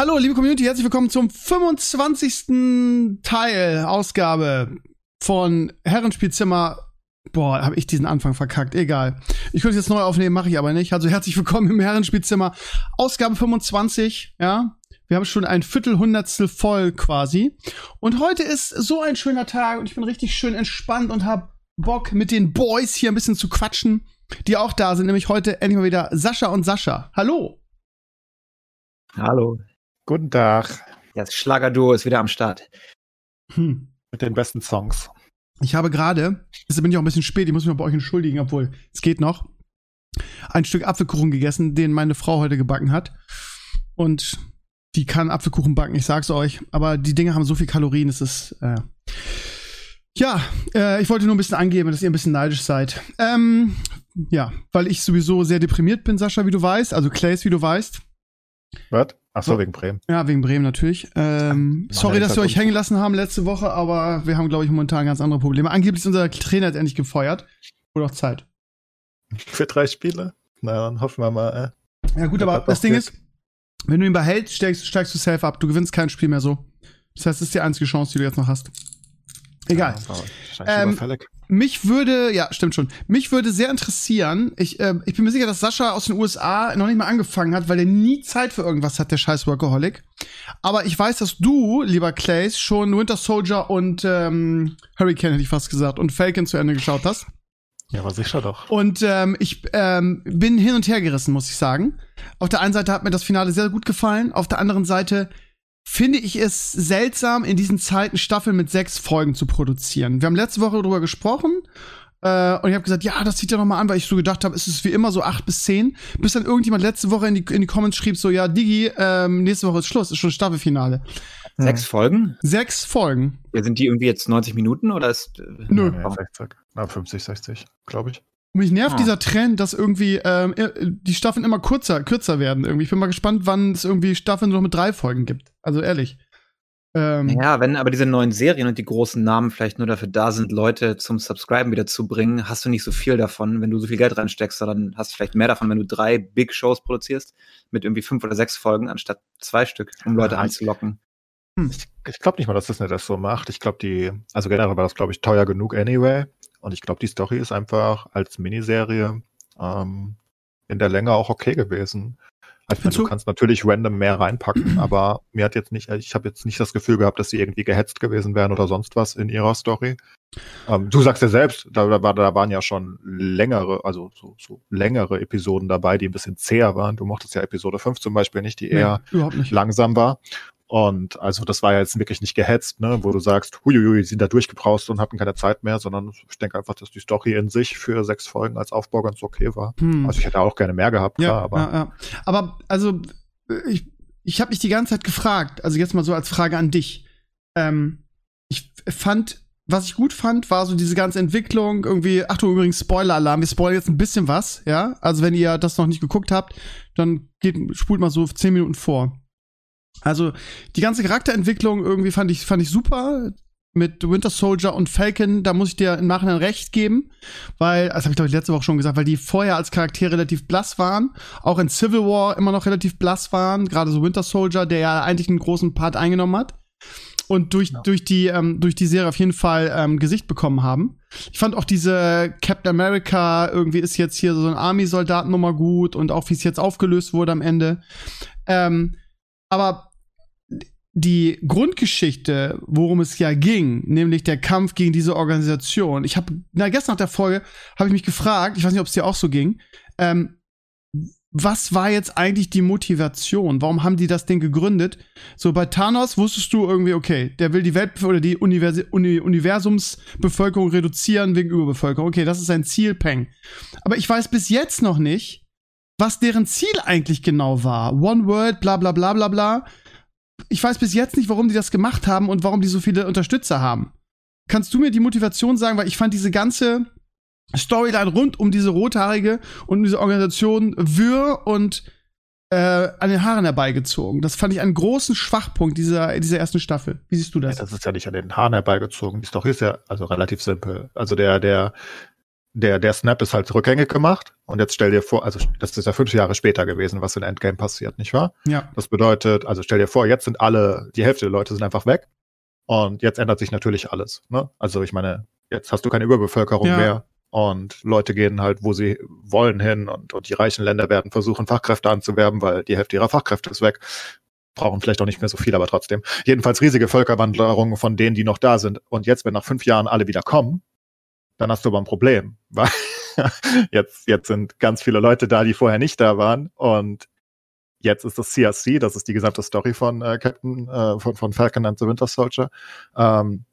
Hallo, liebe Community, herzlich willkommen zum 25. Teil, Ausgabe von Herrenspielzimmer. Boah, habe ich diesen Anfang verkackt. Egal. Ich könnte es jetzt neu aufnehmen, mache ich aber nicht. Also herzlich willkommen im Herrenspielzimmer. Ausgabe 25, ja. Wir haben schon ein Viertelhundertstel voll quasi. Und heute ist so ein schöner Tag und ich bin richtig schön entspannt und habe Bock, mit den Boys hier ein bisschen zu quatschen, die auch da sind. Nämlich heute endlich mal wieder Sascha und Sascha. Hallo. Hallo. Guten Tag. Das Schlagerduo ist wieder am Start. Hm. Mit den besten Songs. Ich habe gerade, deshalb bin ich auch ein bisschen spät, ich muss mich bei euch entschuldigen, obwohl es geht noch, ein Stück Apfelkuchen gegessen, den meine Frau heute gebacken hat. Und die kann Apfelkuchen backen, ich sag's euch. Aber die Dinge haben so viel Kalorien, es ist. Äh ja, äh, ich wollte nur ein bisschen angeben, dass ihr ein bisschen neidisch seid. Ähm, ja, weil ich sowieso sehr deprimiert bin, Sascha, wie du weißt. Also Clays, wie du weißt. Was? Ach so, wegen Bremen. Ja, wegen Bremen natürlich. Ähm, sorry, dass wir euch hängen lassen haben letzte Woche, aber wir haben, glaube ich, momentan ganz andere Probleme. Angeblich ist unser Trainer jetzt endlich gefeuert. Wurde auch Zeit. Für drei Spiele? Na, dann hoffen wir mal. Äh. Ja, gut, aber das Ding ist, wenn du ihn behältst, steigst, steigst du safe ab. Du gewinnst kein Spiel mehr so. Das heißt, das ist die einzige Chance, die du jetzt noch hast. Egal. Ja, ähm, mich würde, ja, stimmt schon. Mich würde sehr interessieren, ich, äh, ich bin mir sicher, dass Sascha aus den USA noch nicht mal angefangen hat, weil er nie Zeit für irgendwas hat, der scheiß Workaholic. Aber ich weiß, dass du, lieber Clays, schon Winter Soldier und ähm, Hurricane, hätte ich fast gesagt, und Falcon zu Ende geschaut hast. Ja, aber sicher doch. Und ähm, ich ähm, bin hin und her gerissen, muss ich sagen. Auf der einen Seite hat mir das Finale sehr gut gefallen, auf der anderen Seite finde ich es seltsam, in diesen Zeiten Staffeln mit sechs Folgen zu produzieren. Wir haben letzte Woche darüber gesprochen äh, und ich habe gesagt, ja, das sieht ja noch mal an, weil ich so gedacht habe, es ist wie immer so acht bis zehn, bis dann irgendjemand letzte Woche in die, in die Comments schrieb so, ja, Digi, ähm, nächste Woche ist Schluss, ist schon Staffelfinale. Sechs Folgen? Sechs Folgen. Ja, sind die irgendwie jetzt 90 Minuten oder ist. Äh, Nö. Ja, 60, na, 50, 60, glaube ich. Mich nervt ah. dieser Trend, dass irgendwie ähm, die Staffeln immer kurzer, kürzer werden. Irgendwie. Ich bin mal gespannt, wann es irgendwie Staffeln noch mit drei Folgen gibt. Also ehrlich. Ähm, ja, wenn aber diese neuen Serien und die großen Namen vielleicht nur dafür da sind, Leute zum Subscriben wieder zu bringen, hast du nicht so viel davon, wenn du so viel Geld reinsteckst, sondern hast du vielleicht mehr davon, wenn du drei Big Shows produzierst mit irgendwie fünf oder sechs Folgen anstatt zwei Stück, um Leute ja, anzulocken. Hm. Ich, ich glaube nicht mal, dass Disney das so macht. Ich glaube, die, also generell war das, glaube ich, teuer genug anyway. Und ich glaube, die Story ist einfach als Miniserie ähm, in der Länge auch okay gewesen. Also du kannst natürlich random mehr reinpacken, aber mir hat jetzt nicht, ich habe jetzt nicht das Gefühl gehabt, dass sie irgendwie gehetzt gewesen wären oder sonst was in ihrer Story. Ähm, du sagst ja selbst, da, da, da waren ja schon längere, also so, so längere Episoden dabei, die ein bisschen zäher waren. Du mochtest ja Episode 5 zum Beispiel nicht, die eher nee, nicht. langsam war. Und also das war ja jetzt wirklich nicht gehetzt, ne, wo du sagst, huiuiui, sind da durchgebraust und hatten keine Zeit mehr, sondern ich denke einfach, dass die Story in sich für sechs Folgen als Aufbau ganz okay war. Hm. Also ich hätte auch gerne mehr gehabt, ja, klar, aber. Ja, ja. Aber also ich, ich habe mich die ganze Zeit gefragt, also jetzt mal so als Frage an dich. Ähm, ich fand, was ich gut fand, war so diese ganze Entwicklung, irgendwie, Achtung, übrigens, Spoiler-Alarm, wir spoilern jetzt ein bisschen was, ja. Also wenn ihr das noch nicht geguckt habt, dann geht, spult mal so zehn Minuten vor. Also die ganze Charakterentwicklung irgendwie fand ich, fand ich super. Mit Winter Soldier und Falcon, da muss ich dir im Nachhinein recht geben, weil, das habe ich glaube ich letzte Woche schon gesagt, weil die vorher als Charaktere relativ blass waren, auch in Civil War immer noch relativ blass waren, gerade so Winter Soldier, der ja eigentlich einen großen Part eingenommen hat und durch, ja. durch, die, ähm, durch die Serie auf jeden Fall ähm, Gesicht bekommen haben. Ich fand auch diese Captain America irgendwie ist jetzt hier so ein Army-Soldatennummer gut und auch wie es jetzt aufgelöst wurde am Ende. Ähm, aber die Grundgeschichte, worum es ja ging, nämlich der Kampf gegen diese Organisation. Ich habe, na, gestern nach der Folge habe ich mich gefragt, ich weiß nicht, ob es dir auch so ging, ähm, was war jetzt eigentlich die Motivation? Warum haben die das Ding gegründet? So bei Thanos wusstest du irgendwie, okay, der will die Welt oder die Univers Uni Universumsbevölkerung reduzieren wegen Überbevölkerung. Okay, das ist sein Ziel, Peng. Aber ich weiß bis jetzt noch nicht, was deren Ziel eigentlich genau war. One World, bla bla bla bla bla ich weiß bis jetzt nicht, warum die das gemacht haben und warum die so viele Unterstützer haben. Kannst du mir die Motivation sagen, weil ich fand diese ganze Storyline rund um diese Rothaarige und diese Organisation wirr und äh, an den Haaren herbeigezogen. Das fand ich einen großen Schwachpunkt dieser, dieser ersten Staffel. Wie siehst du das? Ja, das ist ja nicht an den Haaren herbeigezogen. Die Story ist ja also relativ simpel. Also der, der, der, der Snap ist halt rückgängig gemacht. Und jetzt stell dir vor, also das ist ja fünf Jahre später gewesen, was in Endgame passiert, nicht wahr? Ja. Das bedeutet, also stell dir vor, jetzt sind alle, die Hälfte der Leute sind einfach weg. Und jetzt ändert sich natürlich alles. Ne? Also ich meine, jetzt hast du keine Überbevölkerung Ja. mehr. Und Leute gehen halt, wo sie wollen, hin. Und, und die reichen Länder werden versuchen, Fachkräfte anzuwerben, weil die Hälfte ihrer Fachkräfte ist weg. Brauchen vielleicht auch nicht mehr so viel, aber trotzdem. Jedenfalls riesige Völkerwanderungen von denen, die noch da sind. Und jetzt, wenn nach fünf Jahren alle wieder kommen, dann hast du aber ein Problem. Weil jetzt, jetzt sind ganz viele Leute da, die vorher nicht da waren. Und jetzt ist das CRC, das ist die gesamte Story von äh, Captain, äh, von, von Falcon and the Winter Soldier. Ähm,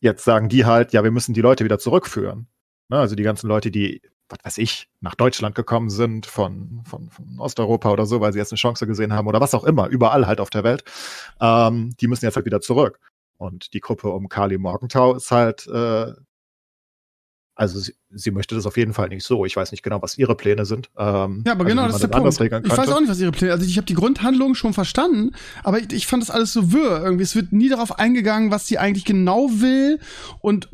jetzt sagen die halt, ja, wir müssen die Leute wieder zurückführen. Ne, also die ganzen Leute, die, was weiß ich, nach Deutschland gekommen sind, von, von, von Osteuropa oder so, weil sie jetzt eine Chance gesehen haben oder was auch immer, überall halt auf der Welt, ähm, die müssen jetzt halt wieder zurück. Und die Gruppe um Kali Morgenthau ist halt, äh, also sie, sie möchte das auf jeden Fall nicht so. Ich weiß nicht genau, was ihre Pläne sind. Ähm, Ja, aber also genau, das ist der Punkt. Ich weiß auch nicht, was ihre Pläne Also ich habe die Grundhandlung schon verstanden, aber ich, ich fand das alles so wirr. Irgendwie, es wird nie darauf eingegangen, was sie eigentlich genau will. Und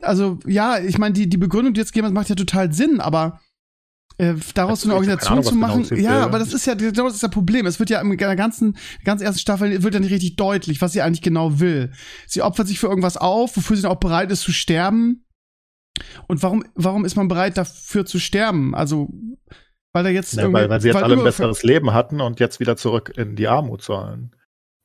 also, ja, ich meine, die, die Begründung, die jetzt geben, macht ja total Sinn, aber äh, daraus so eine Also, hab keine Organisation Ahnung, zu genau machen, sie ja, aber das ist ja genau das ist das Problem. Es wird ja in der ganzen, ganz ersten Staffel wird ja nicht richtig deutlich, was sie eigentlich genau will. Sie opfert sich für irgendwas auf, wofür sie dann auch bereit ist zu sterben. Und warum, warum ist man bereit dafür zu sterben? Also, weil da jetzt Ja, weil, weil sie jetzt alle ein besseres Leben hatten und jetzt wieder zurück in die Armut sollen.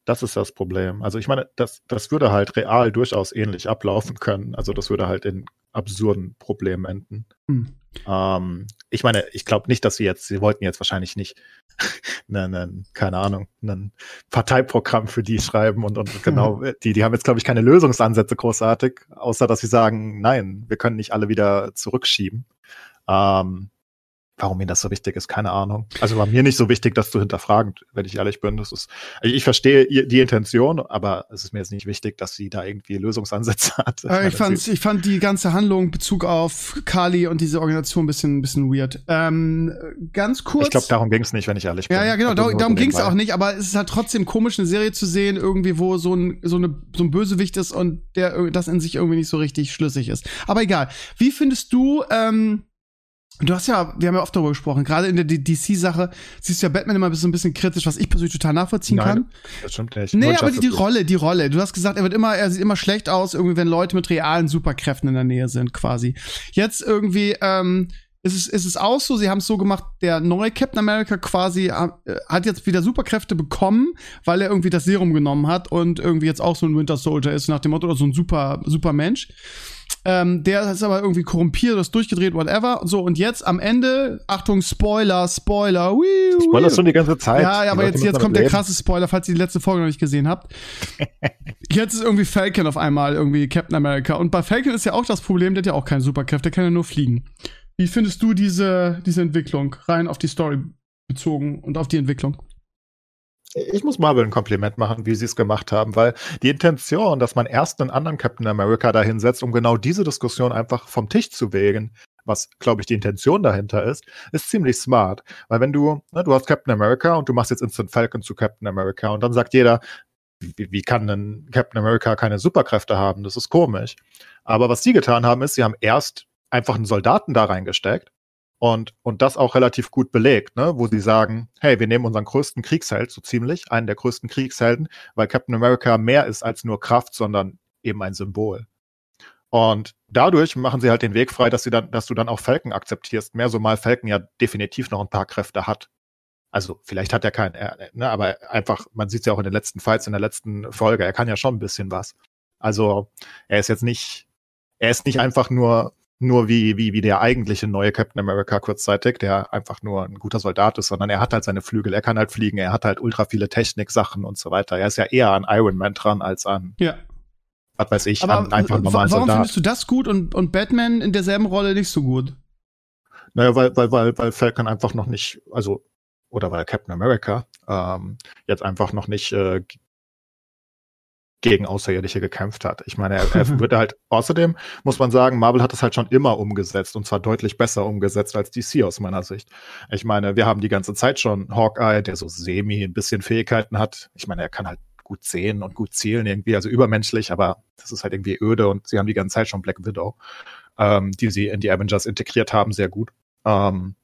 Das ist das Problem. Also ich meine, das, das würde halt real durchaus ähnlich ablaufen können. Also das würde halt in absurden Problemen enden. Hm. Ähm, ich meine, ich glaube nicht, dass sie jetzt, sie wollten jetzt wahrscheinlich nicht, ne, ne, keine Ahnung, ein Parteiprogramm für die schreiben und, und genau, die, die haben jetzt, glaube ich, keine Lösungsansätze großartig, außer dass sie sagen, nein, wir können nicht alle wieder zurückschieben. Ähm, warum ihnen das so wichtig ist, keine Ahnung. Also war mir nicht so wichtig, das zu hinterfragen, wenn ich ehrlich bin. Das ist, ich ich verstehe die Intention, aber es ist mir jetzt nicht wichtig, dass sie da irgendwie Lösungsansätze hat. Äh, meine, ich, fand, ich fand die ganze Handlung in Bezug auf Kali und diese Organisation ein bisschen, bisschen weird. Ähm, ganz kurz. ich glaube, darum ging es nicht, wenn ich ehrlich bin. ja, ja, genau, Also darum, ging es auch nicht, aber es ist halt trotzdem komisch, eine Serie zu sehen, irgendwie, wo so ein, so, eine, so ein Bösewicht ist und der ir- das in sich irgendwie nicht so richtig schlüssig ist. Aber egal. Wie findest du, ähm, du hast ja, wir haben ja oft darüber gesprochen, gerade in der DC-Sache siehst du ja Batman immer so ein bisschen kritisch, was ich persönlich total nachvollziehen Nein, kann. Das stimmt nicht. Nee, Nur aber die, die. Rolle, die Rolle. Du hast gesagt, er wird immer, er sieht immer schlecht aus, irgendwie, wenn Leute mit realen Superkräften in der Nähe sind, quasi. Jetzt irgendwie, ähm, ist es, ist es auch so, sie haben es so gemacht, der neue Captain America quasi äh, hat jetzt wieder Superkräfte bekommen, weil er irgendwie das Serum genommen hat und irgendwie jetzt auch so ein Winter Soldier ist, nach dem Motto, oder so ein super, super Mensch. Ähm, der ist aber irgendwie korrumpiert, ist durchgedreht, whatever. So, und jetzt am Ende, Achtung, Spoiler, Spoiler, wiu, Spoiler wiu. schon die ganze Zeit. Ja, ja, aber jetzt, jetzt kommt der leben. krasse Spoiler, falls ihr die letzte Folge noch nicht gesehen habt. Jetzt ist irgendwie Falcon auf einmal irgendwie Captain America. Und bei Falcon ist ja auch das Problem, der hat ja auch keine Superkräfte, der kann ja nur fliegen. Wie findest du diese, diese Entwicklung rein auf die Story bezogen und auf die Entwicklung? Ich muss Marvel ein Kompliment machen, wie sie es gemacht haben, weil die Intention, dass man erst einen anderen Captain America dahinsetzt, um genau diese Diskussion einfach vom Tisch zu wägen, was, glaube ich, die Intention dahinter ist, ist ziemlich smart. Weil wenn du, ne, du hast Captain America und du machst jetzt Instant Falcon zu Captain America und dann sagt jeder, wie, wie kann denn Captain America keine Superkräfte haben? Das ist komisch. Aber was sie getan haben, ist, sie haben erst einfach einen Soldaten da reingesteckt und, und das auch relativ gut belegt, ne? wo sie sagen, hey, wir nehmen unseren größten Kriegsheld, so ziemlich, einen der größten Kriegshelden, weil Captain America mehr ist als nur Kraft, sondern eben ein Symbol. Und dadurch machen sie halt den Weg frei, dass sie dann, dass du dann auch Falcon akzeptierst. Mehr so mal Falcon ja definitiv noch ein paar Kräfte hat. Also vielleicht hat er keinen, er, ne, aber einfach, man sieht es ja auch in den letzten Fights, in der letzten Folge, er kann ja schon ein bisschen was. Also er ist jetzt nicht, er ist nicht einfach nur nur wie, wie, wie der eigentliche neue Captain America kurzzeitig, der einfach nur ein guter Soldat ist, sondern er hat halt seine Flügel, er kann halt fliegen, er hat halt ultra viele Technik-Sachen und so weiter. Er ist ja eher an Iron Man dran als an, Ja. was weiß ich, Aber an einfach normalen warum Soldat. findest du das gut und, und Batman in derselben Rolle nicht so gut? Naja, weil, weil, weil, weil Falcon einfach noch nicht, also, oder weil Captain America ähm, jetzt einfach noch nicht äh, gegen Außerirdische gekämpft hat. Ich meine, er, er wird halt, außerdem muss man sagen, Marvel hat es halt schon immer umgesetzt und zwar deutlich besser umgesetzt als DC aus meiner Sicht. Ich meine, wir haben die ganze Zeit schon Hawkeye, der so semi ein bisschen Fähigkeiten hat. Ich meine, er kann halt gut sehen und gut zielen irgendwie, also übermenschlich, aber das ist halt irgendwie öde und sie haben die ganze Zeit schon Black Widow, ähm, die sie in die Avengers integriert haben, sehr gut. Ähm,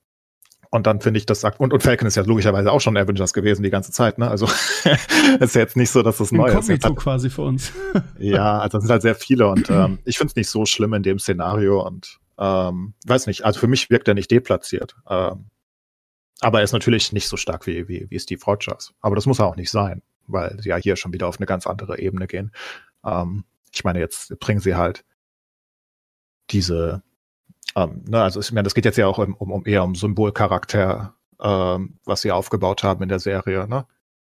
und dann finde ich das, und, und Falcon ist ja logischerweise auch schon Avengers gewesen die ganze Zeit, ne? Also ist ja jetzt nicht so, dass das neu ist. Halt, quasi für uns. ja, also das sind halt sehr viele und ähm, ich finde es nicht so schlimm in dem Szenario und ähm, weiß nicht, also für mich wirkt er nicht deplatziert. Ähm, aber er ist natürlich nicht so stark wie, wie, wie Steve Rogers. Aber das muss er auch nicht sein, weil sie ja hier schon wieder auf eine ganz andere Ebene gehen. Ähm, ich meine, jetzt bringen sie halt diese ähm, ne, also ich meine, das geht jetzt ja auch um, um, eher um Symbolcharakter, ähm, was sie aufgebaut haben in der Serie. Ne?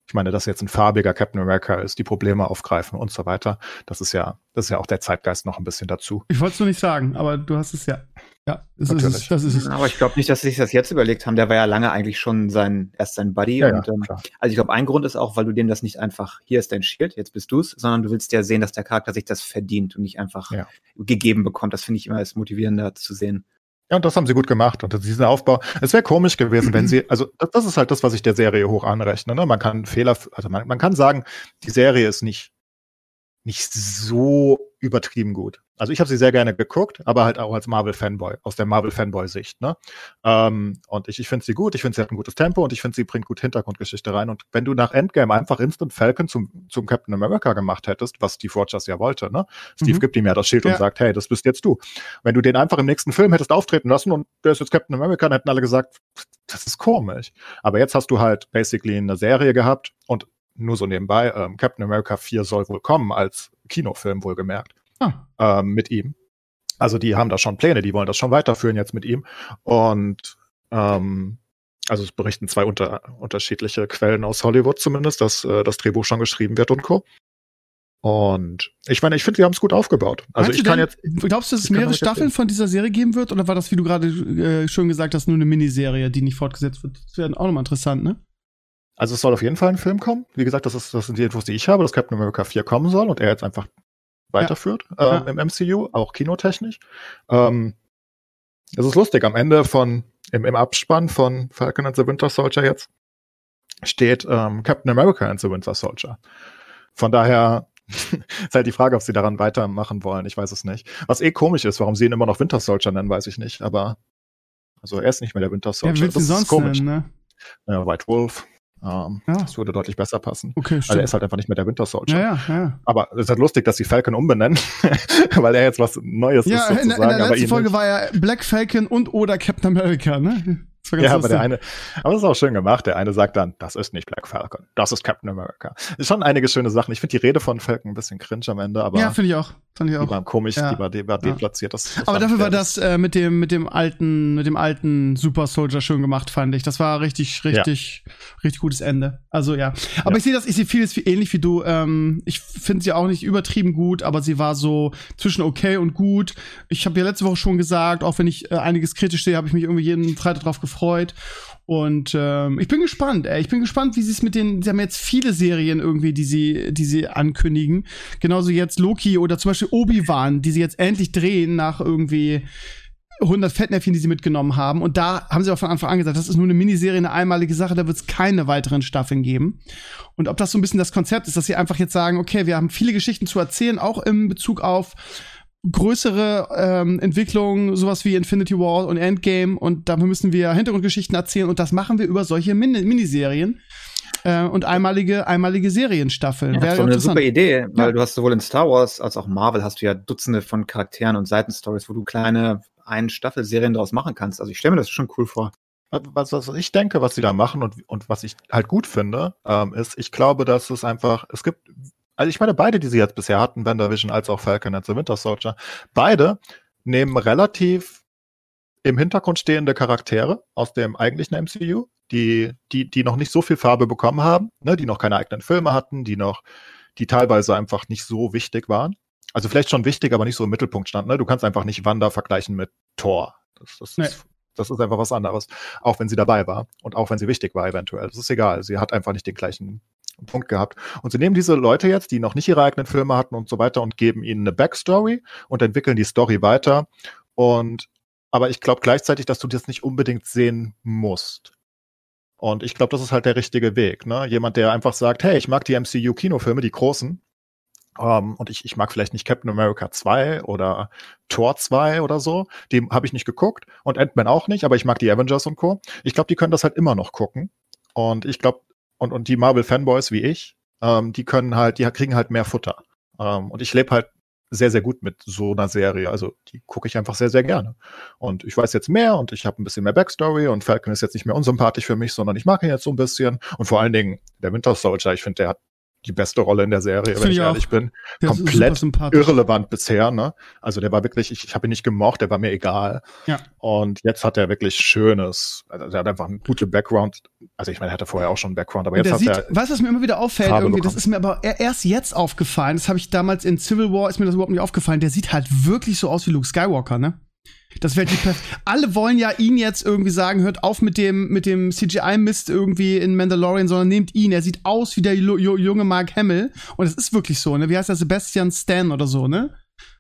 Ich meine, dass jetzt ein farbiger Captain America ist, die Probleme aufgreifen und so weiter. Das ist ja, das ist ja auch der Zeitgeist noch ein bisschen dazu. Ich wollte es nur nicht sagen, aber du hast es ja. Ja, das ist es. Das ist es. Aber ich glaube nicht, dass sie sich das jetzt überlegt haben. Der war ja lange eigentlich schon sein, erst sein Buddy. Ja, und, ja, ähm, also ich glaube, ein Grund ist auch, weil du dem das nicht einfach, hier ist dein Shield, jetzt bist du's, sondern du willst ja sehen, dass der Charakter sich das verdient und nicht einfach ja. gegeben bekommt. Das finde ich immer als motivierender zu sehen. Ja, und das haben sie gut gemacht. Und diesen Aufbau. Es wäre komisch gewesen, wenn sie, also das, das, ist halt das, was ich der Serie hoch anrechne. Ne? Man kann Fehler, also man, man kann sagen, die Serie ist nicht, nicht so übertrieben gut. Also ich habe sie sehr gerne geguckt, aber halt auch als Marvel-Fanboy, aus der Marvel-Fanboy-Sicht. Ne? Ähm, und ich, ich finde sie gut, ich finde sie hat ein gutes Tempo und ich finde sie bringt gut Hintergrundgeschichte rein. Und wenn du nach Endgame einfach Instant Falcon zum, zum Captain America gemacht hättest, was Steve Rogers ja wollte, ne? Steve mhm. gibt ihm ja das Schild ja. und sagt, hey, das bist jetzt du. Wenn du den einfach im nächsten Film hättest auftreten lassen und der ist jetzt Captain America, dann hätten alle gesagt, das ist komisch. Aber jetzt hast du halt basically eine Serie gehabt und nur so nebenbei, ähm, Captain America 4 soll wohl kommen als Kinofilm wohlgemerkt ah. ähm, mit ihm. Also die haben da schon Pläne, die wollen das schon weiterführen jetzt mit ihm. Und ähm, also es berichten zwei unter, unterschiedliche Quellen aus Hollywood zumindest, dass äh, das Drehbuch schon geschrieben wird und Co. Und ich meine, ich finde, wir haben es gut aufgebaut. Also Meinst ich kann denn, jetzt. Glaubst du, dass es mehrere Staffeln von dieser Serie geben wird? Oder war das, wie du gerade äh, schon gesagt hast, nur eine Miniserie, die nicht fortgesetzt wird? Das wäre auch nochmal interessant, ne? Also es soll auf jeden Fall ein Film kommen. Wie gesagt, das, ist, das sind die Infos, die ich habe, dass Captain America 4 kommen soll und er jetzt einfach weiterführt ja. äh, im MCU, auch kinotechnisch. Ähm, es ist lustig, am Ende von, im, im Abspann von Falcon and the Winter Soldier jetzt steht ähm, Captain America and the Winter Soldier. Von daher ist halt die Frage, ob sie daran weitermachen wollen. Ich weiß es nicht. Was eh komisch ist, warum sie ihn immer noch Winter Soldier nennen, weiß ich nicht. Aber also er ist nicht mehr der Winter Soldier. Ja, das ist komisch. Nennen, ne? ja, White Wolf. Ähm, ja. Das würde deutlich besser passen. Okay, stimmt. Weil er ist halt einfach nicht mehr der Winter Soldier. Ja, ja, ja. Aber es ist halt lustig, dass sie Falcon umbenennen, weil er jetzt was Neues ja, ist sozusagen. In, in der letzten Folge war er Black Falcon und oder Captain America, ne? Ja, aber der eine, aber das ist auch schön gemacht. Der eine sagt dann, das ist nicht Black Falcon, das ist Captain America. Ist schon einige schöne Sachen. Ich finde die Rede von Falcon ein bisschen cringe am Ende, aber. Ja, finde ich auch. Fand ich auch. Die war komisch, ja. die war, die war deplatziert. Das, das aber dafür war das äh, mit dem, mit dem alten, mit dem alten Super Soldier schön gemacht, fand ich. Das war richtig, richtig, ja. richtig gutes Ende. Also ja. Aber ja. ich sehe das, ich sehe vieles wie, ähnlich wie du. Ähm, ich finde sie auch nicht übertrieben gut, aber sie war so zwischen okay und gut. Ich habe ja letzte Woche schon gesagt, auch wenn ich äh, einiges kritisch sehe, habe ich mich irgendwie jeden Freitag drauf gefreut. Und ähm, ich bin gespannt, ey. Ich bin gespannt, wie sie es mit den. Sie haben jetzt viele Serien irgendwie, die sie, die sie ankündigen. Genauso jetzt Loki oder zum Beispiel Obi-Wan, die sie jetzt endlich drehen nach irgendwie 100 Fettnäpfchen, die sie mitgenommen haben. Und da haben sie auch von Anfang an gesagt, das ist nur eine Miniserie, eine einmalige Sache, da wird es keine weiteren Staffeln geben. Und ob das so ein bisschen das Konzept ist, dass sie einfach jetzt sagen, okay, wir haben viele Geschichten zu erzählen, auch im Bezug auf größere ähm, Entwicklungen, sowas wie Infinity War und Endgame und dafür müssen wir Hintergrundgeschichten erzählen und das machen wir über solche Min Miniserien äh, und einmalige einmalige Serienstaffeln. Ja, das ist eine super Idee, weil ja. du hast sowohl in Star Wars als auch Marvel hast du ja Dutzende von Charakteren und Seitenstories, wo du kleine ein Staffelserien daraus machen kannst. Also ich stelle mir das schon cool vor. Was, was ich denke, was sie da machen und, und was ich halt gut finde, ähm, ist, ich glaube, dass es einfach, es gibt also ich meine, beide, die sie jetzt bisher hatten, WandaVision als auch Falcon and the Winter Soldier, beide nehmen relativ im Hintergrund stehende Charaktere aus dem eigentlichen MCU, die, die, die noch nicht so viel Farbe bekommen haben, ne, die noch keine eigenen Filme hatten, die noch, die teilweise einfach nicht so wichtig waren. Also vielleicht schon wichtig, aber nicht so im Mittelpunkt standen. Ne? Du kannst einfach nicht Wanda vergleichen mit Thor. Das, das, nee. ist, das ist einfach was anderes. Auch wenn sie dabei war und auch wenn sie wichtig war eventuell. Das ist egal. Sie hat einfach nicht den gleichen Punkt gehabt. Und sie nehmen diese Leute jetzt, die noch nicht ihre eigenen Filme hatten und so weiter und geben ihnen eine Backstory und entwickeln die Story weiter. Und aber ich glaube gleichzeitig, dass du das nicht unbedingt sehen musst. Und ich glaube, das ist halt der richtige Weg. Ne? Jemand, der einfach sagt, hey, ich mag die MCU-Kinofilme, die großen, um, ähm, und ich, ich mag vielleicht nicht Captain America 2 oder Thor 2 oder so. Die habe ich nicht geguckt und Ant-Man auch nicht, aber ich mag die Avengers und Co. Ich glaube, die können das halt immer noch gucken. Und ich glaube, und, und die Marvel-Fanboys wie ich, ähm, die können halt, die kriegen halt mehr Futter. Ähm, und ich lebe halt sehr, sehr gut mit so einer Serie. Also die gucke ich einfach sehr, sehr gerne. Und ich weiß jetzt mehr und ich habe ein bisschen mehr Backstory und Falcon ist jetzt nicht mehr unsympathisch für mich, sondern ich mag ihn jetzt so ein bisschen. Und vor allen Dingen der Winter Soldier, ich finde, der hat die beste Rolle in der Serie, Find wenn ich, ich ehrlich bin. Der Komplett irrelevant bisher, ne? Also der war wirklich, ich, ich habe ihn nicht gemocht, der war mir egal. Ja. Und jetzt hat er wirklich schönes, also der hat einfach einen guten Background. Also ich meine, er hatte vorher auch schon einen Background, aber jetzt hat sieht, er. Weißt du, was mir immer wieder auffällt, Farbe irgendwie, bekommen. das ist mir aber erst jetzt aufgefallen. Das habe ich damals in Civil War, ist mir das überhaupt nicht aufgefallen. Der sieht halt wirklich so aus wie Luke Skywalker, ne? Das wäre die Alle wollen ja ihn jetzt irgendwie sagen, hört auf mit dem, mit dem CGI-Mist irgendwie in Mandalorian, sondern nehmt ihn. Er sieht aus wie der junge Mark Hamill. Und es ist wirklich so, ne? Wie heißt der? Sebastian Stan oder so, ne?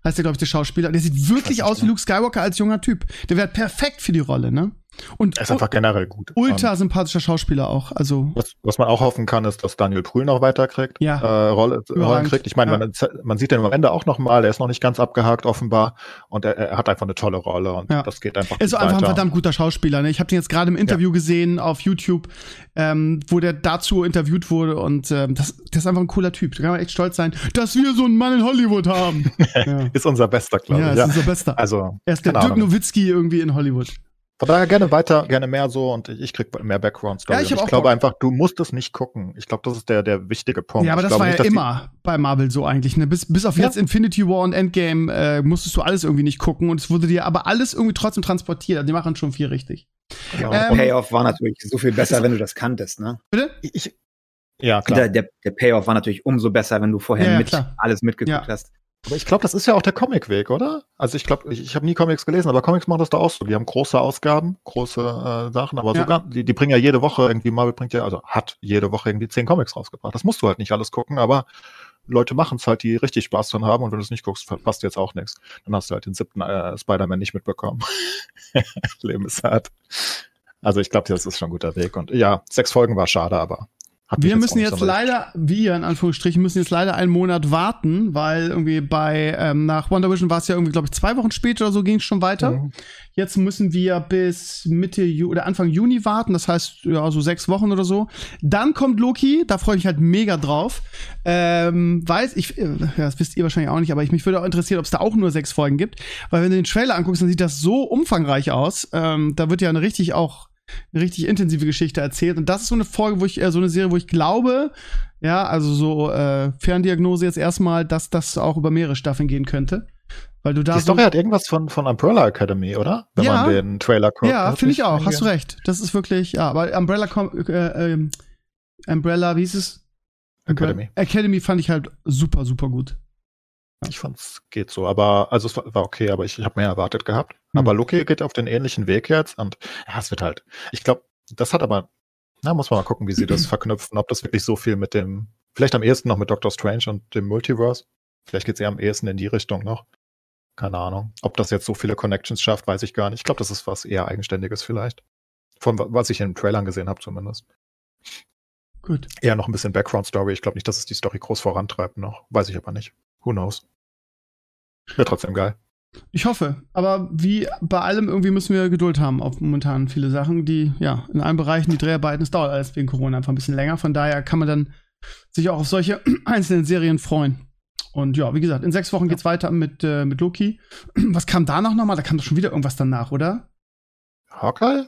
Heißt der, glaube ich, der Schauspieler. Der sieht wirklich aus wie Luke Skywalker als junger Typ. Der wäre perfekt für die Rolle, ne? Und er ist einfach generell gut. Ultra sympathischer Schauspieler auch. Also was, was man auch hoffen kann, ist, dass Daniel Brühl noch weiterkriegt. Ja. Äh, Rolle, Rollen kriegt. Ich meine, ja. man, man, sieht den am Ende auch noch mal. Der ist noch nicht ganz abgehakt offenbar und er, er hat einfach eine tolle Rolle und ja. das geht einfach. Er ist einfach ein verdammt guter Schauspieler. Ne? Ich habe den jetzt gerade im Interview gesehen auf YouTube, ähm, wo der dazu interviewt wurde und ähm, das, das ist einfach ein cooler Typ. Da kann man echt stolz sein, dass wir so einen Mann in Hollywood haben. ist unser Bester, glaube ich. Ja, ist unser Bester. Also er ist der Dirk Nowitzki irgendwie in Hollywood. Von daher gerne weiter, gerne mehr so und ich krieg mehr Background Story. Ja, ich, ich glaube Bock. einfach, du musst es nicht gucken. Ich glaube, das ist der der wichtige Punkt. Ja, aber ich das war nicht, ja immer bei Marvel so eigentlich. Ne? Bis, bis auf ja. jetzt Infinity War und Endgame äh, musstest du alles irgendwie nicht gucken und es wurde dir aber alles irgendwie trotzdem transportiert. Die machen schon viel richtig. Ja, ähm, Payoff war natürlich so viel besser, wenn du das kanntest, ne? Bitte? Ich, ja, klar. Der, der, der Payoff war natürlich umso besser, wenn du vorher ja, mit alles mitgeguckt hast. Aber ich glaube, das ist ja auch der Comicweg, oder? Also ich glaube, ich, ich habe nie Comics gelesen, aber Comics machen das da auch so. Die haben große Ausgaben, große äh, Sachen, aber ja. sogar, die, die bringen ja jede Woche irgendwie, Marvel bringt ja, also hat jede Woche irgendwie zehn Comics rausgebracht. Das musst du halt nicht alles gucken, aber Leute machen es halt, die richtig Spaß dran haben und wenn du es nicht guckst, verpasst jetzt auch nichts. Dann hast du halt den siebten äh, Spider-Man nicht mitbekommen. Leben ist hart. Also ich glaube, das ist schon ein guter Weg. Und ja, sechs Folgen war schade, aber wir müssen jetzt leider, wir in Anführungsstrichen, müssen jetzt leider einen Monat warten, weil irgendwie bei, ähm, nach Wonder Vision war es ja irgendwie, glaube ich, zwei Wochen später oder so ging es schon weiter. Mhm. Jetzt müssen wir bis Mitte Ju oder Anfang Juni warten, das heißt, ja, so sechs Wochen oder so. Dann kommt Loki, da freue ich mich halt mega drauf. Ähm, weiß, ich, äh, ja, das wisst ihr wahrscheinlich auch nicht, aber ich mich würde auch interessieren, ob es da auch nur sechs Folgen gibt. Weil wenn du den Trailer anguckst, dann sieht das so umfangreich aus. Ähm, da wird ja eine richtig auch eine richtig intensive Geschichte erzählt. Und das ist so eine Folge, wo ich, äh, so eine Serie, wo ich glaube, ja, also so äh, Ferndiagnose jetzt erstmal, dass das auch über mehrere Staffeln gehen könnte. Weil du da Die Story so hat irgendwas von, von Umbrella Academy, oder? Wenn ja, man den Trailer guckt. Ja, finde ich auch. Hast du recht. Das ist wirklich, ja, aber Umbrella, äh, äh, Umbrella, wie hieß es? Academy. Academy fand ich halt super, super gut. Ich fand's geht so, aber also es war, war okay, aber ich, ich habe mehr erwartet gehabt. Hm. Aber Loki geht auf den ähnlichen Weg jetzt und ja, es wird halt. Ich glaube, das hat aber, na muss man mal gucken, wie sie das verknüpfen, ob das wirklich so viel mit dem, vielleicht am ehesten noch mit Doctor Strange und dem Multiverse. Vielleicht geht's eher am ehesten in die Richtung noch. Keine Ahnung. Ob das jetzt so viele Connections schafft, weiß ich gar nicht. Ich glaube, das ist was eher Eigenständiges vielleicht. Von was ich in den Trailern gesehen habe zumindest. Gut. Eher noch ein bisschen Background-Story. Ich glaube nicht, dass es die Story groß vorantreibt noch. Weiß ich aber nicht. Who knows? Wäre trotzdem geil. Ich hoffe. Aber wie bei allem irgendwie müssen wir Geduld haben auf momentan viele Sachen, die, ja, in allen Bereichen, die Dreharbeiten, es dauert alles wegen Corona einfach ein bisschen länger. Von daher kann man dann sich auch auf solche einzelnen Serien freuen. Und ja, wie gesagt, in sechs Wochen geht's weiter mit, äh, mit Loki. Was kam danach nochmal? Da kam doch schon wieder irgendwas danach, oder? Hawkeye?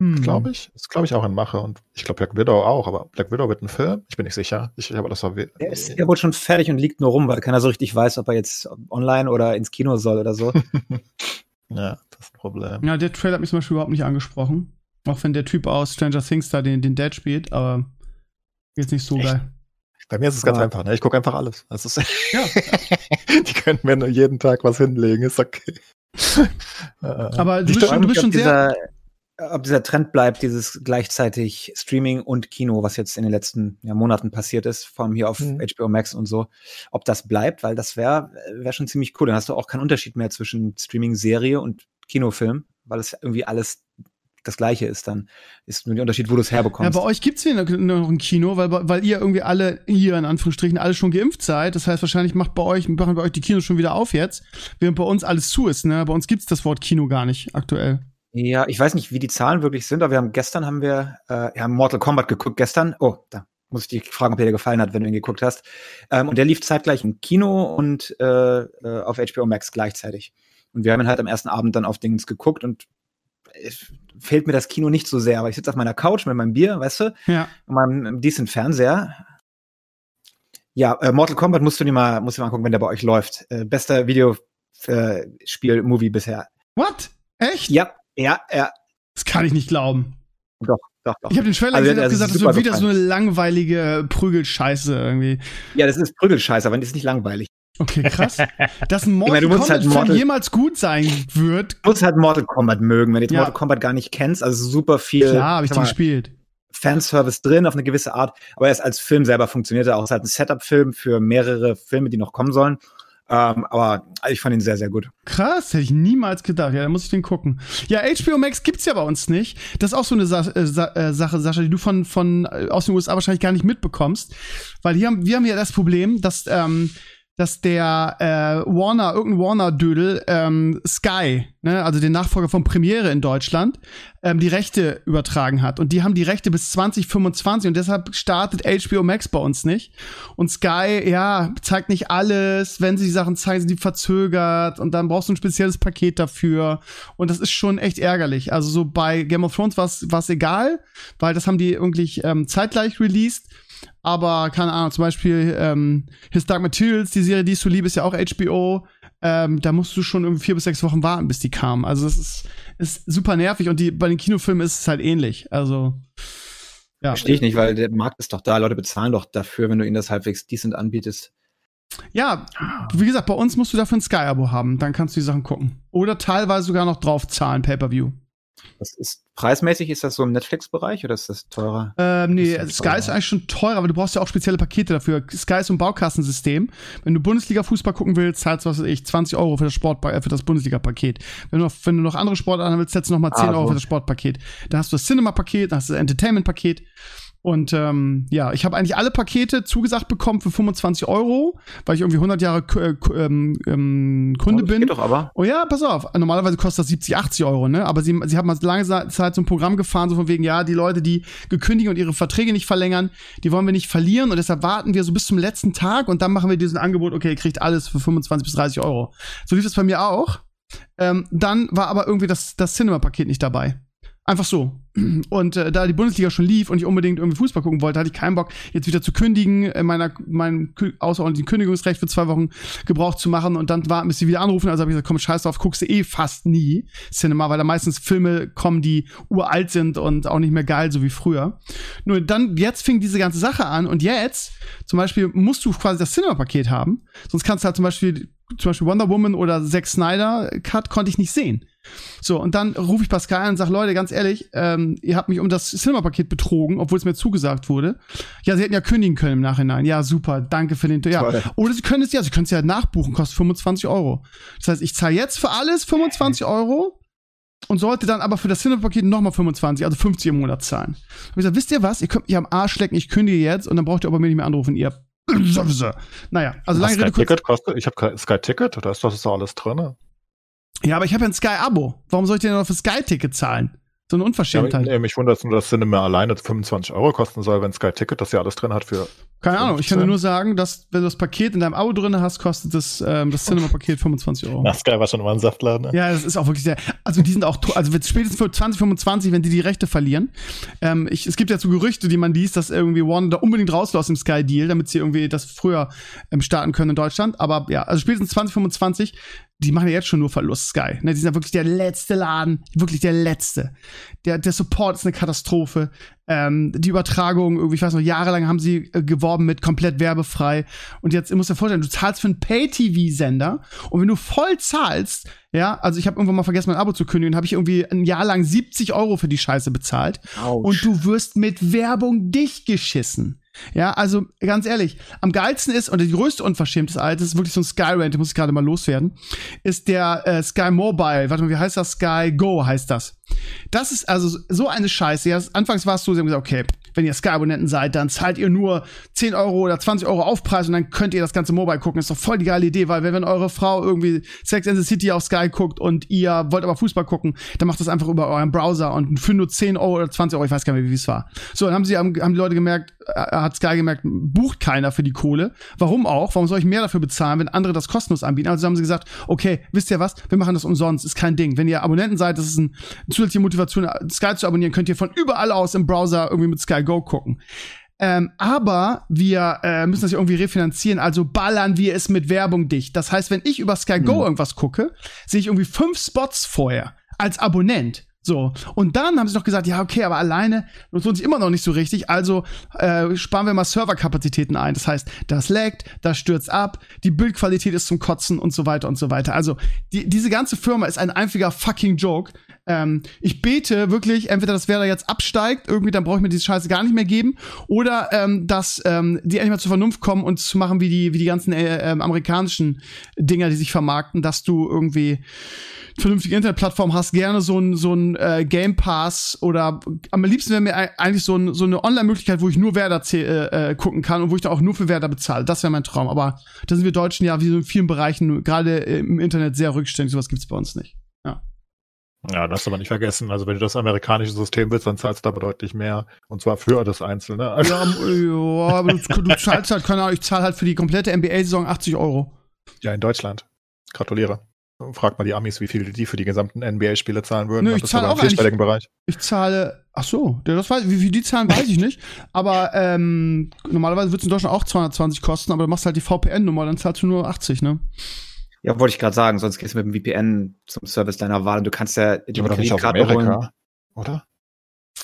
Hm. Glaube ich. Das glaube ich auch in Mache. Und ich glaube Black Widow auch, aber Black Widow wird ein Film. Ich bin nicht sicher. Ich, habe das war der ist ja wohl schon fertig und liegt nur rum, weil keiner so richtig weiß, ob er jetzt online oder ins Kino soll oder so. ja, das ist ein Problem. Ja, der Trailer hat mich zum Beispiel überhaupt nicht angesprochen. Auch wenn der Typ aus Stranger Things da den, den Dad spielt, aber jetzt nicht so Echt? geil. Bei mir ist es ganz einfach, ne? Ich gucke einfach alles. Das ist ja. die können mir nur jeden Tag was hinlegen, ist okay. aber du bist, schon, du bist schon sehr ob dieser Trend bleibt, dieses gleichzeitig Streaming und Kino, was jetzt in den letzten ja, Monaten passiert ist, vor allem hier auf mhm. HBO Max und so, ob das bleibt, weil das wäre wär schon ziemlich cool. Dann hast du auch keinen Unterschied mehr zwischen Streaming-Serie und Kinofilm, weil es irgendwie alles das Gleiche ist, dann ist nur der Unterschied, wo du es herbekommst. Ja, bei euch gibt's hier noch ein Kino, weil, weil ihr irgendwie alle, ihr in Anführungsstrichen, alle schon geimpft seid. Das heißt, wahrscheinlich macht bei euch, machen bei euch die Kinos schon wieder auf jetzt, während bei uns alles zu ist, ne? Bei uns gibt's das Wort Kino gar nicht aktuell. Ja, ich weiß nicht, wie die Zahlen wirklich sind, aber wir haben gestern haben wir äh, ja, Mortal Kombat geguckt gestern. Oh, da muss ich dich fragen, ob der dir gefallen hat, wenn du ihn geguckt hast. Ähm, und der lief zeitgleich im Kino und äh, äh auf HBO Max gleichzeitig. Und wir haben ihn halt am ersten Abend dann auf Dings geguckt und es fehlt mir das Kino nicht so sehr, aber ich sitze auf meiner Couch mit meinem Bier, weißt du? Ja. Und meinem decent Fernseher. Ja, äh, Mortal Kombat musst du dir mal, musst du mal gucken, wenn der bei euch läuft. Äh, bester Videospiel-Movie äh, bisher. What? Echt? Ja, ja, ja. Das kann ich nicht glauben. Doch, doch, doch. Ich habe den Trailer also, gesehen und gesagt, das wird wieder gefallen. so eine langweilige Prügelscheiße irgendwie. Ja, das ist Prügelscheiße, aber das ist nicht langweilig. Okay, krass. Dass ein Mortal ich meine, Kombat halt Mortal, jemals gut sein wird. Du musst halt Mortal Kombat mögen, wenn du jetzt ja. Mortal Kombat gar nicht kennst. Also super viel. Klar, habe ich die gespielt. Fanservice drin auf eine gewisse Art, aber erst als Film selber funktioniert er auch. Es ist halt ein Setup-Film für mehrere Filme, die noch kommen sollen. Ähm, aber ich fand ihn sehr, sehr gut. Krass, hätte ich niemals gedacht. Ja, dann muss ich den gucken. Ja, HBO Max gibt's ja bei uns nicht. Das ist auch so eine Sa äh, Sa äh, Sache, Sascha, die du von, von äh, aus den USA wahrscheinlich gar nicht mitbekommst. Weil hier haben, wir haben ja das Problem, dass ähm, dass der äh, Warner, irgendein Warner-Dödel, ähm, Sky, ne, also den Nachfolger von Premiere in Deutschland, ähm, die Rechte übertragen hat. Und die haben die Rechte bis 2025 und deshalb startet HBO Max bei uns nicht. Und Sky, ja, zeigt nicht alles. Wenn sie die Sachen zeigen, sind die verzögert und dann brauchst du ein spezielles Paket dafür. Und das ist schon echt ärgerlich. Also so bei Game of Thrones war es egal, weil das haben die irgendwie ähm, zeitgleich released. Aber keine Ahnung, zum Beispiel ähm, His Dark Materials, die Serie, die ich so liebe, ist ja auch HBO. Ähm, da musst du schon irgendwie vier bis sechs Wochen warten, bis die kam. Also das ist, ist super nervig und die, bei den Kinofilmen ist es halt ähnlich. Also ja. Verstehe ich nicht, weil der Markt ist doch da. Leute bezahlen doch dafür, wenn du ihnen das halbwegs decent anbietest. Ja, wie gesagt, bei uns musst du dafür ein Sky-Abo haben. Dann kannst du die Sachen gucken. Oder teilweise sogar noch drauf zahlen, Pay-Per-View. Was ist preismäßig? Ist das so im Netflix-Bereich oder ist das teurer? Ähm, nee, ist Sky teurer? ist eigentlich schon teurer, aber du brauchst ja auch spezielle Pakete dafür. Sky ist so ein Baukassensystem. Wenn du Bundesliga-Fußball gucken willst, zahlst du, was weiß ich, 20 Euro für das Sport, äh, für das Bundesliga-Paket. Wenn du noch, wenn du noch andere Sportarten willst, setzt du noch mal 10 ah, Euro so. für das Sportpaket. Da hast du das Cinema-Paket, da hast du das Entertainment-Paket. Und ähm, ja, ich habe eigentlich alle Pakete zugesagt bekommen für 25 Euro, weil ich irgendwie 100 Jahre äh, ähm, ähm, Kunde oh, bin. Geht doch aber. Oh ja, pass auf. Normalerweise kostet das 70, 80 Euro, ne? Aber sie, sie haben mal lange Zeit so ein Programm gefahren, so von wegen, ja, die Leute, die gekündigt und ihre Verträge nicht verlängern, die wollen wir nicht verlieren und deshalb warten wir so bis zum letzten Tag und dann machen wir diesen Angebot, okay, ihr kriegt alles für 25 bis 30 Euro. So lief es bei mir auch. Ähm, dann war aber irgendwie das, das Cinema-Paket nicht dabei. Einfach so. Und äh, da die Bundesliga schon lief und ich unbedingt irgendwie Fußball gucken wollte, hatte ich keinen Bock, jetzt wieder zu kündigen, äh, meiner, mein außerordentlichen Kündigungsrecht für zwei Wochen Gebrauch zu machen und dann warten, bis sie wieder anrufen. Also habe ich gesagt, komm, scheiß drauf, guckst du eh fast nie Cinema, weil da meistens Filme kommen, die uralt sind und auch nicht mehr geil, so wie früher. Nur dann, jetzt fing diese ganze Sache an und jetzt, zum Beispiel, musst du quasi das Cinema-Paket haben. Sonst kannst du halt zum Beispiel, zum Beispiel Wonder Woman oder Zack Snyder Cut konnte ich nicht sehen. So, und dann rufe ich Pascal an und sage, Leute, ganz ehrlich, ähm, ihr habt mich um das Cinema-Paket betrogen, obwohl es mir zugesagt wurde. Ja, sie hätten ja kündigen können im Nachhinein. Ja, super, danke für den. Ja. Oder sie können es ja, sie können es ja nachbuchen, kostet 25 Euro. Das heißt, ich zahle jetzt für alles 25 Euro und sollte dann aber für das Cinema-Paket nochmal 25, also 50 im Monat zahlen. Und ich gesagt, wisst ihr was? Ihr könnt mich am Arsch lecken, ich kündige jetzt und dann braucht ihr aber mir nicht mehr anrufen, ihr naja, also lange Rede kurz. Ticket kostet, ich habe Sky Ticket, da ist doch alles drin. Ja, aber ich habe ja ein Sky-Abo. Warum soll ich denn noch für Sky-Ticket zahlen? So eine Unverschämtheit. Ja, mich wundert nur, dass Cinema alleine 25 Euro kosten soll, wenn Sky Ticket das ja alles drin hat für. Keine Ahnung, ich kann dir nur sagen, dass wenn du das Paket in deinem Abo drin hast, kostet das, ähm, das Cinema-Paket 25 Euro. Na, Sky war schon immer ein Saftladen. Ne? Ja, das ist auch wirklich sehr. Also die sind auch, also spätestens für 2025, wenn die die Rechte verlieren. Ähm, ich, es gibt ja so Gerüchte, die man liest, dass irgendwie Warner da unbedingt raus aus dem Sky-Deal, damit sie irgendwie das früher ähm, starten können in Deutschland. Aber ja, also spätestens 2025 die machen ja jetzt schon nur Verlust, Sky. Ne, die sind ja wirklich der letzte Laden, wirklich der letzte. Der, der Support ist eine Katastrophe. Ähm, die Übertragung, irgendwie, ich weiß noch, jahrelang haben sie äh, geworben mit komplett werbefrei. Und jetzt, ich muss dir vorstellen, du zahlst für einen Pay-TV-Sender und wenn du voll zahlst, ja, also ich habe irgendwann mal vergessen, mein Abo zu kündigen, habe ich irgendwie ein Jahr lang 70 Euro für die Scheiße bezahlt. Ouch. Und du wirst mit Werbung dich geschissen. Ja, also ganz ehrlich, am geilsten ist, und die größte Unverschämtheit des Alters, ist wirklich so ein Sky-Rant, muss ich gerade mal loswerden, ist der äh, Sky Mobile. Warte mal, wie heißt das? Sky Go heißt das. Das ist also so eine Scheiße. Ja, anfangs war es so, sie haben gesagt, okay, wenn ihr Sky-Abonnenten seid, dann zahlt ihr nur 10 Euro oder 20 Euro Aufpreis und dann könnt ihr das ganze Mobile gucken. ist doch voll die geile Idee, weil wenn eure Frau irgendwie Sex and the City auf Sky guckt und ihr wollt aber Fußball gucken, dann macht das einfach über euren Browser und für nur 10 Euro oder 20 Euro, ich weiß gar nicht mehr, wie es war. So, dann haben sie, haben, haben die Leute gemerkt, hat Sky gemerkt, bucht keiner für die Kohle. Warum auch? Warum soll ich mehr dafür bezahlen, wenn andere das kostenlos anbieten? Also haben sie gesagt, okay, wisst ihr was? Wir machen das umsonst, ist kein Ding. Wenn ihr Abonnenten seid, das ist eine zusätzliche Motivation, Sky zu abonnieren, könnt ihr von überall aus im Browser irgendwie mit Sky Go gucken. Ähm, aber wir äh, müssen das ja irgendwie refinanzieren, also ballern wir es mit Werbung dicht. Das heißt, wenn ich über Sky Go Hm. irgendwas gucke, sehe ich irgendwie fünf Spots vorher als Abonnent. So. Und dann haben sie noch gesagt, ja, okay, aber alleine lohnt sich immer noch nicht so richtig. Also äh, sparen wir mal Serverkapazitäten ein. Das heißt, das laggt, das stürzt ab, die Bildqualität ist zum Kotzen und so weiter und so weiter. Also die, diese ganze Firma ist ein einziger fucking Joke. Ähm, ich bete wirklich, entweder das Werder jetzt absteigt, irgendwie, dann brauche ich mir diese Scheiße gar nicht mehr geben, oder ähm, dass ähm, die endlich mal zur Vernunft kommen und zu machen wie die, wie die ganzen äh, ähm, amerikanischen Dinger, die sich vermarkten, dass du irgendwie vernünftige Internetplattform hast, gerne so ein, so ein äh, Game Pass oder am liebsten wäre mir ei- eigentlich so, ein, so eine Online-Möglichkeit, wo ich nur Werder äh, äh, gucken kann und wo ich dann auch nur für Werder bezahle. Das wäre mein Traum. Aber da sind wir Deutschen ja wie so in vielen Bereichen, gerade im Internet, sehr rückständig. Sowas gibt's bei uns nicht. Ja, das aber nicht vergessen. Also wenn du das amerikanische System willst, dann zahlst du aber deutlich mehr. Und zwar für das Einzelne. Also, Ja, ja aber du, du zahlst halt, keine Ahnung, ich zahle halt für die komplette NBA-Saison 80 Euro. ja, in Deutschland. Gratuliere. Frag mal die Amis, wie viel die für die gesamten NBA-Spiele zahlen würden. Nö, ich zahle auch eigentlich- vierstelligen Bereich. Ich zahle, ach so, das weiß, wie viel die zahlen, weiß ich nicht. Aber ähm, normalerweise wird es in Deutschland auch 220 kosten, aber du machst halt die VPN-Nummer, dann zahlst du nur 80, ne? Ja, wollte ich gerade sagen, sonst gehst du mit dem VPN zum Service deiner Wahl und du kannst ja die Kreditkarte holen. Amerika, oder?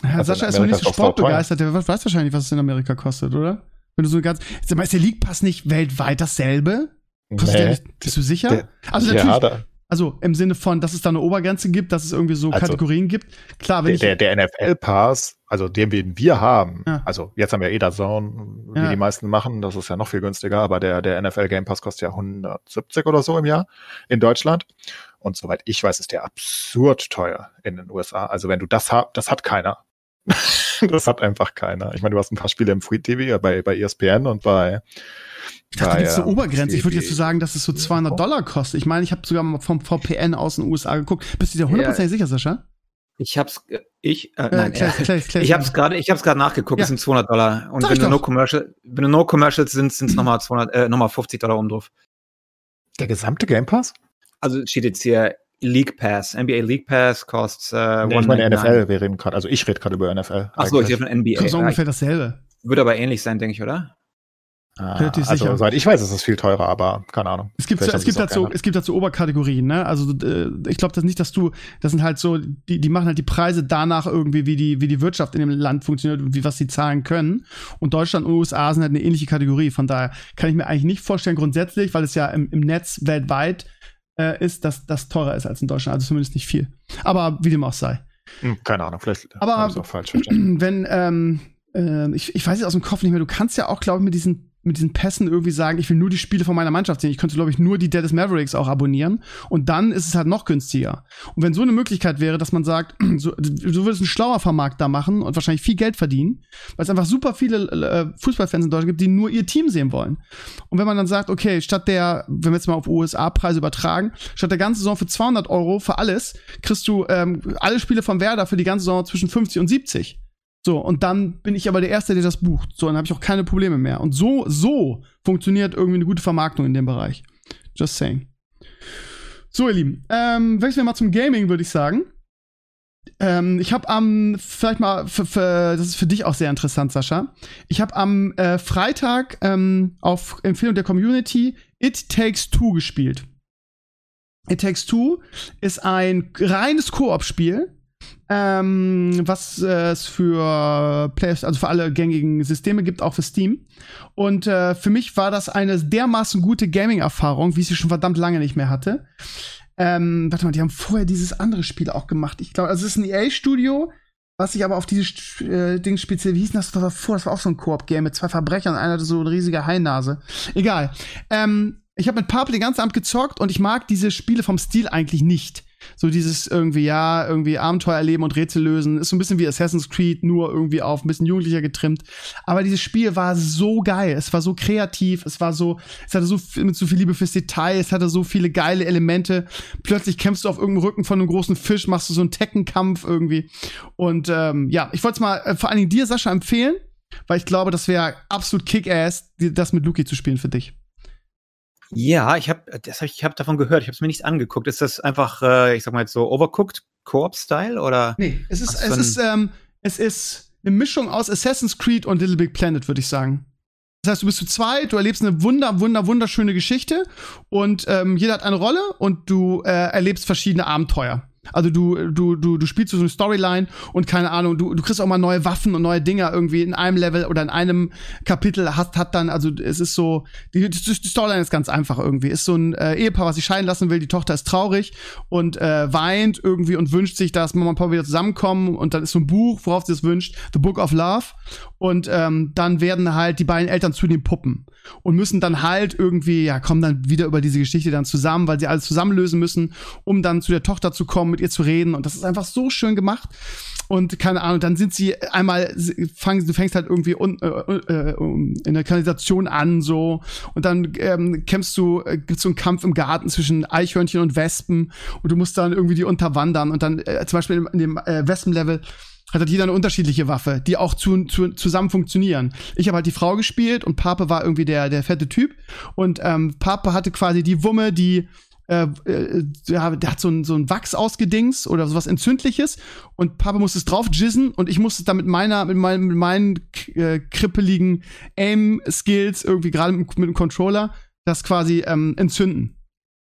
Ja, Also Sascha ist noch nicht so sportbegeistert, der weiß wahrscheinlich, was es in Amerika kostet, oder? Wenn du so ganz. Sag mal, ist der League Pass nicht weltweit dasselbe? Kostet der nicht, bist du sicher? Der- also ja, natürlich, da, also im Sinne von, dass es da eine Obergrenze gibt, dass es irgendwie so Also, Kategorien gibt. Klar, wenn der, ich. der, der NFL-Pass, also den wir, wir haben, Ja. also jetzt haben wir eh Zone, wie Ja. die meisten machen, das ist ja noch viel günstiger, aber der, der NFL Game Pass kostet ja 170 oder so im Jahr in Deutschland. Und soweit ich weiß, ist der absurd teuer in den USA. Also wenn du das hast, das hat keiner. das hat einfach keiner. Ich meine, du hast ein paar Spiele im Free TV, bei, bei ESPN und bei ich dachte, da gibt es eine Obergrenze. Ich würde jetzt so sagen, dass es so 200 Dollar kostet. Ich meine, ich habe sogar mal vom VPN aus den USA geguckt. Bist du dir hundertprozentig sicher, Sascha? Ich hab's, äh, ich, äh, Äh, nein, klär- äh, klär- klär- ich hab's gerade, ich hab's gerade nachgeguckt, Ja. es sind 200 Dollar. Und Sag wenn du no commercial, wenn du no commercials sind, sind's nochmal 200, äh, nochmal 50 Dollar oben drauf. der gesamte Game Pass? Also steht jetzt hier League Pass, NBA League Pass kostet, äh, Nee, ich meine 199. NFL, wir reden gerade, also ich rede gerade über NFL. Ach so, ich rede von NBA. Kostet Ja, ungefähr dasselbe. Würde aber ähnlich sein, denke ich, oder? Ah, relativ also, sicher. soweit ich weiß, ist es viel teurer, aber keine Ahnung. Es gibt, Vielleicht es gibt dazu, es gibt dazu Oberkategorien, ne? Also äh, ich glaube das nicht, dass du, das sind halt so, die, die machen halt die Preise danach irgendwie, wie die, wie die Wirtschaft in dem Land funktioniert und wie was sie zahlen können. Und Deutschland und USA sind halt eine ähnliche Kategorie. Von daher kann ich mir eigentlich nicht vorstellen, grundsätzlich, weil es ja im, im Netz weltweit äh, ist, dass das teurer ist als in Deutschland. Also zumindest nicht viel. Aber wie dem auch sei. Hm, keine Ahnung, vielleicht Aber- habe ich auch falsch verstanden. wenn, ähm, äh, ich, ich weiß jetzt aus dem Kopf nicht mehr, du kannst ja auch, glaube ich, mit diesen, mit diesen Pässen irgendwie sagen, ich will nur die Spiele von meiner Mannschaft sehen. Ich könnte, glaube ich, nur die Dallas Mavericks auch abonnieren und dann ist es halt noch günstiger. Und wenn so eine Möglichkeit wäre, dass man sagt, so, du würdest einen schlauer Vermarkt da machen und wahrscheinlich viel Geld verdienen, weil es einfach super viele äh, Fußballfans in Deutschland gibt, die nur ihr Team sehen wollen. Und wenn man dann sagt, okay, statt der, wenn wir jetzt mal auf USA-Preise übertragen, statt der ganzen Saison für 200 Euro für alles, kriegst du ähm, alle Spiele von Werder für die ganze Saison zwischen 50 und 70. So, und dann bin ich aber der Erste, der das bucht. So, dann habe ich auch keine Probleme mehr. Und so, so funktioniert irgendwie eine gute Vermarktung in dem Bereich. Just saying. So, ihr Lieben, ähm, wechseln wir mal zum Gaming, würde ich sagen. Ähm, ich habe am, vielleicht mal, für, für, das ist für dich auch sehr interessant, Sascha. Ich habe am äh, Freitag ähm, auf Empfehlung der Community It Takes Two gespielt. It Takes Two ist ein reines Koop-Spiel, ähm, was äh, es für Players, also für alle gängigen Systeme gibt, auch für Steam. Und äh, für mich war das eine dermaßen gute Gaming-Erfahrung, wie ich sie schon verdammt lange nicht mehr hatte. Ähm, warte mal, die haben vorher dieses andere Spiel auch gemacht. Ich glaube, also es ist ein EA-Studio, was sich aber auf dieses äh, Ding speziell, wie hieß das davor? Das war auch so ein Koop-Game mit zwei Verbrechern und einer hatte so eine riesige Hainase. Egal. Ähm, ich habe mit Purple den ganzen Abend gezockt und ich mag diese Spiele vom Stil eigentlich nicht. So dieses irgendwie, ja, irgendwie Abenteuer erleben und Rätsel lösen. Ist so ein bisschen wie Assassin's Creed, nur irgendwie auf ein bisschen jugendlicher getrimmt. Aber dieses Spiel war so geil. Es war so kreativ. Es war so, es hatte so viel, mit so viel Liebe fürs Detail. Es hatte so viele geile Elemente. Plötzlich kämpfst du auf irgendeinem Rücken von einem großen Fisch, machst du so einen Teckenkampf irgendwie. Und ähm, ja, ich wollte es mal äh, vor allen Dingen dir, Sascha, empfehlen, weil ich glaube, das wäre absolut Kick-Ass, das mit Luki zu spielen für dich. Ja, ich habe das hab ich, ich hab davon gehört, ich habe es mir nicht angeguckt. Ist das einfach, äh, ich sag mal jetzt so Overcooked Co-op-Style oder? Nee, es ist, es ist, ähm, es ist eine Mischung aus Assassin's Creed und Little Big Planet, würde ich sagen. Das heißt, du bist zu zweit, du erlebst eine wunder, wunder, wunderschöne Geschichte und ähm, jeder hat eine Rolle und du äh, erlebst verschiedene Abenteuer. Also du, du, du, du spielst so eine Storyline und keine Ahnung, du, du kriegst auch mal neue Waffen und neue Dinger irgendwie in einem Level oder in einem Kapitel hast, hat dann, also es ist so, die, die Storyline ist ganz einfach irgendwie. Ist so ein äh, Ehepaar, was sich scheiden lassen will, die Tochter ist traurig und äh, weint irgendwie und wünscht sich, dass Mama und Papa wieder zusammenkommen und dann ist so ein Buch, worauf sie es wünscht, The Book of Love. Und ähm, dann werden halt die beiden Eltern zu den Puppen und müssen dann halt irgendwie, ja, kommen dann wieder über diese Geschichte dann zusammen, weil sie alles zusammenlösen müssen, um dann zu der Tochter zu kommen, mit ihr zu reden. Und das ist einfach so schön gemacht. Und keine Ahnung, dann sind sie einmal, fang, du fängst halt irgendwie un, äh, äh, in der Kanalisation an, so. Und dann ähm, kämpfst du, äh, gibt's so einen Kampf im Garten zwischen Eichhörnchen und Wespen. Und du musst dann irgendwie die unterwandern. Und dann äh, zum Beispiel in, in dem äh, Wespenlevel hat halt jeder eine unterschiedliche Waffe, die auch zu, zu, zusammen funktionieren. Ich habe halt die Frau gespielt und Pape war irgendwie der, der fette Typ. Und ähm, Pape hatte quasi die Wumme, die äh, äh, der hat so ein, so ein Wachs ausgedings oder sowas Entzündliches und Papa musste es drauf jizzen und ich musste es dann mit meiner, mit, mein, mit meinen äh, krippeligen Aim-Skills irgendwie gerade mit, mit dem Controller das quasi ähm, entzünden.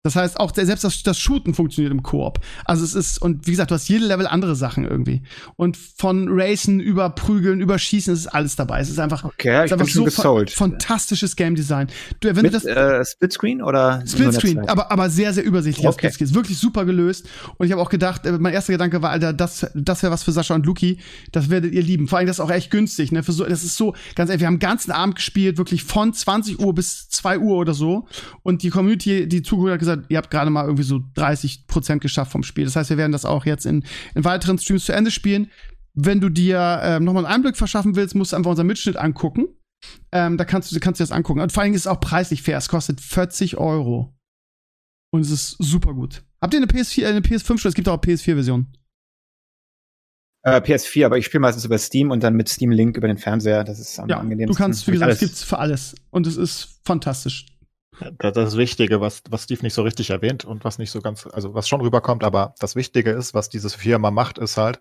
Das heißt, auch selbst das, das Shooten funktioniert im Koop. Also es ist, und wie gesagt, du hast jede Level andere Sachen irgendwie. Und von Racen über Prügeln, über Schießen, es ist alles dabei. Es ist einfach, okay, ist einfach so fa fantastisches Game Design. Du, wenn Mit, du das, äh, Splitscreen oder? Splitscreen, aber, aber sehr, sehr übersichtlich. Okay. Splitscreen. Ist wirklich super gelöst. Und ich habe auch gedacht, äh, mein erster Gedanke war, Alter, das, das wäre was für Sascha und Luki. Das werdet ihr lieben. Vor allem, das ist auch echt günstig, ne? Für so, das ist so, ganz ehrlich, wir haben den ganzen Abend gespielt, wirklich von 20 Uhr bis 2 Uhr oder so. Und die Community, die hat, gesagt, ihr habt gerade mal irgendwie so 30 Prozent geschafft vom Spiel. Das heißt, wir werden das auch jetzt in, in weiteren Streams zu Ende spielen. Wenn du dir ähm, nochmal einen Einblick verschaffen willst, musst du einfach unseren Mitschnitt angucken. Ähm, da kannst du, kannst du das angucken. Und vor allem ist es auch preislich fair. Es kostet 40 Euro. Und es ist super gut. Habt ihr eine PS4, eine PS5 schon? Es gibt auch PS4-Version. Äh, PS4, aber ich spiele meistens über Steam und dann mit Steam Link über den Fernseher. Das ist am ja, angenehmsten. Du kannst, wie gesagt, es gibt's für alles. Und es ist fantastisch. Das, das Wichtige, was, was Steve nicht so richtig erwähnt und was nicht so ganz, also was schon rüberkommt, aber das Wichtige ist, was diese Firma macht, ist halt,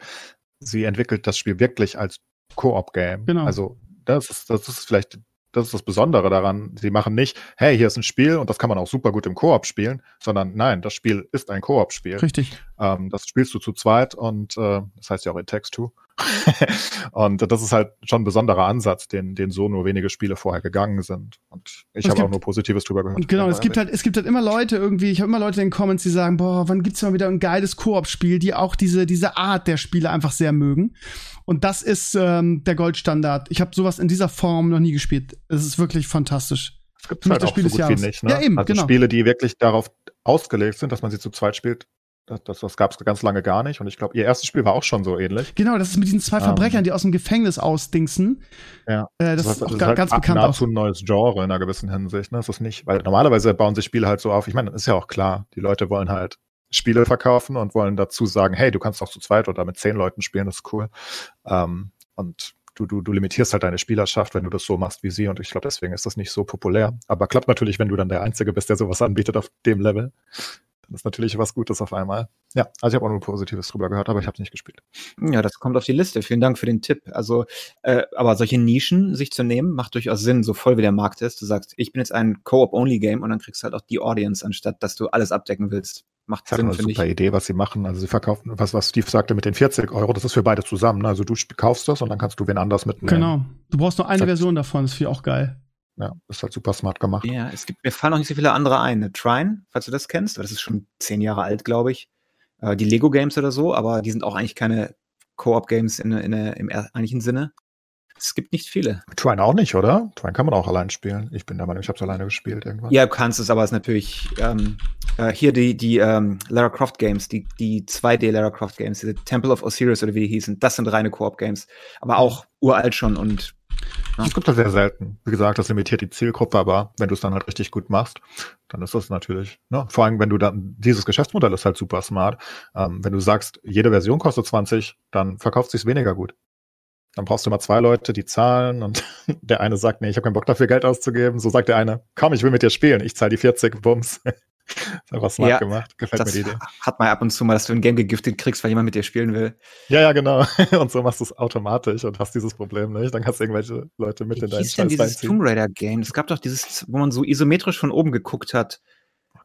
sie entwickelt das Spiel wirklich als Koop-Game. Genau. Also das ist, das ist vielleicht, das ist das Besondere daran. Sie machen nicht, hey, hier ist ein Spiel und das kann man auch super gut im Koop spielen, sondern nein, das Spiel ist ein Koop-Spiel. Richtig. Ähm, das spielst du zu zweit und äh, das heißt ja auch in Text 2. und das ist halt schon ein besonderer Ansatz, den, den so nur wenige Spiele vorher gegangen sind. Und ich habe auch nur Positives drüber gehört. Genau, es gibt halt, es gibt halt immer Leute irgendwie, ich habe immer Leute in den Comments, die sagen, boah, wann gibt's mal wieder ein geiles Koop-Spiel, die auch diese, diese Art der Spiele einfach sehr mögen. Und das ist ähm, der Goldstandard. Ich habe sowas in dieser Form noch nie gespielt. Es ist wirklich fantastisch. Es gibt halt auch Spiel so gut wie nicht, ne? Ja, eben, also genau. Spiele, die wirklich darauf ausgelegt sind, dass man sie zu zweit spielt, das, das, das gab es ganz lange gar nicht. Und ich glaube, ihr erstes Spiel war auch schon so ähnlich. Genau, das ist mit diesen zwei ähm. Verbrechern, die aus dem Gefängnis ausdingsen. Ja. Äh, das, das, ist auch das ist halt ganz bekannt. Nahezu ein neues Genre in einer gewissen Hinsicht. Ne? Das ist nicht, weil normalerweise bauen sich Spiele halt so auf. Ich meine, das ist ja auch klar. Die Leute wollen halt Spiele verkaufen und wollen dazu sagen, hey, du kannst auch zu zweit oder mit zehn Leuten spielen, das ist cool. Ähm, und du, du, du limitierst halt deine Spielerschaft, wenn du das so machst wie sie. Und ich glaube, deswegen ist das nicht so populär. Aber klappt natürlich, wenn du dann der Einzige bist, der sowas anbietet auf dem Level. Das ist natürlich was Gutes auf einmal. Ja, also ich habe auch nur Positives drüber gehört, aber ich habe es nicht gespielt. Ja, das kommt auf die Liste. Vielen Dank für den Tipp. Also, äh, aber solche Nischen sich zu nehmen, macht durchaus Sinn, so voll wie der Markt ist. Du sagst, ich bin jetzt ein Co-op-Only-Game und dann kriegst du halt auch die Audience, anstatt dass du alles abdecken willst. macht das ist Sinn, eine super ich. Idee, was sie machen. Also sie verkaufen, was, was Steve sagte mit den 40 Euro, das ist für beide zusammen. Also du kaufst das und dann kannst du wen anders mitnehmen. Genau. Du brauchst nur eine Version davon, das finde ich auch geil. Ja, ist halt super smart gemacht. Ja, es gibt, mir fallen noch nicht so viele andere ein. Ne? Trine, falls du das kennst, das ist schon zehn Jahre alt, glaube ich. Äh, die Lego Games oder so, aber die sind auch eigentlich keine Co-op-Games in, in, im eigentlichen Sinne. Es gibt nicht viele. Trine auch nicht, oder? Trine kann man auch allein spielen. Ich bin der Meinung, ich habe es alleine gespielt irgendwann. Ja, du kannst es, aber es ist natürlich ähm, äh, hier die, die ähm, Lara Croft Games, die, die 2D Lara Croft Games, diese Temple of Osiris oder wie die hießen, das sind reine Koop-Games. Aber auch uralt schon und ja. Es gibt das sehr selten. Wie gesagt, das limitiert die Zielgruppe, aber wenn du es dann halt richtig gut machst, dann ist das natürlich, ne? vor allem wenn du dann, dieses Geschäftsmodell ist halt super smart. Ähm, wenn du sagst, jede Version kostet 20, dann verkauft sich weniger gut. Dann brauchst du immer zwei Leute, die zahlen und der eine sagt, nee, ich habe keinen Bock dafür Geld auszugeben. So sagt der eine, komm, ich will mit dir spielen, ich zahle die 40, Bums. Ist einfach smart ja, gemacht. Gefällt mir die Idee. Hat man ab und zu mal, dass du ein Game gegiftet kriegst, weil jemand mit dir spielen will. Ja, ja, genau. Und so machst du es automatisch und hast dieses Problem nicht. Dann kannst du irgendwelche Leute mit Wie in deinen Scheiß denn dieses. Tomb Raider Game? Es gab doch dieses, wo man so isometrisch von oben geguckt hat.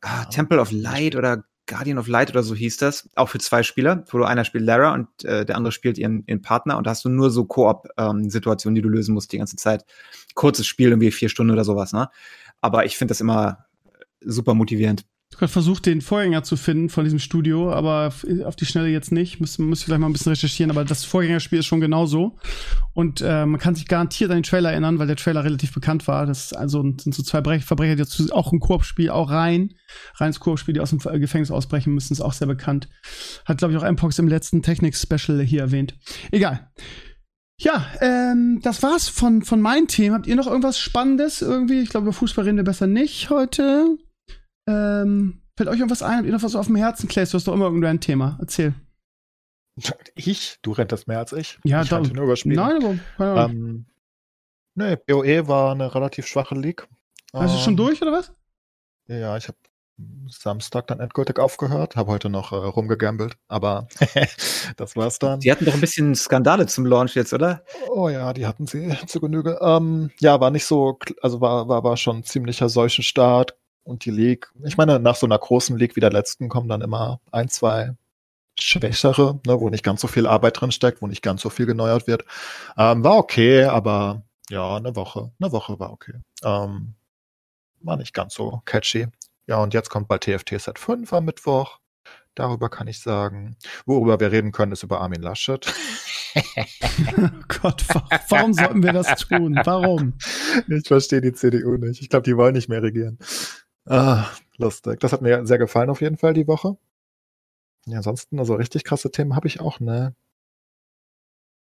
Ah, Temple of Light oder Guardian of Light oder so hieß das, auch für zwei Spieler, wo du einer spielt Lara und äh, der andere spielt ihren, ihren Partner und da hast du nur so Koop-Situationen, ähm, die du lösen musst die ganze Zeit. Kurzes Spiel, irgendwie vier Stunden oder sowas, ne? Aber ich finde das immer super motivierend. Ich habe versucht, den Vorgänger zu finden von diesem Studio, aber auf die Schnelle jetzt nicht. Muss, muss ich vielleicht mal ein bisschen recherchieren, aber das Vorgängerspiel ist schon genauso. Und äh, man kann sich garantiert an den Trailer erinnern, weil der Trailer relativ bekannt war. Das also, sind so zwei Verbrecher, die dazu auch ein Koop-Spiel, auch rein, reines Koop-Spiel, die aus dem Gefängnis ausbrechen müssen, ist auch sehr bekannt. Hat, glaube ich, auch Mpox im letzten Technik-Special hier erwähnt. Egal. Ja, ähm, das war's von, von meinen Themen. Habt ihr noch irgendwas Spannendes irgendwie? Ich glaube, über Fußball reden wir besser nicht heute. Ähm, fällt euch irgendwas ein? Habt ihr noch was auf dem Herzen, Clay? Du hast doch immer irgendein Thema. Erzähl. Ich? Du renntest mehr als ich. Ja, ich da, nur überspielen. Nein, aber. Ähm, nee, BOE war eine relativ schwache League. Hast du schon ähm, durch, oder was? Ja, ich habe Samstag dann endgültig aufgehört, habe heute noch äh, rumgegambelt, aber das war's dann. Die hatten doch ein bisschen Skandale zum Launch jetzt, oder? Oh ja, die hatten sie zu Genüge. Ähm, ja, war nicht so, also war, war, war schon ein ziemlicher Seuchenstart. Und die League, ich meine, nach so einer großen League wie der letzten kommen dann immer ein, zwei schwächere, ne, wo nicht ganz so viel Arbeit drin steckt, wo nicht ganz so viel geneuert wird. Ähm, war okay, aber ja, eine Woche, eine Woche war okay. Ähm, war nicht ganz so catchy. Ja, und jetzt kommt bald TFT Set 5 am Mittwoch. Darüber kann ich sagen. Worüber wir reden können, ist über Armin Laschet. oh Gott, warum sollten wir das tun? Warum? Ich verstehe die CDU nicht. Ich glaube, die wollen nicht mehr regieren. Ah, lustig. Das hat mir sehr gefallen auf jeden Fall die Woche. Ja, ansonsten, also richtig krasse Themen habe ich auch, ne?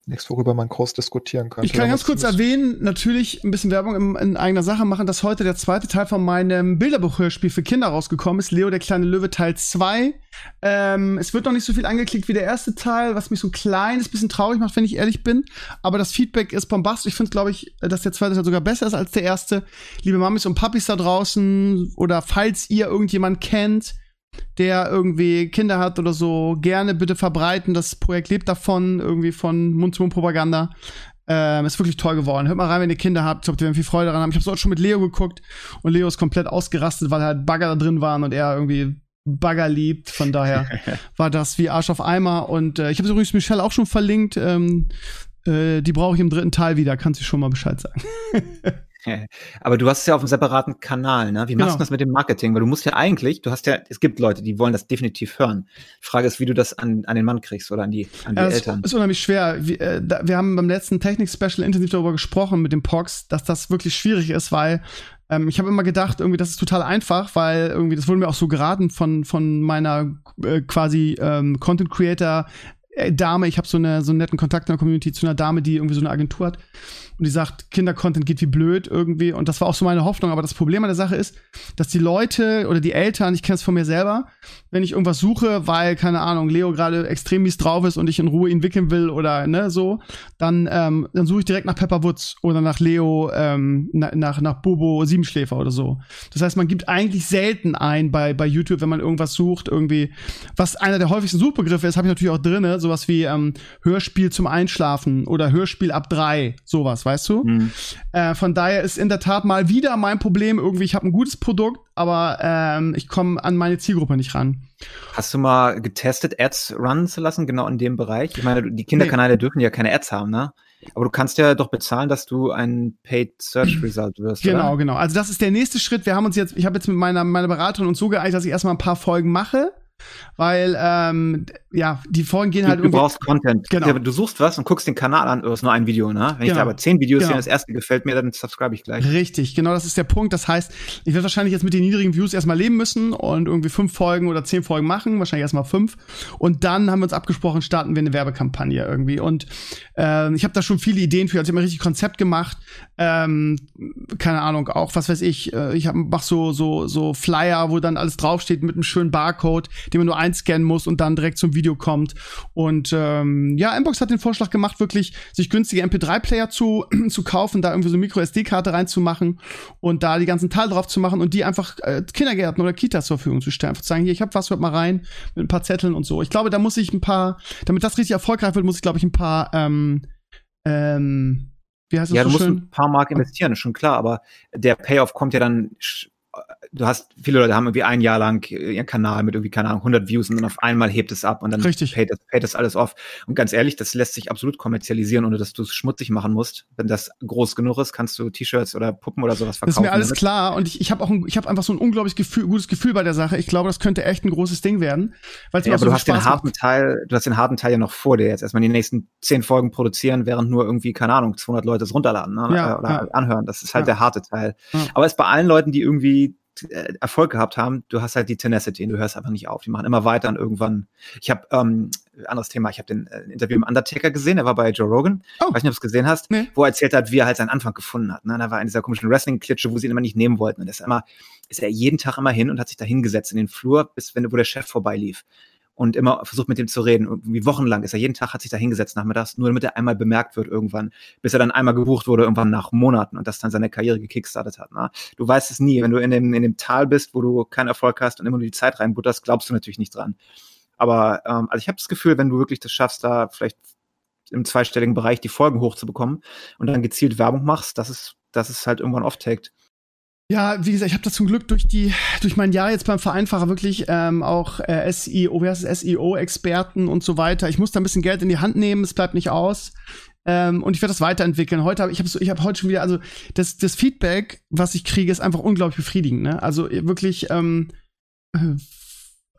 Nichts, worüber man groß diskutieren könnte. Ich kann ganz kurz erwähnen, natürlich ein bisschen Werbung in, in, eigener Sache machen, dass heute der zweite Teil von meinem Bilderbuchhörspiel für Kinder rausgekommen ist. Leo, der kleine Löwe, Teil 2. Ähm, es wird noch nicht so viel angeklickt wie der erste Teil, was mich so ein kleines bisschen traurig macht, wenn ich ehrlich bin. Aber das Feedback ist bombastisch. Ich finde, glaube ich, dass der zweite Teil sogar besser ist als der erste. Liebe Mamis und Papis da draußen oder falls ihr irgendjemand kennt, der irgendwie Kinder hat oder so, gerne bitte verbreiten. Das Projekt lebt davon, irgendwie von Mund-zu-Mund-Propaganda. Ähm, ist wirklich toll geworden. Hört mal rein, wenn ihr Kinder habt. Ich glaube, die werden viel Freude daran haben. Ich habe es auch schon mit Leo geguckt und Leo ist komplett ausgerastet, weil halt Bagger da drin waren und er irgendwie Bagger liebt. Von daher war das wie Arsch auf Eimer. Und äh, ich habe übrigens Michelle auch schon verlinkt. Ähm, äh, die brauche ich im dritten Teil wieder. Kannst du schon mal Bescheid sagen. Aber du hast es ja auf einem separaten Kanal, ne? Wie machst genau. du das mit dem Marketing? Weil du musst ja eigentlich, du hast ja, es gibt Leute, die wollen das definitiv hören. Die Frage ist, wie du das an, an den Mann kriegst oder an die, an die ja, Eltern. Das ist unheimlich schwer. Wir, äh, da, wir haben beim letzten Technik-Special intensiv darüber gesprochen mit dem Pox, dass das wirklich schwierig ist, weil ähm, ich habe immer gedacht, irgendwie, das ist total einfach, weil irgendwie, das wurde mir auch so geraten von, von meiner äh, quasi ähm, Content Creator äh, Dame. Ich habe so, eine, so einen netten Kontakt in der Community zu einer Dame, die irgendwie so eine Agentur hat und die sagt, Kindercontent geht wie blöd irgendwie. Und das war auch so meine Hoffnung. Aber das Problem an der Sache ist, dass die Leute oder die Eltern, ich kenne es von mir selber, wenn ich irgendwas suche, weil, keine Ahnung, Leo gerade extrem mies drauf ist und ich in Ruhe ihn wickeln will oder ne, so, dann, ähm, dann suche ich direkt nach Pepper Woods oder nach Leo, ähm, nach, nach Bobo Siebenschläfer oder so. Das heißt, man gibt eigentlich selten ein bei, bei YouTube, wenn man irgendwas sucht, irgendwie, was einer der häufigsten Suchbegriffe ist, habe ich natürlich auch drinne, sowas wie ähm, Hörspiel zum Einschlafen oder Hörspiel ab drei, sowas, weißt du? Mhm. Äh, von daher ist in der Tat mal wieder mein Problem irgendwie, ich habe ein gutes Produkt, aber ähm, ich komme an meine Zielgruppe nicht ran. Hast du mal getestet, Ads runnen zu lassen, genau in dem Bereich? Ich meine, die Kinderkanäle nee. dürfen ja keine Ads haben, ne? Aber du kannst ja doch bezahlen, dass du ein Paid Search Result wirst. Genau, oder? genau. Also das ist der nächste Schritt. Wir haben uns jetzt, ich habe jetzt mit meiner, meiner Beraterin uns so geeinigt, dass ich erstmal ein paar Folgen mache weil ähm, ja, die Folgen gehen halt du, du brauchst Content. Genau. Du suchst was und guckst den Kanal an, du hast nur ein Video, ne? Wenn genau. ich da aber zehn Videos genau. sehe, das erste gefällt mir, dann subscribe ich gleich. Richtig, genau, das ist der Punkt. Das heißt, ich werde wahrscheinlich jetzt mit den niedrigen Views erstmal leben müssen und irgendwie fünf Folgen oder zehn Folgen machen, wahrscheinlich erstmal fünf. Und dann haben wir uns abgesprochen, starten wir eine Werbekampagne irgendwie. Und äh, ich habe da schon viele Ideen für, also ich habe richtig Konzept gemacht. Ähm, keine Ahnung, auch was weiß ich, äh, ich hab, mach so, so, so Flyer, wo dann alles draufsteht mit einem schönen Barcode, den man nur einscannen muss und dann direkt zum Video kommt. Und ähm, ja, Mbox hat den Vorschlag gemacht, wirklich sich günstige MP3-Player zu, zu kaufen, da irgendwie so Micro-SD-Karte reinzumachen und da die ganzen Teile drauf zu machen und die einfach äh, Kindergärten oder Kitas zur Verfügung zu stellen. Einfach zu sagen, hier, ich habe was, hört mal rein, mit ein paar Zetteln und so. Ich glaube, da muss ich ein paar, damit das richtig erfolgreich wird, muss ich, glaube ich, ein paar ähm, ähm, wie heißt das ja, so du musst schön? ein paar Mark investieren, schon klar, aber der Payoff kommt ja dann du hast, viele Leute haben irgendwie ein Jahr lang ihren Kanal mit irgendwie, keine Ahnung, 100 Views und dann auf einmal hebt es ab und dann Richtig. Paid, das, paid das alles auf. Und ganz ehrlich, das lässt sich absolut kommerzialisieren, ohne dass du es schmutzig machen musst. Wenn das groß genug ist, kannst du T-Shirts oder Puppen oder sowas verkaufen. Das ist mir alles damit. klar und ich, ich habe auch ein, ich hab einfach so ein unglaublich Gefühl, gutes Gefühl bei der Sache. Ich glaube, das könnte echt ein großes Ding werden. Weil ja, aber so du hast Spaß den harten macht. Teil, du hast den harten Teil ja noch vor dir jetzt. Erstmal die nächsten zehn Folgen produzieren, während nur irgendwie, keine Ahnung, 200 Leute es runterladen ne? ja, oder ja. anhören. Das ist halt ja. der harte Teil. Aber es ist bei allen Leuten, die irgendwie äh, Erfolg gehabt haben, du hast halt die Tenacity, du hörst einfach nicht auf. Die machen immer weiter und irgendwann. Ich habe ähm, anderes Thema. Ich habe den äh, Interview mit Undertaker gesehen. Er war bei Joe Rogan. Oh. weiß nicht, ob du es gesehen hast, nee. wo er erzählt hat, wie er halt seinen Anfang gefunden hat. Ne? Da war in dieser komischen Wrestling-Klitsche, wo sie ihn immer nicht nehmen wollten. Und ist immer, ist er jeden Tag immer hin und hat sich da hingesetzt in den Flur, bis wenn wo der Chef vorbeilief und immer versucht mit dem zu reden. Irgendwie wochenlang ist er jeden Tag hat sich da hingesetzt nachmittags, nur damit er einmal bemerkt wird irgendwann, bis er dann einmal gebucht wurde irgendwann nach Monaten und das dann seine Karriere gekickstartet hat. Ne? Du weißt es nie, wenn du in dem, in dem Tal bist, wo du keinen Erfolg hast und immer nur die Zeit reinbutterst, glaubst du natürlich nicht dran. Aber ähm, also ich habe das Gefühl, wenn du wirklich das schaffst, da vielleicht im zweistelligen Bereich die Folgen hochzubekommen und dann gezielt Werbung machst, dass es, dass es halt irgendwann off-taked. Ja, wie gesagt, ich habe das zum Glück durch die durch mein Jahr jetzt beim Vereinfacher wirklich ähm, auch äh, SEO, wie heißt es, SEO-Experten und so weiter. Ich muss da ein bisschen Geld in die Hand nehmen, es bleibt nicht aus. Ähm, und ich werde das weiterentwickeln. Heute habe ich habe ich habe heute schon wieder, also das das Feedback, was ich kriege, ist einfach unglaublich befriedigend. Ne? Also wirklich ähm, äh,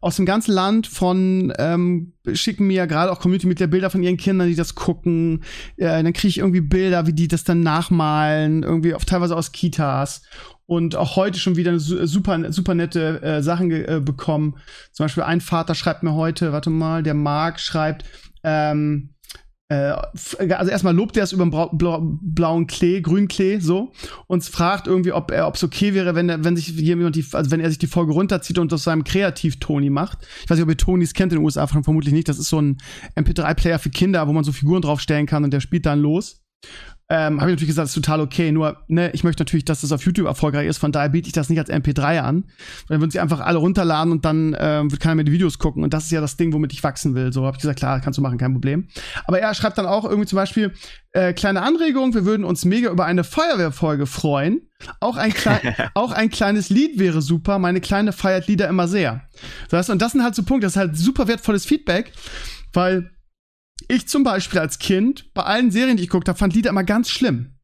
aus dem ganzen Land von ähm, schicken mir gerade auch Community mit der Bilder von ihren Kindern, die das gucken. Äh, dann kriege ich irgendwie Bilder, wie die das dann nachmalen, irgendwie auch teilweise aus Kitas und auch heute schon wieder super, super nette äh, Sachen äh, bekommen. Zum Beispiel ein Vater schreibt mir heute, warte mal, der Marc schreibt, ähm, äh, also erstmal lobt er es über den blau, blau, blauen Klee, grünen Klee, so, und fragt irgendwie, ob er, ob es okay wäre, wenn er, wenn sich jemand die, also wenn er sich die Folge runterzieht und aus seinem Kreativ-Toni macht. Ich weiß nicht, ob ihr Tonis kennt in den USA, vermutlich nicht. Das ist so ein MP3-Player für Kinder, wo man so Figuren draufstellen kann und der spielt dann los ähm, habe ich natürlich gesagt, das ist total okay. Nur, ne, ich möchte natürlich, dass das auf YouTube erfolgreich ist. Von daher biete ich das nicht als MP3 an. Dann würden sie einfach alle runterladen und dann ähm, wird keiner mehr die Videos gucken. Und das ist ja das Ding, womit ich wachsen will. So habe ich gesagt, klar, kannst du machen, kein Problem. Aber er schreibt dann auch irgendwie zum Beispiel, äh, kleine Anregung, wir würden uns mega über eine Feuerwehrfolge freuen. Auch ein, auch ein kleines Lied wäre super. Meine Kleine feiert Lieder immer sehr. Das heißt, und das sind halt so Punkte, das ist halt super wertvolles Feedback, weil ich zum Beispiel als Kind, bei allen Serien, die ich geguckt habe, fand Lieder immer ganz schlimm.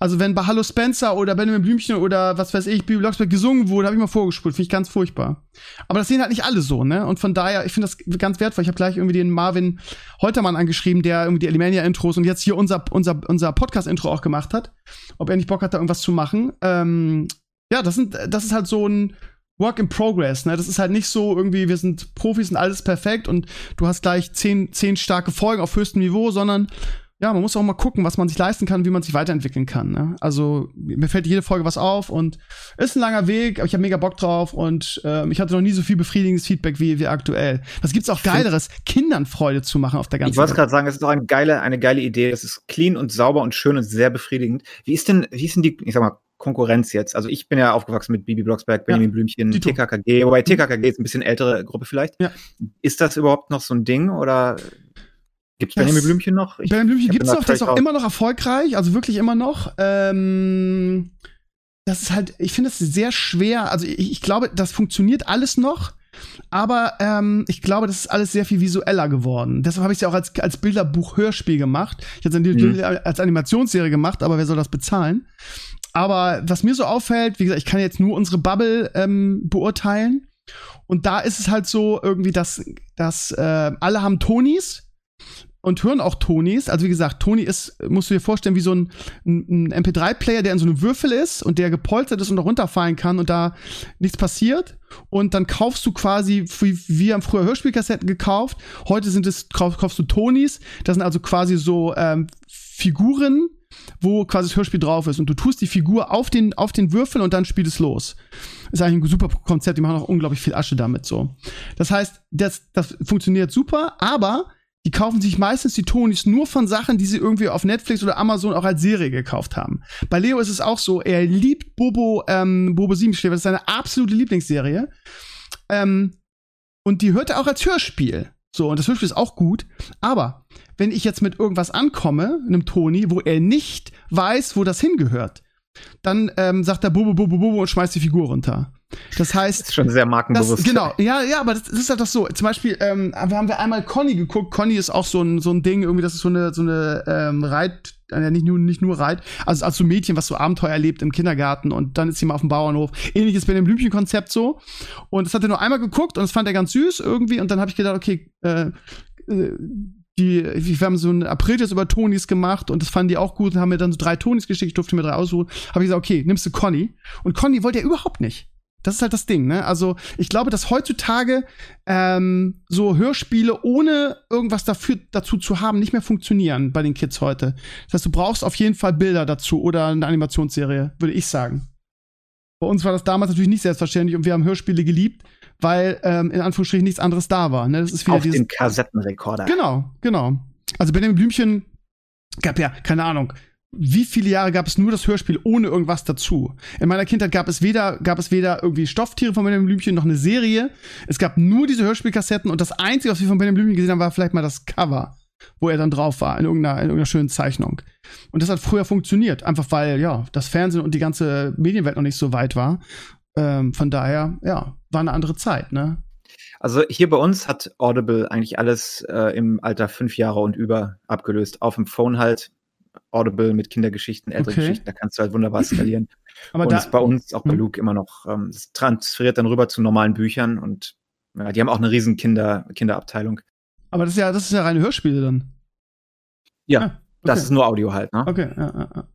Also wenn bei Hallo Spencer oder Benjamin Blümchen oder was weiß ich, Bibi Blocksberg gesungen wurde, habe ich mal vorgespult. Finde ich ganz furchtbar. Aber das sehen halt nicht alle so, ne? Und von daher, ich finde das ganz wertvoll. Ich habe gleich irgendwie den Marvin Holtermann angeschrieben, der irgendwie die Alimania-Intros und jetzt hier unser, unser, unser Podcast-Intro auch gemacht hat. Ob er nicht Bock hat, da irgendwas zu machen. Ähm, ja, das sind, das ist halt so ein, Work in Progress, ne? Das ist halt nicht so irgendwie, wir sind Profis und alles perfekt und du hast gleich zehn, zehn starke Folgen auf höchstem Niveau, sondern ja, man muss auch mal gucken, was man sich leisten kann, wie man sich weiterentwickeln kann. Ne? Also mir fällt jede Folge was auf und ist ein langer Weg, aber ich habe mega Bock drauf und äh, ich hatte noch nie so viel befriedigendes Feedback wie, wie aktuell. Was gibt's auch geileres, Kindern Freude zu machen auf der ganzen Ich wollte gerade sagen, es ist doch eine geile, eine geile Idee. Es ist clean und sauber und schön und sehr befriedigend. Wie ist denn, wie ist denn die, ich sag mal, Konkurrenz jetzt. Also ich bin ja aufgewachsen mit Bibi Blocksberg, Benjamin ja, Blümchen, TKKG, wobei TKKG ist ein bisschen ältere Gruppe vielleicht. Ja. Ist das überhaupt noch so ein Ding oder Gibt's Benjamin Blümchen noch? Ich, Benjamin Blümchen gibt's noch, der ist auch immer noch erfolgreich, also wirklich immer noch. Ähm, das ist halt, ich finde es sehr schwer. Also ich, ich, glaube, das funktioniert alles noch. Aber ähm, ich glaube, das ist alles sehr viel visueller geworden. Deshalb habe ich es ja auch als, als Bilderbuch-Hörspiel gemacht. Ich hätte es mhm. als Animationsserie gemacht, aber wer soll das bezahlen? Aber was mir so auffällt, wie gesagt, ich kann jetzt nur unsere Bubble ähm, beurteilen. Und da ist es halt so irgendwie, dass, dass äh, alle haben Tonis und hören auch Tonys. Also wie gesagt, Tony ist, musst du dir vorstellen, wie so ein, ein MP3-Player, der in so einem Würfel ist und der gepolstert ist und da runterfallen kann und da nichts passiert. Und dann kaufst du quasi, wie wir haben früher Hörspielkassetten gekauft. Heute sind es, kaufst du Tonys. Das sind also quasi so ähm, Figuren, wo quasi das Hörspiel drauf ist. Und du tust die Figur auf den, auf den Würfel und dann spielt es los. Ist eigentlich ein super Konzept. Die machen auch unglaublich viel Asche damit so. Das heißt, das, das funktioniert super, aber die kaufen sich meistens die Tonys nur von Sachen, die sie irgendwie auf Netflix oder Amazon auch als Serie gekauft haben. Bei Leo ist es auch so, er liebt Bobo, ähm, Bobo Siebenschläfer, das ist seine absolute Lieblingsserie. Ähm, und die hört er auch als Hörspiel. So, und das Hörspiel ist auch gut. Aber wenn ich jetzt mit irgendwas ankomme, einem Toni, wo er nicht weiß, wo das hingehört, dann ähm, sagt er Bobo, Bobo, Bobo und schmeißt die Figur runter. Das heißt. Das ist schon sehr markenbewusst. Das, genau, ja, ja, aber das, das ist halt doch so. Zum Beispiel ähm, haben wir einmal Conny geguckt. Conny ist auch so ein, so ein Ding, irgendwie, das ist so eine, so eine ähm, Reit, äh, nicht nur, nicht nur Reit, also als so ein Mädchen, was so Abenteuer erlebt im Kindergarten und dann ist sie mal auf dem Bauernhof. Ähnliches bei dem Blümchenkonzept so. Und das hat er nur einmal geguckt und das fand er ganz süß irgendwie und dann habe ich gedacht, okay, äh, äh, die, wir haben so ein April über Tonis gemacht und das fanden die auch gut und haben mir dann so drei Tonis geschickt, ich durfte mir drei aussuchen. Habe ich gesagt, okay, nimmst du Conny. Und Conny wollte er überhaupt nicht. Das ist halt das Ding, ne? Also ich glaube, dass heutzutage ähm, so Hörspiele ohne irgendwas dafür, dazu zu haben nicht mehr funktionieren bei den Kids heute. Das heißt, du brauchst auf jeden Fall Bilder dazu oder eine Animationsserie, würde ich sagen. Bei uns war das damals natürlich nicht selbstverständlich und wir haben Hörspiele geliebt, weil ähm, in Anführungsstrichen nichts anderes da war. Ne? Das ist wieder Auf den Kassettenrekorder. Genau, genau. Also Benjamin Blümchen gab ja, keine Ahnung, wie viele Jahre gab es nur das Hörspiel ohne irgendwas dazu? In meiner Kindheit gab es weder, gab es weder irgendwie Stofftiere von Benjamin Blümchen noch eine Serie. Es gab nur diese Hörspielkassetten und das Einzige, was wir von Benjamin Blümchen gesehen haben, war vielleicht mal das Cover, wo er dann drauf war, in irgendeiner, in irgendeiner schönen Zeichnung. Und das hat früher funktioniert, einfach weil, ja, das Fernsehen und die ganze Medienwelt noch nicht so weit war. Ähm, von daher, ja, war eine andere Zeit, ne? Also hier bei uns hat Audible eigentlich alles äh, im Alter fünf Jahre und über abgelöst. Auf dem Phone halt Audible mit Kindergeschichten, ältere okay. Geschichten, da kannst du halt wunderbar skalieren. Aber und da, ist bei uns, auch bei hm. Luke, immer noch, ähm, das transferiert dann rüber zu normalen Büchern und ja, die haben auch eine riesen Kinder, Kinderabteilung. Aber das ist ja, das ist ja reine Hörspiele dann. Ja, ah, okay. das ist nur Audio halt, ne? Okay, ja, ja, ja.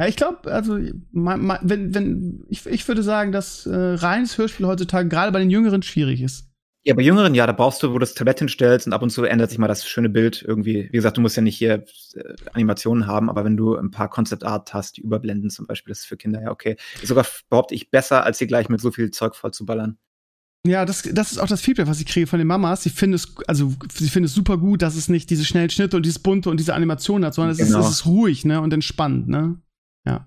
Ja, ich glaube, also wenn, wenn, ich, ich würde sagen, dass äh, reines Hörspiel heutzutage gerade bei den Jüngeren schwierig ist. Ja, bei Jüngeren, ja, da brauchst du, wo du das Tablett hinstellst und ab und zu ändert sich mal das schöne Bild irgendwie. Wie gesagt, du musst ja nicht hier äh, Animationen haben, aber wenn du ein paar Concept Art hast, die überblenden zum Beispiel, das ist für Kinder ja okay. Ist sogar, behaupte ich, besser, als sie gleich mit so viel Zeug voll zu ballern. Ja, das, das ist auch das Feedback, was ich kriege von den Mamas. Sie finden es, also sie finden es super gut, dass es nicht diese schnellen Schnitte und dieses bunte und diese Animation hat, sondern es, genau. ist, es ist ruhig, ne, und entspannt, ne. Ja.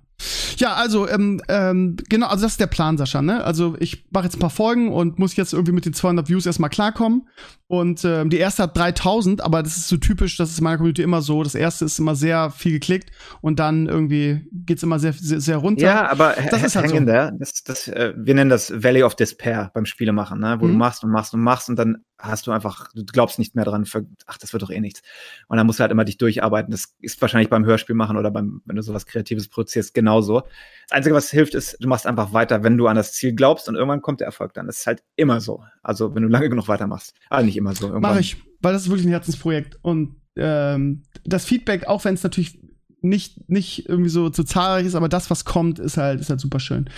Ja, also, ähm, ähm, genau, also das ist der Plan, Sascha, ne? Also ich mache jetzt ein paar Folgen und muss jetzt irgendwie mit den 200 Views erstmal klarkommen. Und ähm, die erste hat 3000, aber das ist so typisch, das ist in meiner Community immer so. Das erste ist immer sehr viel geklickt und dann irgendwie geht's immer sehr, sehr, sehr runter. Ja, aber das ist halt so. there. Das, das, äh, wir nennen das Valley of Despair beim Spielemachen, ne? Wo mhm. du machst und machst und machst und dann hast du einfach, du glaubst nicht mehr dran, für, ach, das wird doch eh nichts. Und dann musst du halt immer dich durcharbeiten. Das ist wahrscheinlich beim Hörspiel machen oder beim, wenn du sowas Kreatives produzierst, genauso. Das Einzige, was hilft, ist, du machst einfach weiter, wenn du an das Ziel glaubst und irgendwann kommt der Erfolg dann. Das ist halt immer so. Also, wenn du lange genug weitermachst. Also nicht immer so. Mach ich, weil das ist wirklich ein Herzensprojekt. Und ähm, das Feedback, auch wenn es natürlich nicht, nicht irgendwie so zu zahlreich ist, aber das, was kommt, ist halt, ist halt super schön.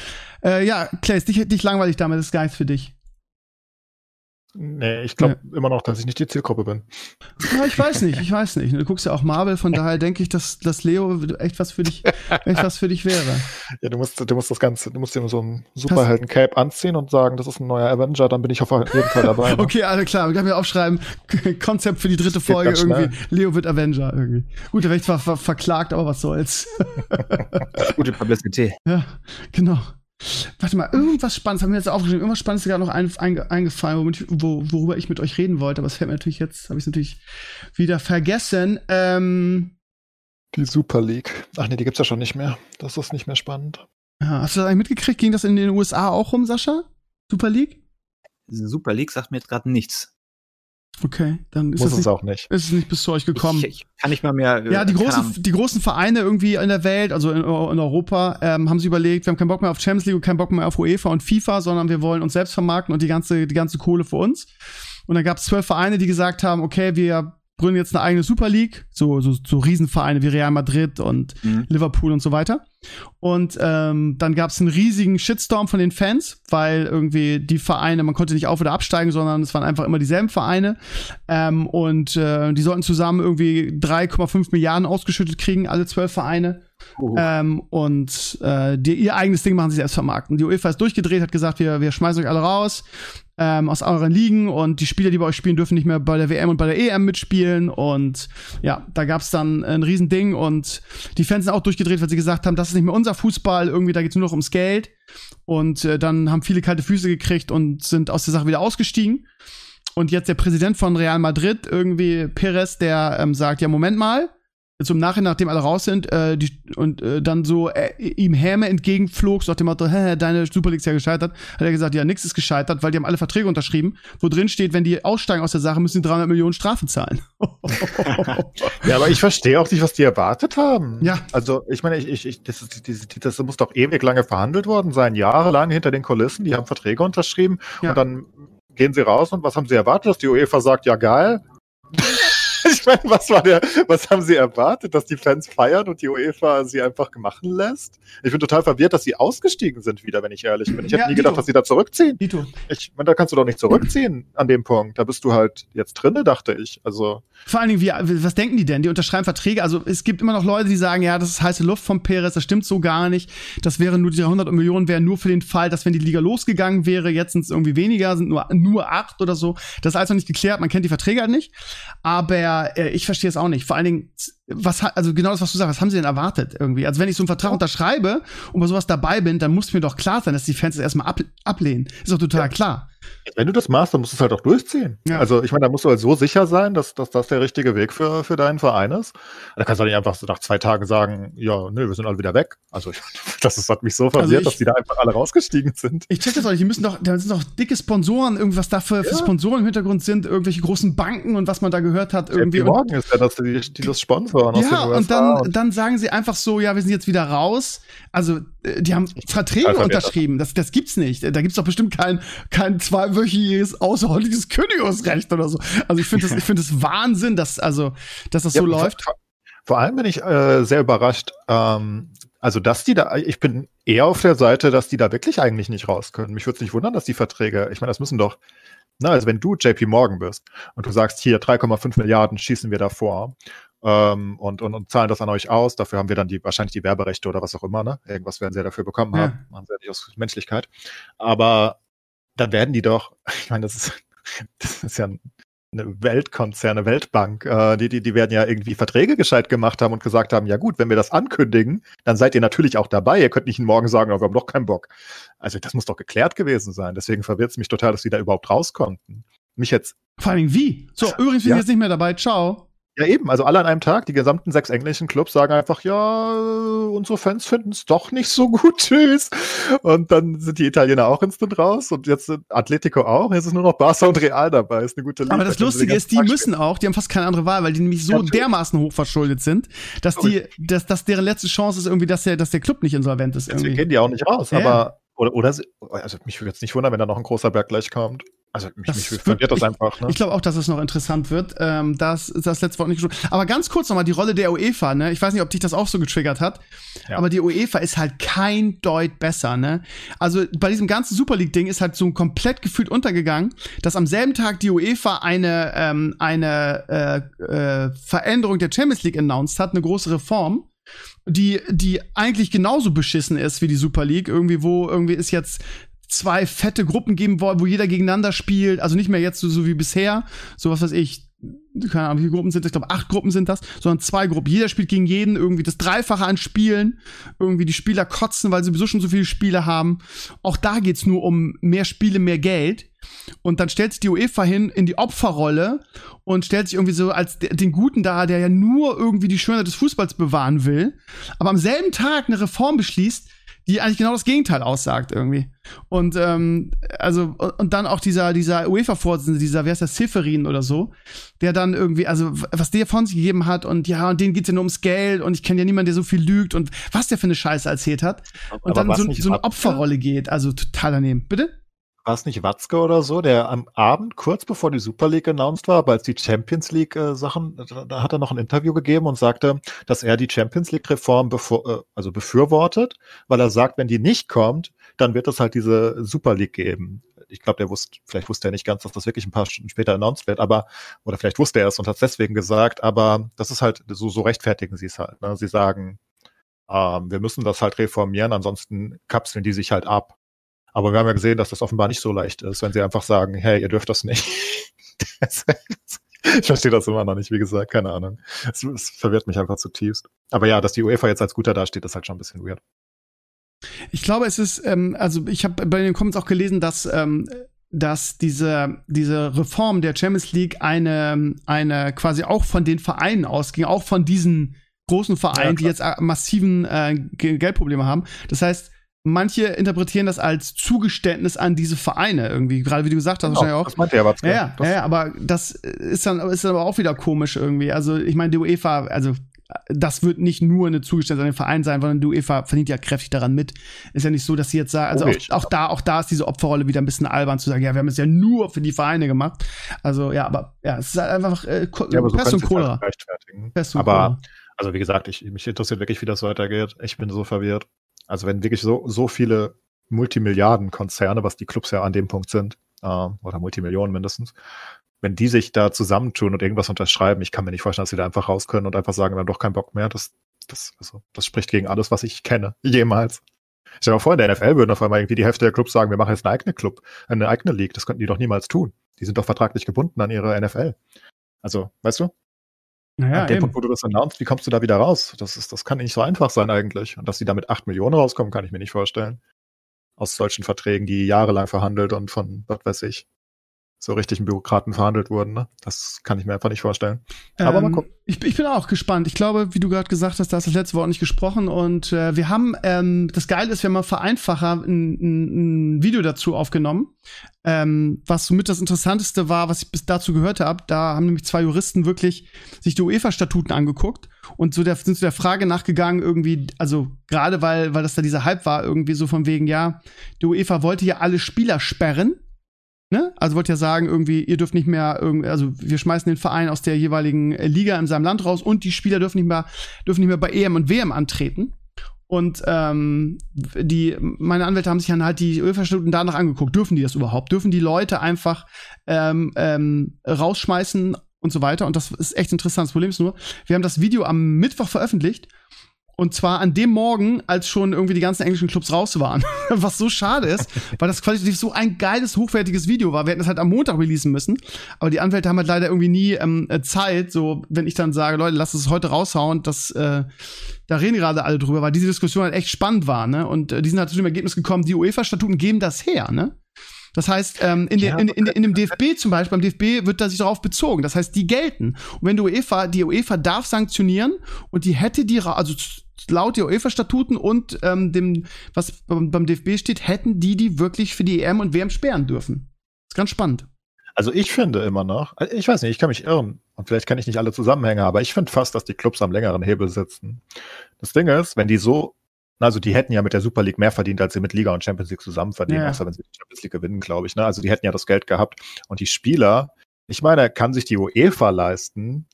Äh, ja, Clay, dich, dich langweilig damit, das ist gar nichts für dich. Nee, ich glaube ja. immer noch, dass ich nicht die Zielgruppe bin. Ja, ich weiß nicht, ich weiß nicht. Du guckst ja auch Marvel, von daher denke ich, dass, dass Leo echt was für dich, echt was für dich wäre. Ja, du musst, du musst das Ganze, du musst dir so ein Superhelden-Cape anziehen und sagen, das ist ein neuer Avenger, dann bin ich auf jeden Fall dabei. Ne? okay, alles klar. Wir können ja aufschreiben, Konzept für die dritte Folge irgendwie. Leo wird Avenger irgendwie. Gut, da werde ich zwar ver verklagt, aber was soll's. Gute Publicity. Ja, genau. Warte mal, irgendwas Spannendes haben wir jetzt aufgeschrieben. Irgendwas Spannendes ist gerade noch ein, ein, eingefallen, womit, wo, worüber ich mit euch reden wollte. Aber es fällt mir natürlich jetzt, habe ich es natürlich wieder vergessen. Ähm, die Super League. Ach nee, die gibt's ja schon nicht mehr. Das ist nicht mehr spannend. Ja, hast du das eigentlich mitgekriegt? Ging das in den USA auch rum, Sascha? Super League? Super League sagt mir jetzt gerade nichts. Okay, dann ist Muss es nicht, auch nicht. ist es nicht bis zu euch gekommen. Ich, ich kann nicht mal mehr. äh, Ja, die großen, die großen Vereine irgendwie in der Welt, also in, in Europa, ähm, haben sie überlegt, wir haben keinen Bock mehr auf Champions League und keinen Bock mehr auf UEFA und FIFA, sondern wir wollen uns selbst vermarkten und die ganze, die ganze Kohle für uns. Und dann gab es zwölf Vereine, die gesagt haben, okay, wir gründen jetzt eine eigene Super League, so, so, so Riesenvereine wie Real Madrid und Mhm. Liverpool und so weiter. Und ähm, dann gab es einen riesigen Shitstorm von den Fans, weil irgendwie die Vereine, man konnte nicht auf- oder absteigen, sondern es waren einfach immer dieselben Vereine. Ähm, und äh, die sollten zusammen irgendwie 3,5 Milliarden ausgeschüttet kriegen, alle zwölf Vereine. Uh, Ähm, und äh, die, ihr eigenes Ding machen sie selbst vermarkten. Die UEFA ist durchgedreht, hat gesagt, wir, wir schmeißen euch alle raus ähm, aus euren Ligen und die Spieler, die bei euch spielen, dürfen nicht mehr bei der WM und bei der EM mitspielen. Und ja, da gab's dann ein Riesending und die Fans sind auch durchgedreht, weil sie gesagt haben, das ist nicht mehr unser Fußball, irgendwie, da geht's nur noch ums Geld. Und äh, dann haben viele kalte Füße gekriegt und sind aus der Sache wieder ausgestiegen. Und jetzt der Präsident von Real Madrid, irgendwie Perez, der ähm, sagt, ja, Moment mal, im Nachhinein, nachdem alle raus sind, äh, die, und äh, dann so äh, ihm Häme entgegenflog, so nach dem Motto, hä, deine Super League ist ja gescheitert, hat er gesagt, ja, nix ist gescheitert, weil die haben alle Verträge unterschrieben, wo drin steht, wenn die aussteigen aus der Sache, müssen die 300 Millionen Strafe zahlen. Ja, aber ich verstehe auch nicht, was die erwartet haben. Ja. Also, ich meine, ich, ich, ich, das, ist, diese, das muss doch ewig lange verhandelt worden sein, jahrelang hinter den Kulissen. Die haben Verträge unterschrieben Ja. und dann gehen sie raus und was haben sie erwartet? Dass die UEFA sagt, ja geil. Ich meine, was war der, was haben sie erwartet? Dass die Fans feiern und die UEFA sie einfach machen lässt? Ich bin total verwirrt, dass sie ausgestiegen sind wieder, wenn ich ehrlich bin. Ich hätte Ja, nie gedacht, dass sie da zurückziehen. Dito. Ich meine, da kannst du doch nicht zurückziehen an dem Punkt. Da bist du halt jetzt drinne, dachte ich. Also, Vor allen Dingen, wie, was denken die denn? Die unterschreiben Verträge. Also es gibt immer noch Leute, die sagen, ja, das ist heiße Luft von Perez, das stimmt so gar nicht. Das wäre nur, die 300 Millionen wären nur für den Fall, dass wenn die Liga losgegangen wäre, jetzt sind es irgendwie weniger, sind nur, nur acht oder so. Das ist alles noch nicht geklärt, man kennt die Verträge halt nicht. Aber äh, ich verstehe es auch nicht. Vor allen Dingen, was also genau das, was du sagst, was haben sie denn erwartet irgendwie? Also wenn ich so einen Vertrag unterschreibe und bei sowas dabei bin, dann muss mir doch klar sein, dass die Fans das erstmal ab, ablehnen. Ist doch total klar. Wenn du das machst, dann musst du es halt auch durchziehen. Ja. Also, ich meine, da musst du halt so sicher sein, dass, dass das der richtige Weg für, für deinen Verein ist. Da kannst du nicht einfach so nach zwei Tagen sagen, ja, nö, wir sind alle wieder weg. Also, ich, das ist, hat mich so verwirrt, Also dass die da einfach alle rausgestiegen sind. Ich check das auch nicht. Die müssen doch, da sind doch dicke Sponsoren, irgendwas da für, für Ja. Sponsoren im Hintergrund sind, irgendwelche großen Banken und was man da gehört hat, irgendwie. Und, Morgan ist ja das, die, die das sponsoren aus ja, den USA. und dann, dann sagen sie einfach so, ja, wir sind jetzt wieder raus. Also, die haben Verträge unterschrieben. Das, das gibt's nicht. Da gibt's doch bestimmt kein, kein zweiwöchiges außerordentliches Kündigungsrecht oder so. Also, ich finde das, ich finde das Wahnsinn, dass, also, dass das so Ja, läuft. Vor, vor allem bin ich äh, sehr überrascht, ähm, also dass die da, ich bin eher auf der Seite, dass die da wirklich eigentlich nicht raus können. Mich würde es nicht wundern, dass die Verträge, ich meine, das müssen doch, na, also wenn du JP Morgan bist und du sagst, hier 3,5 Milliarden schießen wir da vor ähm, und, und, und zahlen das an euch aus, dafür haben wir dann die wahrscheinlich die Werberechte oder was auch immer, ne? Irgendwas werden sie ja dafür bekommen Ja. haben, machen sie ja nicht aus Menschlichkeit. Aber dann werden die doch, ich meine, das ist, das ist ja ein eine Weltkonzerne, Weltbank, äh, die, die, die werden ja irgendwie Verträge gescheit gemacht haben und gesagt haben, ja gut, wenn wir das ankündigen, dann seid ihr natürlich auch dabei. Ihr könnt nicht morgen sagen, oh, wir haben doch keinen Bock. Also das muss doch geklärt gewesen sein. Deswegen verwirrt es mich total, dass die da überhaupt raus konnten. Mich jetzt, Vor Dingen wie? So, übrigens bin Ja. ich jetzt nicht mehr dabei. Ciao. Ja eben, also alle an einem Tag, die gesamten sechs englischen Clubs sagen einfach, ja, unsere Fans finden es doch nicht so gut, tschüss. Und dann sind die Italiener auch instant raus und jetzt sind Atletico auch. Jetzt ist nur noch Barca und Real dabei. Ist eine gute Liga. Aber das Lustige ist, die Tag müssen auch, die haben fast keine andere Wahl, weil die nämlich so Natürlich. dermaßen hochverschuldet sind, dass die, dass, dass deren letzte Chance ist irgendwie, dass der, dass der Club nicht insolvent ist Deswegen irgendwie. gehen die auch nicht raus. Ja. Aber, oder, oder, also mich würde jetzt nicht wundern, wenn da noch ein großer Berg gleich kommt. Also mich, Das mich verwirrt das ich- einfach. Ne? Ich glaube auch, dass es noch interessant wird. Ähm, das ist das letzte Wort nicht gesprochen. Aber ganz kurz nochmal die Rolle der UEFA, ne? Ich weiß nicht, ob dich das auch so getriggert hat. Ja. Aber die UEFA ist halt kein Deut besser, ne? Also bei diesem ganzen Super League-Ding ist halt so komplett gefühlt untergegangen, dass am selben Tag die UEFA eine, ähm, eine äh, äh, Veränderung der Champions League announced hat, eine große Reform die, die eigentlich genauso beschissen ist wie die Super League. Irgendwie, wo irgendwie ist jetzt zwei fette Gruppen geben wollen, wo jeder gegeneinander spielt. Also nicht mehr jetzt so, so wie bisher. So was weiß ich. Keine Ahnung, wie viele Gruppen sind das? Ich glaube, acht Gruppen sind das, sondern zwei Gruppen. Jeder spielt gegen jeden irgendwie das Dreifache an Spielen. Irgendwie die Spieler kotzen, weil sie sowieso schon so viele Spiele haben. Auch da geht's nur um mehr Spiele, mehr Geld. Und dann stellt sich die UEFA hin in die Opferrolle und stellt sich irgendwie so als den Guten dar, der ja nur irgendwie die Schönheit des Fußballs bewahren will, aber am selben Tag eine Reform beschließt, die eigentlich genau das Gegenteil aussagt irgendwie. Und ähm, also und dann auch dieser dieser UEFA-Vorsitzende, dieser wer ist der Seferin oder so, der dann irgendwie also was der von sich gegeben hat und ja und denen geht's ja nur ums Geld und ich kenne ja niemanden, der so viel lügt und was der für eine Scheiße erzählt hat und Aber dann so, so eine Opferrolle geht, also total daneben. Bitte? War es nicht Watzke oder so, der am Abend, kurz bevor die Super League announced war, aber als die Champions League äh, Sachen, da, da, hat er noch ein Interview gegeben und sagte, dass er die Champions League Reform bevor, äh, also befürwortet, weil er sagt, wenn die nicht kommt, dann wird es halt diese Super League geben. Ich glaube, der wusste, vielleicht wusste er nicht ganz, dass das wirklich ein paar Stunden später announced wird, aber, oder vielleicht wusste er es und hat es deswegen gesagt, aber das ist halt, so, so rechtfertigen sie es halt. Ne? Sie sagen, ähm, wir müssen das halt reformieren, ansonsten kapseln die sich halt ab. Aber wir haben ja gesehen, dass das offenbar nicht so leicht ist, wenn sie einfach sagen, hey, ihr dürft das nicht. ich verstehe das immer noch nicht, wie gesagt, keine Ahnung. Es, es, verwirrt mich einfach zutiefst. Aber ja, dass die UEFA jetzt als guter dasteht, ist halt schon ein bisschen weird. Ich glaube, es ist, ähm, also ich habe bei den Comments auch gelesen, dass ähm, dass diese, diese Reform der Champions League eine, eine quasi auch von den Vereinen ausging, auch von diesen großen Vereinen, ja, die jetzt äh, massiven äh, Geldprobleme haben. Das heißt, manche interpretieren das als Zugeständnis an diese Vereine irgendwie. Gerade wie du gesagt hast, genau, wahrscheinlich auch. Das meinte ja, was ja, ja, ja, aber das ist dann, ist dann aber auch wieder komisch irgendwie. Also, ich meine, die UEFA, also, das wird nicht nur eine Zugeständnis an den Verein sein, sondern die UEFA verdient ja kräftig daran mit. Ist ja nicht so, dass sie jetzt sagen, also auch, auch, da, auch da ist diese Opferrolle wieder ein bisschen albern zu sagen, ja, wir haben es ja nur für die Vereine gemacht. Also, ja, aber, ja, es ist halt einfach äh, ja, aber so Pest und Cholera. Halt Pest und aber, also, wie gesagt, ich, mich interessiert wirklich, wie das weitergeht. Ich bin so verwirrt. Also wenn wirklich so, so viele Multimilliardenkonzerne, was die Clubs ja an dem Punkt sind, äh, oder Multimillionen mindestens, wenn die sich da zusammentun und irgendwas unterschreiben, ich kann mir nicht vorstellen, dass sie da einfach raus können und einfach sagen, wir haben doch keinen Bock mehr. Das, das, also, das spricht gegen alles, was ich kenne, jemals. Ich stell mal vor, in der NFL würden auf einmal irgendwie die Hälfte der Clubs sagen, wir machen jetzt eine eigene Club, eine eigene League. Das könnten die doch niemals tun. Die sind doch vertraglich gebunden an ihre NFL. Also, weißt du? Naja, An dem Punkt, wo du das announced, wie kommst du da wieder raus? Das, ist, das kann nicht so einfach sein eigentlich. Und dass sie da mit 8 Millionen rauskommen, kann ich mir nicht vorstellen. Aus solchen Verträgen, die jahrelang verhandelt und von, was weiß ich, so richtigen Bürokraten verhandelt wurden. Ne? Das kann ich mir einfach nicht vorstellen. Aber ähm, mal gucken. Ich, ich, bin auch gespannt. Ich glaube, wie du gerade gesagt hast, da hast du das letzte Wort nicht gesprochen. Und äh, wir haben, ähm, das Geile ist, wir haben mal vereinfacher ein, ein, ein Video dazu aufgenommen. Ähm, was somit das Interessanteste war, was ich bis dazu gehört habe. Da haben nämlich zwei Juristen wirklich sich die UEFA-Statuten angeguckt und so der, sind zu der Frage nachgegangen, irgendwie, also gerade weil, weil das da dieser Hype war, irgendwie so von wegen, ja, die UEFA wollte ja alle Spieler sperren Ne? Also wollte ja sagen, irgendwie, ihr dürft nicht mehr, also wir schmeißen den Verein aus der jeweiligen äh, Liga in seinem Land raus und die Spieler dürfen nicht mehr, dürfen nicht mehr bei EM und WM antreten. Und ähm, die, meine Anwälte haben sich dann halt die UEFA-Statuten danach angeguckt. Dürfen die das überhaupt? Dürfen die Leute einfach ähm, ähm, rausschmeißen und so weiter? Und das ist echt interessant. Das Problem ist nur, wir haben das Video am Mittwoch veröffentlicht und zwar an dem Morgen, als schon irgendwie die ganzen englischen Clubs raus waren. Was so schade ist, weil das qualitativ so ein geiles, hochwertiges Video war. Wir hätten es halt am Montag releasen müssen. Aber die Anwälte haben halt leider irgendwie nie ähm, äh, Zeit. So, wenn ich dann sage, Leute, lasst es heute raushauen, das, äh, da reden gerade alle drüber, weil diese Diskussion halt echt spannend war, ne? Und äh, die sind halt zu dem Ergebnis gekommen, die UEFA-Statuten geben das her, ne? Das heißt, ähm, in, ja, in, in, in, dem DFB zum Beispiel, beim DFB wird da sich darauf bezogen. Das heißt, die gelten. Und wenn die UEFA, die UEFA darf sanktionieren und die hätte die, also laut der UEFA-Statuten und ähm, dem, was beim DFB steht, hätten die die wirklich für die EM und WM sperren dürfen. ist ganz spannend. Also ich finde immer noch, also ich weiß nicht, ich kann mich irren und vielleicht kann ich nicht alle Zusammenhänge, aber ich finde fast, dass die Clubs am längeren Hebel sitzen. Das Ding ist, wenn die so, also die hätten ja mit der Super League mehr verdient, als sie mit Liga und Champions League zusammen verdienen, ja. außer wenn sie die Champions League gewinnen, glaube ich. Ne? Also die hätten ja das Geld gehabt und die Spieler, ich meine, kann sich die UEFA leisten,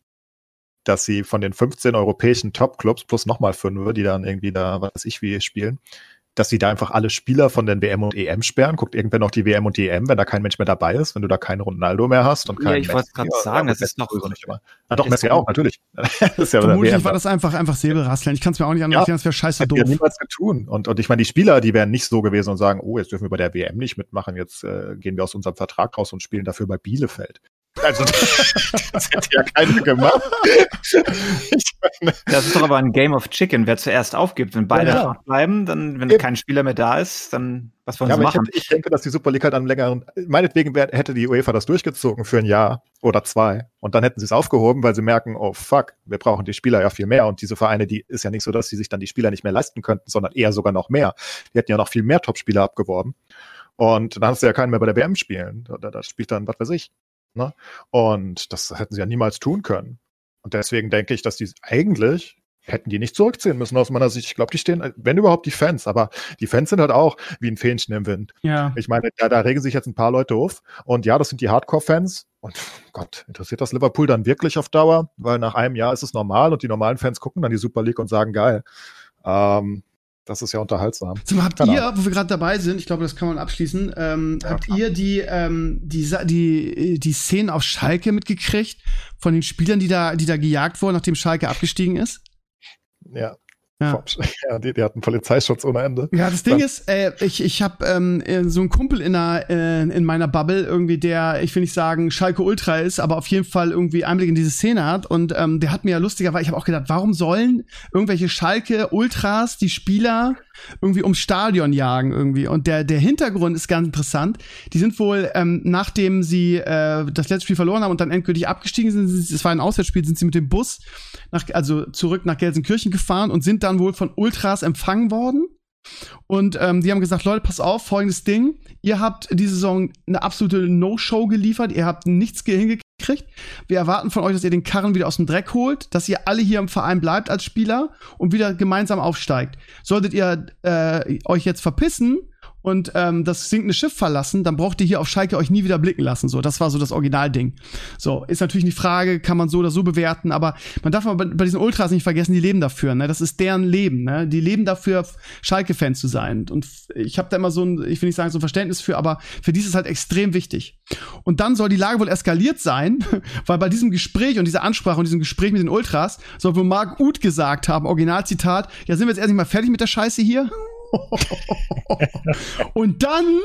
dass sie von den 15 europäischen Top-Clubs plus nochmal fünf, die dann irgendwie da, was weiß ich, wie spielen, dass sie da einfach alle Spieler von den WM und EM sperren. Guckt irgendwer noch die WM und die EM, wenn da kein Mensch mehr dabei ist, wenn du da keinen Ronaldo mehr hast und keinen Ja, ich wollte gerade sagen, das ist noch nicht immer. Ah, doch, Messi auch, natürlich. das ja Vermutlich war das einfach, einfach Säbelrasseln. Ich kann es mir auch nicht anders erklären, ja, das wäre scheiße doof. Ja niemals getun. Und, und ich meine, die Spieler, die wären nicht so gewesen und sagen, oh, jetzt dürfen wir bei der WM nicht mitmachen, jetzt äh, gehen wir aus unserem Vertrag raus und spielen dafür bei Bielefeld Also, das hätte ja keiner gemacht. Meine, das ist doch aber ein Game of Chicken, wer zuerst aufgibt. Wenn beide ja. bleiben, dann, wenn Eben. kein Spieler mehr da ist, dann was wollen ja, sie machen? Ich, ich, denke, dass die Super League halt an längeren, meinetwegen hätte die UEFA das durchgezogen für ein Jahr oder zwei. Und dann hätten sie es aufgehoben, weil sie merken, oh fuck, wir brauchen die Spieler ja viel mehr. Und diese Vereine, die ist ja nicht so, dass sie sich dann die Spieler nicht mehr leisten könnten, sondern eher sogar noch mehr. Die hätten ja noch viel mehr Top-Spieler abgeworben. Und dann hast du ja keinen mehr bei der WM spielen. Da, da spielt dann, was weiß ich, Ne? Und das hätten sie ja niemals tun können. Und deswegen denke ich, dass die eigentlich hätten die nicht zurückziehen müssen aus meiner Sicht. Ich glaube, die stehen, wenn überhaupt die Fans, aber die Fans sind halt auch wie ein Fähnchen im Wind. Ja. Ich meine, da, da regen sich jetzt ein paar Leute auf. Und ja, das sind die Hardcore-Fans. Und Gott, interessiert das Liverpool dann wirklich auf Dauer? Weil nach einem Jahr ist es normal und die normalen Fans gucken dann die Super League und sagen, geil. Ähm, das ist ja unterhaltsam. Zum, habt genau. ihr, wo wir gerade dabei sind, ich glaube, das kann man abschließen, ähm, ja, habt klar. ihr die, ähm, die, die, die Szenen auf Schalke mitgekriegt von den Spielern, die da, die da gejagt wurden, nachdem Schalke abgestiegen ist? Ja, ja. ja die, die, hatten Polizeischutz ohne Ende. Ja, das Ding ist, äh, ich, ich habe ähm, äh, so einen Kumpel in, einer, äh, in meiner Bubble, irgendwie, der, ich will nicht sagen, Schalke Ultra ist, aber auf jeden Fall irgendwie Einblick in diese Szene hat. Und ähm, der hat mir ja lustiger, weil ich habe auch gedacht, warum sollen irgendwelche Schalke Ultras die Spieler irgendwie ums Stadion jagen irgendwie. Und der, der Hintergrund ist ganz interessant. Die sind wohl, ähm, nachdem sie äh, das letzte Spiel verloren haben und dann endgültig abgestiegen sind, es war ein Auswärtsspiel, sind sie mit dem Bus nach, also zurück nach Gelsenkirchen gefahren und sind dann wohl von Ultras empfangen worden. Und ähm, die haben gesagt, Leute, pass auf, folgendes Ding. Ihr habt diese Saison eine absolute No-Show geliefert. Ihr habt nichts hingekriegt. Wir erwarten von euch, dass ihr den Karren wieder aus dem Dreck holt, dass ihr alle hier im Verein bleibt als Spieler und wieder gemeinsam aufsteigt. Solltet ihr äh, euch jetzt verpissen und ähm, das sinkende Schiff verlassen, dann braucht ihr hier auf Schalke euch nie wieder blicken lassen. So, das war so das Originalding. So, ist natürlich die Frage, kann man so oder so bewerten, aber man darf aber bei, diesen Ultras nicht vergessen, die leben dafür, ne? Das ist deren Leben, ne? Die leben dafür, Schalke-Fan zu sein. Und ich habe da immer so ein, ich will nicht sagen, so ein Verständnis für, aber für die ist es halt extrem wichtig. Und dann soll die Lage wohl eskaliert sein, weil bei diesem Gespräch und dieser Ansprache und diesem Gespräch mit den Ultras soll wohl Marc Uth gesagt haben, Originalzitat, ja, sind wir jetzt erst mal fertig mit der Scheiße hier? und dann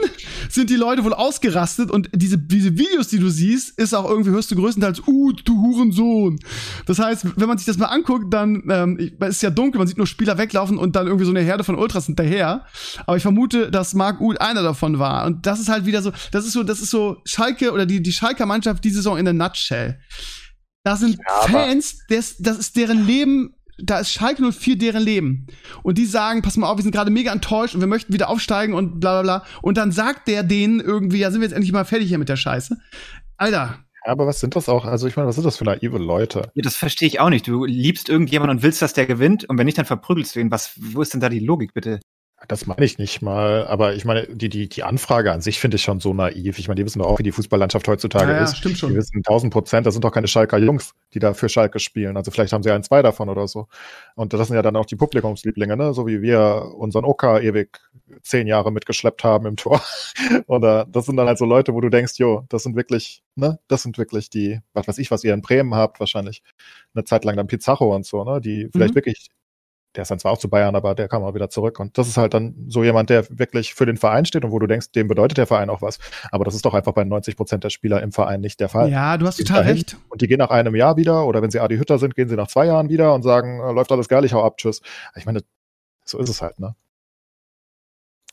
sind die Leute wohl ausgerastet und diese, diese Videos, die du siehst, ist auch irgendwie, hörst du größtenteils, uh, du Hurensohn. Das heißt, wenn man sich das mal anguckt, dann ähm, es ist ja dunkel, man sieht nur Spieler weglaufen und dann irgendwie so eine Herde von Ultras hinterher. Aber ich vermute, dass Marc Uth einer davon war. Und das ist halt wieder so, das ist so, das ist so Schalke oder die, die Schalker Mannschaft die Saison in der Nutshell. Da sind ja, Fans, das, das ist deren Leben da ist Schalke 04 deren Leben. Und die sagen, pass mal auf, wir sind gerade mega enttäuscht und wir möchten wieder aufsteigen und bla bla bla. Und dann sagt der denen irgendwie, ja, sind wir jetzt endlich mal fertig hier mit der Scheiße. Alter. Ja, aber was sind das auch? Also ich meine, was sind das für naive Leute? Ja, das verstehe ich auch nicht. Du liebst irgendjemanden und willst, dass der gewinnt und wenn nicht, dann verprügelst du ihn. Was, wo ist denn da die Logik, bitte? Das meine ich nicht mal, aber ich meine, die, die, die Anfrage an sich finde ich schon so naiv. Ich meine, die wissen doch auch, wie die Fußballlandschaft heutzutage ja, ist. Stimmt schon. Die wissen 1000 Prozent, das sind doch keine Schalker Jungs, die da für Schalke spielen. Also vielleicht haben sie ein, zwei davon oder so. Und das sind ja dann auch die Publikumslieblinge, ne? So wie wir unseren Oka ewig zehn Jahre mitgeschleppt haben im Tor. oder das sind dann halt so Leute, wo du denkst, jo, das sind wirklich, ne? Das sind wirklich die, was weiß ich, was ihr in Bremen habt, wahrscheinlich eine Zeit lang dann Pizarro und so, ne? Die vielleicht mhm. wirklich der ist dann zwar auch zu Bayern, aber der kam auch wieder zurück. Und das ist halt dann so jemand, der wirklich für den Verein steht und wo du denkst, dem bedeutet der Verein auch was. Aber das ist doch einfach bei 90 Prozent der Spieler im Verein nicht der Fall. Ja, du hast total recht. Und die gehen nach einem Jahr wieder oder wenn sie Adi Hütter sind, gehen sie nach zwei Jahren wieder und sagen, äh, läuft alles geil, ich hau ab, tschüss. Ich meine, so ist es halt, ne?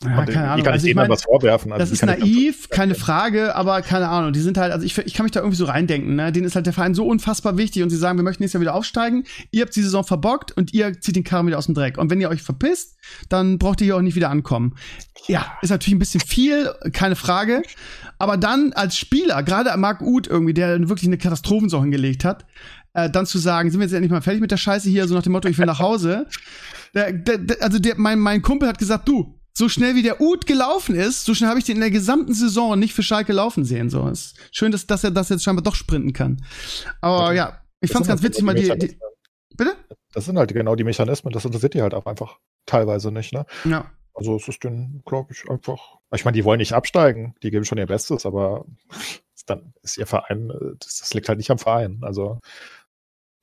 Ja, keine Ahnung. Ich kann also ich mein, was vorwerfen. Also das ist naiv, keine Frage, aber keine Ahnung. Die sind halt, also ich, ich kann mich da irgendwie so reindenken, ne? Denen ist halt der Verein so unfassbar wichtig und sie sagen, wir möchten nächstes Jahr wieder aufsteigen. Ihr habt die Saison verbockt und ihr zieht den Karren wieder aus dem Dreck. Und wenn ihr euch verpisst, dann braucht ihr hier auch nicht wieder ankommen. Ja, ist natürlich ein bisschen viel, keine Frage. Aber dann als Spieler, gerade Marc Uth irgendwie, der wirklich eine Katastrophensaison hingelegt hat, äh, dann zu sagen, sind wir jetzt endlich mal fertig mit der Scheiße hier, so nach dem Motto, ich will nach Hause. Der, der, der, also mein, mein Kumpel hat gesagt, du, so schnell wie der Uth gelaufen ist, so schnell habe ich den in der gesamten Saison nicht für Schalke laufen sehen. So ist schön, dass, dass er das jetzt scheinbar doch sprinten kann. Aber okay. ja, ich fand's ganz halt witzig, mal die, die, Bitte? Das sind halt genau die Mechanismen, das interessiert die halt auch einfach teilweise nicht, ne? Ja. Also es ist denen, glaube ich, einfach. Ich meine, die wollen nicht absteigen, die geben schon ihr Bestes, aber dann ist ihr Verein, das, das liegt halt nicht am Verein. Also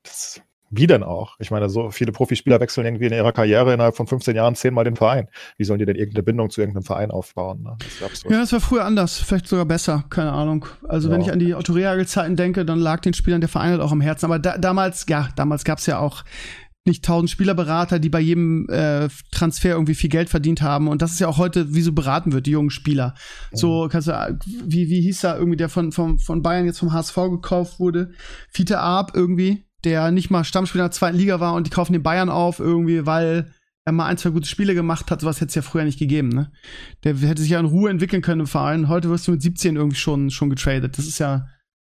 das wie denn auch? Ich meine, so viele Profispieler wechseln irgendwie in ihrer Karriere innerhalb von 15 Jahren zehnmal den Verein. Wie sollen die denn irgendeine Bindung zu irgendeinem Verein aufbauen? Ne? Das ja, das war früher anders, vielleicht sogar besser, keine Ahnung. Also ja. wenn ich an die Otto Zeiten denke, dann lag den Spielern der Verein halt auch am Herzen. Aber da, damals, ja, damals gab es ja auch nicht tausend Spielerberater, die bei jedem äh, Transfer irgendwie viel Geld verdient haben. Und das ist ja auch heute, wie so beraten wird, die jungen Spieler. Ja. So, kannst du, wie, wie hieß er irgendwie, der von, von, von Bayern jetzt vom HSV gekauft wurde? Fiete Arp irgendwie, der nicht mal Stammspieler in der zweiten Liga war und die kaufen den Bayern auf irgendwie, weil er mal ein, zwei gute Spiele gemacht hat. Sowas hätte es ja früher nicht gegeben, ne? Der hätte sich ja in Ruhe entwickeln können im Verein. Heute wirst du mit 17 irgendwie schon, schon getradet. Das ist ja,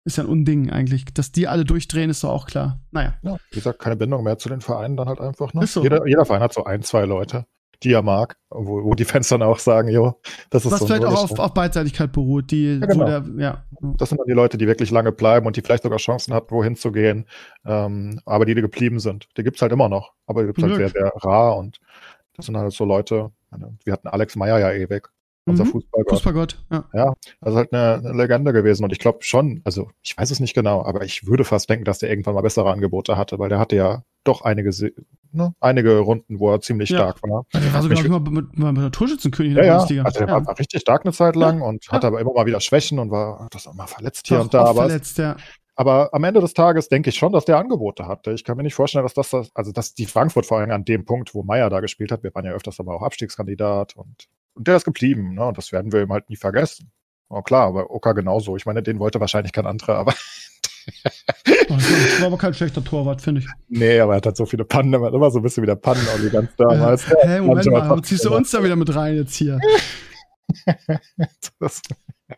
ist ja ein Unding eigentlich. Dass die alle durchdrehen, ist doch auch klar. Naja. Ja, wie gesagt, keine Bindung mehr zu den Vereinen dann halt einfach. Ne? So. Jeder, jeder Verein hat so ein, zwei Leute, die er mag, wo, wo die Fans dann auch sagen, jo, das ist Was so vielleicht auch auf, auf, Beidseitigkeit beruht. Die, ja, genau. der, ja. Das sind dann die Leute, die wirklich lange bleiben und die vielleicht sogar Chancen hatten, wohin zu gehen, ähm, aber die, die geblieben sind. Die gibt es halt immer noch, aber die gibt es halt sehr, sehr rar und das sind halt so Leute, wir hatten Alex Meyer ja ewig unser mhm. Fußballgott. Fußballgott, ja. Ja, also halt eine, eine Legende gewesen. Und ich glaube schon, also ich weiß es nicht genau, aber ich würde fast denken, dass der irgendwann mal bessere Angebote hatte, weil der hatte ja doch einige, ne, einige Runden, wo er ziemlich ja. stark war. Also der war sogar ich, immer mit, mit, der Torschützenkönig in der ja, Bundesliga. Also der ja. war richtig stark eine Zeit lang ja. und hatte aber immer mal wieder Schwächen und war das auch mal verletzt hier doch, und da. Aber verletzt, ja. Aber am Ende des Tages denke ich schon, dass der Angebote hatte. Ich kann mir nicht vorstellen, dass das, also dass die Frankfurt vor allem an dem Punkt, wo Meier da gespielt hat, wir waren ja öfters aber auch Abstiegskandidat und und der ist geblieben, ne? Und das werden wir ihm halt nie vergessen. Oh, klar, aber Oka genauso. Ich meine, den wollte wahrscheinlich kein anderer, aber. das war aber kein schlechter Torwart, finde ich. Nee, aber er hat halt so viele Pannen, er hat immer so ein bisschen wie der Pannen-Olli ganz damals. Hä, hey, Moment mal, warum ziehst du uns da wieder mit rein jetzt hier?